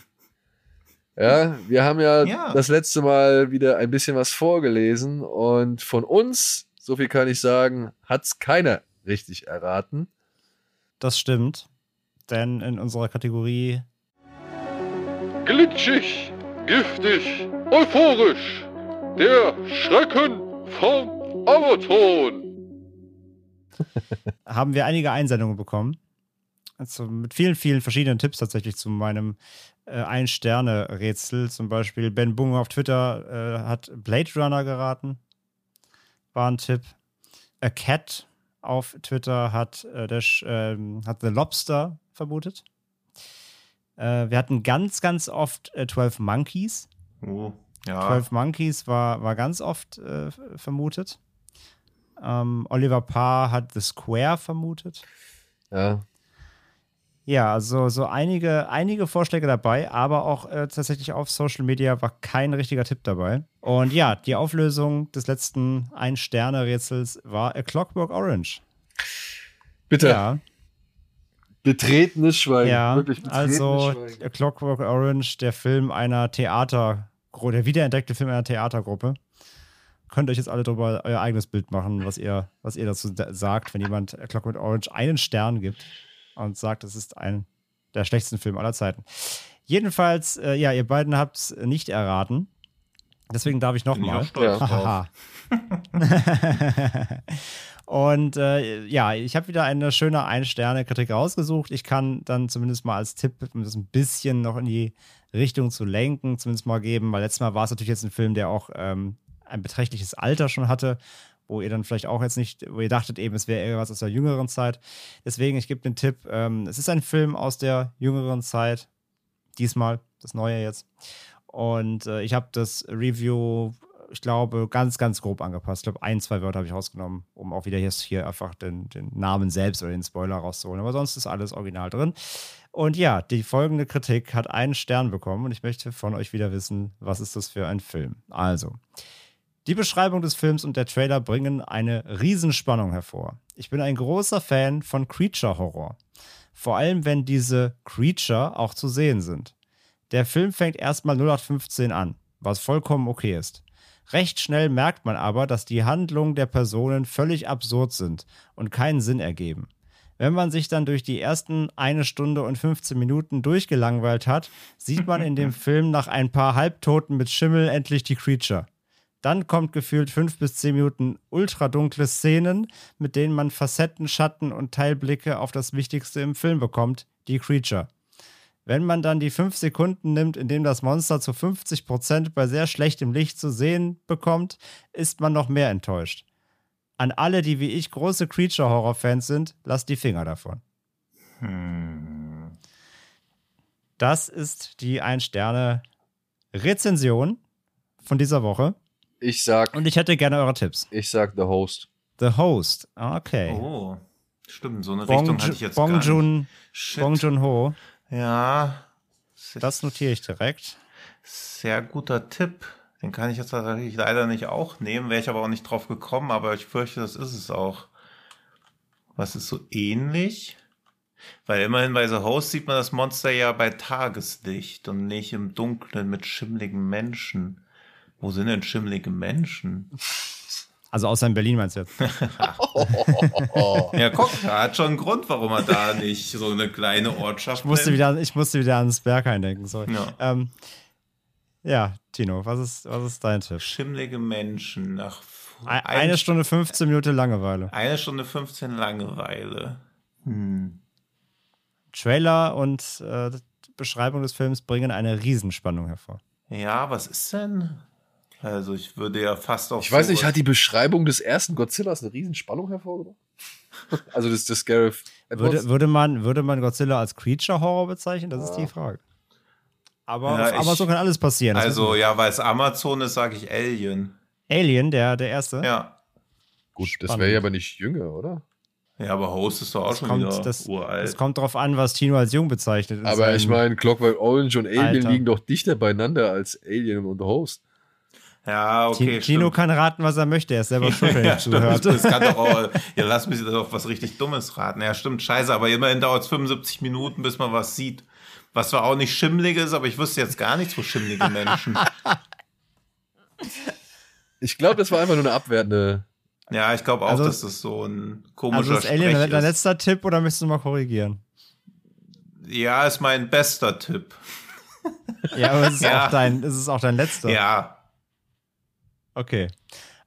Ja, wir haben ja, Ja. das letzte Mal wieder ein bisschen was vorgelesen und von uns, so viel kann ich sagen, hat es keiner richtig erraten. Das stimmt. Denn in unserer Kategorie Glitschig, giftig, euphorisch. Der Schrecken vom Amazon. haben wir einige Einsendungen bekommen. Also mit vielen, vielen verschiedenen Tipps tatsächlich zu meinem äh, Ein-Sterne-Rätsel. Zum Beispiel Ben Bunge auf Twitter äh, hat Blade Runner geraten. War ein Tipp. A Cat auf Twitter hat, äh, der, ähm, hat The Lobster vermutet. Äh, wir hatten ganz, ganz oft äh, 12 Monkeys. Oh, ja. 12 Monkeys war, war ganz oft äh, vermutet. Ähm, Oliver Parr hat The Square vermutet. Ja, Ja, also so einige, einige Vorschläge dabei, aber auch äh, tatsächlich auf Social Media war kein richtiger Tipp dabei. Und ja, die Auflösung des letzten Ein-Sterne-Rätsels war A Clockwork Orange. bitte. Ja, Betretenes Schweigen. ja. Wirklich betretenes Also Schweigen. A Clockwork Orange, der Film einer Theatergruppe, der wiederentdeckte Film einer Theatergruppe. Könnt euch jetzt alle darüber euer eigenes Bild machen, was ihr, was ihr dazu da- sagt, wenn jemand A Clockwork Orange einen Stern gibt und sagt, es ist ein der schlechtesten Film aller Zeiten. Jedenfalls, äh, ja, ihr beiden habt es nicht erraten. Deswegen darf ich nochmal. Ja. Und äh, ja, ich habe wieder eine schöne Ein-Sterne-Kritik rausgesucht. Ich kann dann zumindest mal als Tipp, um das ein bisschen noch in die Richtung zu lenken, zumindest mal geben, weil letztes Mal war es natürlich jetzt ein Film, der auch ähm, ein beträchtliches Alter schon hatte, wo ihr dann vielleicht auch jetzt nicht, wo ihr dachtet eben, es wäre irgendwas aus der jüngeren Zeit. Deswegen, ich gebe den Tipp, ähm, es ist ein Film aus der jüngeren Zeit, diesmal, das neue jetzt. Und äh, ich habe das Review, ich glaube, ganz, ganz grob angepasst. Ich glaube, ein, zwei Wörter habe ich rausgenommen, um auch wieder jetzt hier einfach den, den Namen selbst oder den Spoiler rauszuholen. Aber sonst ist alles original drin. Und ja, die folgende Kritik hat einen Stern bekommen und ich möchte von euch wieder wissen, was ist das für ein Film? Also, die Beschreibung des Films und der Trailer bringen eine Riesenspannung hervor. Ich bin ein großer Fan von Creature Horror. Vor allem, wenn diese Creature auch zu sehen sind. Der Film fängt erstmal 0815 an, was vollkommen okay ist. Recht schnell merkt man aber, dass die Handlungen der Personen völlig absurd sind und keinen Sinn ergeben. Wenn man sich dann durch die ersten eine Stunde und 15 Minuten durchgelangweilt hat, sieht man in dem Film nach ein paar Halbtoten mit Schimmel endlich die Creature. Dann kommt gefühlt fünf bis zehn Minuten ultradunkle Szenen, mit denen man Facetten, Schatten und Teilblicke auf das Wichtigste im Film bekommt, die Creature. Wenn man dann die fünf Sekunden nimmt, in denen das Monster zu 50% bei sehr schlechtem Licht zu sehen bekommt, ist man noch mehr enttäuscht. An alle, die wie ich große Creature-Horror-Fans sind, lasst die Finger davon. Hm. Das ist die Ein-Sterne-Rezension von dieser Woche. Ich sag, Und ich hätte gerne eure Tipps. ich sag The Host. The Host. Okay. Oh. Stimmt, so eine Bong, Richtung hatte ich jetzt Bong, gar nicht. Joon, Shit. Bong Joon-ho. Ja, Das notiere ich direkt. sehr guter Tipp. Den kann ich jetzt tatsächlich leider nicht auch nehmen, wäre ich aber auch nicht drauf gekommen, aber ich fürchte, das ist es auch. Was ist so ähnlich? Weil immerhin bei The Host sieht man das Monster ja bei Tageslicht und nicht im Dunkeln mit schimmligen Menschen. Wo sind denn schimmlige Menschen? Also außer in Berlin meinst du jetzt? Ja, guck, er hat schon einen Grund, warum er da nicht so eine kleine Ortschaft Ich musste wieder, ich musste wieder ans Berghain denken. Sorry. Ja. Ähm, ja, Tino, was ist, was ist dein Tipp? Schimmlige Menschen nach Ein, eine Stunde 15 Minuten Langeweile. Eine Stunde 15 Langeweile. Hm. Trailer und äh, Beschreibung des Films bringen eine Riesenspannung hervor. Ja, was ist denn? Also ich würde ja fast auf Ich weiß nicht, hat die Beschreibung des ersten Godzillas eine Riesenspannung hervorgebracht? also das, das Gareth? Würde, würde, man, würde man Godzilla als Creature-Horror bezeichnen? Das ist die Frage. Aber Ja, auf ich- Amazon kann alles passieren. das Also ja, weil es Amazon ist, sage ich Alien. Alien, der, der erste. Ja. Gut, das Spannend. wäre ja aber nicht jünger, oder? Ja, aber Host ist doch auch Das schon kommt, wieder das, uralt. das kommt drauf an, was Tino als jung bezeichnet. Aber ich meine, Clockwork Orange und Alien Alter. liegen doch dichter beieinander als Alien und Host. Ja, okay. Stimmt. kann raten, was er möchte. Er ist selber schuld, wenn er ja, zuhört. Das kann doch auch, ja, lass mich doch was richtig Dummes raten. Ja, stimmt, scheiße, aber immerhin dauert es 75 Minuten, bis man was sieht. Was zwar auch nicht schimmlig ist, aber ich wüsste jetzt gar nichts für schimmlige Menschen. Ich glaube, das war einfach nur eine abwertende. Ja, ich glaube auch, Also- dass das so ein komischer Also ist Alien Sprech dein letzter Tipp oder möchtest du mal korrigieren? Ja, ist mein bester Tipp. Ja, aber es ist, Ja. Auch, dein, es ist auch dein letzter. Ja, Okay.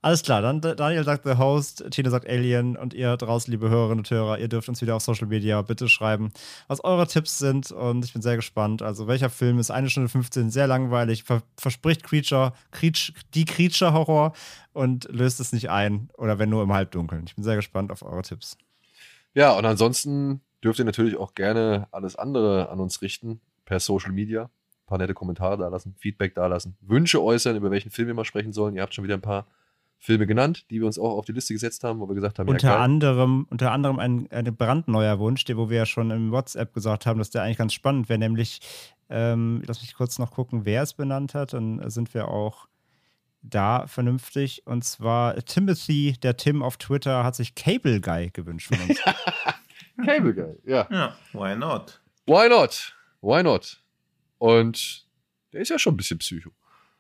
Alles klar, dann Daniel sagt The Host, Tino sagt Alien und ihr draußen, liebe Hörerinnen und Hörer, ihr dürft uns wieder auf Social Media bitte schreiben, was eure Tipps sind und ich bin sehr gespannt. Also welcher Film ist eine Stunde 15, sehr langweilig, ver verspricht Creature, Creature die Creature-Horror und löst es nicht ein oder wenn nur im Halbdunkeln. Ich bin sehr gespannt auf eure Tipps. Ja, und ansonsten dürft ihr natürlich auch gerne alles andere an uns richten, per Social Media. Ein paar nette Kommentare da lassen, Feedback da lassen, Wünsche äußern, über welchen Film wir mal sprechen sollen. Ihr habt schon wieder ein paar Filme genannt, die wir uns auch auf die Liste gesetzt haben, wo wir gesagt haben, Unter ja, geil. anderem, unter anderem ein, ein brandneuer Wunsch, der, wo wir ja schon im WhatsApp gesagt haben, dass der eigentlich ganz spannend wäre, nämlich, ähm, lass mich kurz noch gucken, wer es benannt hat, dann sind wir auch da vernünftig. Und zwar Timothy, der Tim auf Twitter, hat sich Cable Guy gewünscht von uns. Cable Guy. Ja. ja, why not? Why not? Why not? Und der ist ja schon ein bisschen Psycho.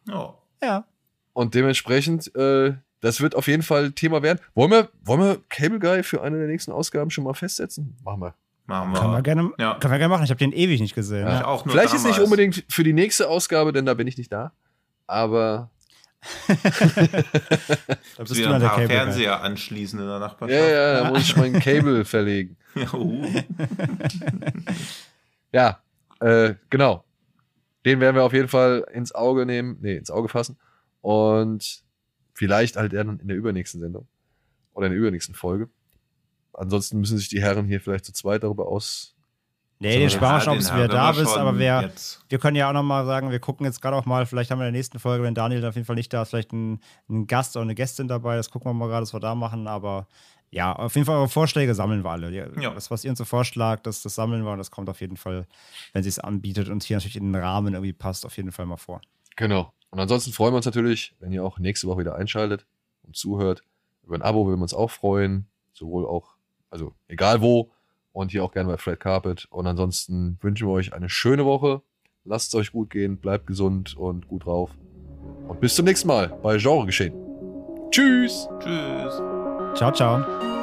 Ja. ja. Und dementsprechend, äh, das wird auf jeden Fall Thema werden. Wollen wir, wollen wir Cable Guy für eine der nächsten Ausgaben schon mal festsetzen? Machen wir. Machen wir. Können wir gerne, Ja. können wir gerne machen. Ich habe den ewig nicht gesehen. Ja. Ja. Ich auch nur Vielleicht ist nicht damals. unbedingt für die nächste Ausgabe, denn da bin ich nicht da. Aber Da bist du wieder ein paar Cable Guy. Fernseher anschließen in der ja, Nachbarschaft. ja, da muss ich mein Cable verlegen. uh. Ja, äh, genau. Den werden wir auf jeden Fall ins Auge nehmen, nee, ins Auge fassen. Und vielleicht halt dann in der übernächsten Sendung. Oder in der übernächsten Folge. Ansonsten müssen sich die Herren hier vielleicht zu zweit darüber aus. Nee, den sparen wir schon, bis haben wieder da bist, aber wer, jetzt. Wir können ja auch nochmal sagen, wir gucken jetzt gerade auch mal, vielleicht haben wir in der nächsten Folge, wenn Daniel auf jeden Fall nicht da ist, vielleicht einen, einen Gast oder eine Gästin dabei. Das gucken wir mal gerade, was wir da machen. Aber ja, auf jeden Fall eure Vorschläge sammeln wir alle. Ja. Das, was ihr uns so vorschlagt, das, das sammeln wir und das kommt auf jeden Fall, wenn sie es anbietet und hier natürlich in den Rahmen irgendwie passt, auf jeden Fall mal vor. Genau. Und ansonsten freuen wir uns natürlich, wenn ihr auch nächste Woche wieder einschaltet und zuhört. Über ein Abo würden wir uns auch freuen. Sowohl auch, also egal wo. Und hier auch gerne bei Fred Carpet. Und ansonsten wünschen wir euch eine schöne Woche. Lasst es euch gut gehen, bleibt gesund und gut drauf. Und bis zum nächsten Mal bei Genre geschehen. Tschüss! Tschüss. Ciao, ciao.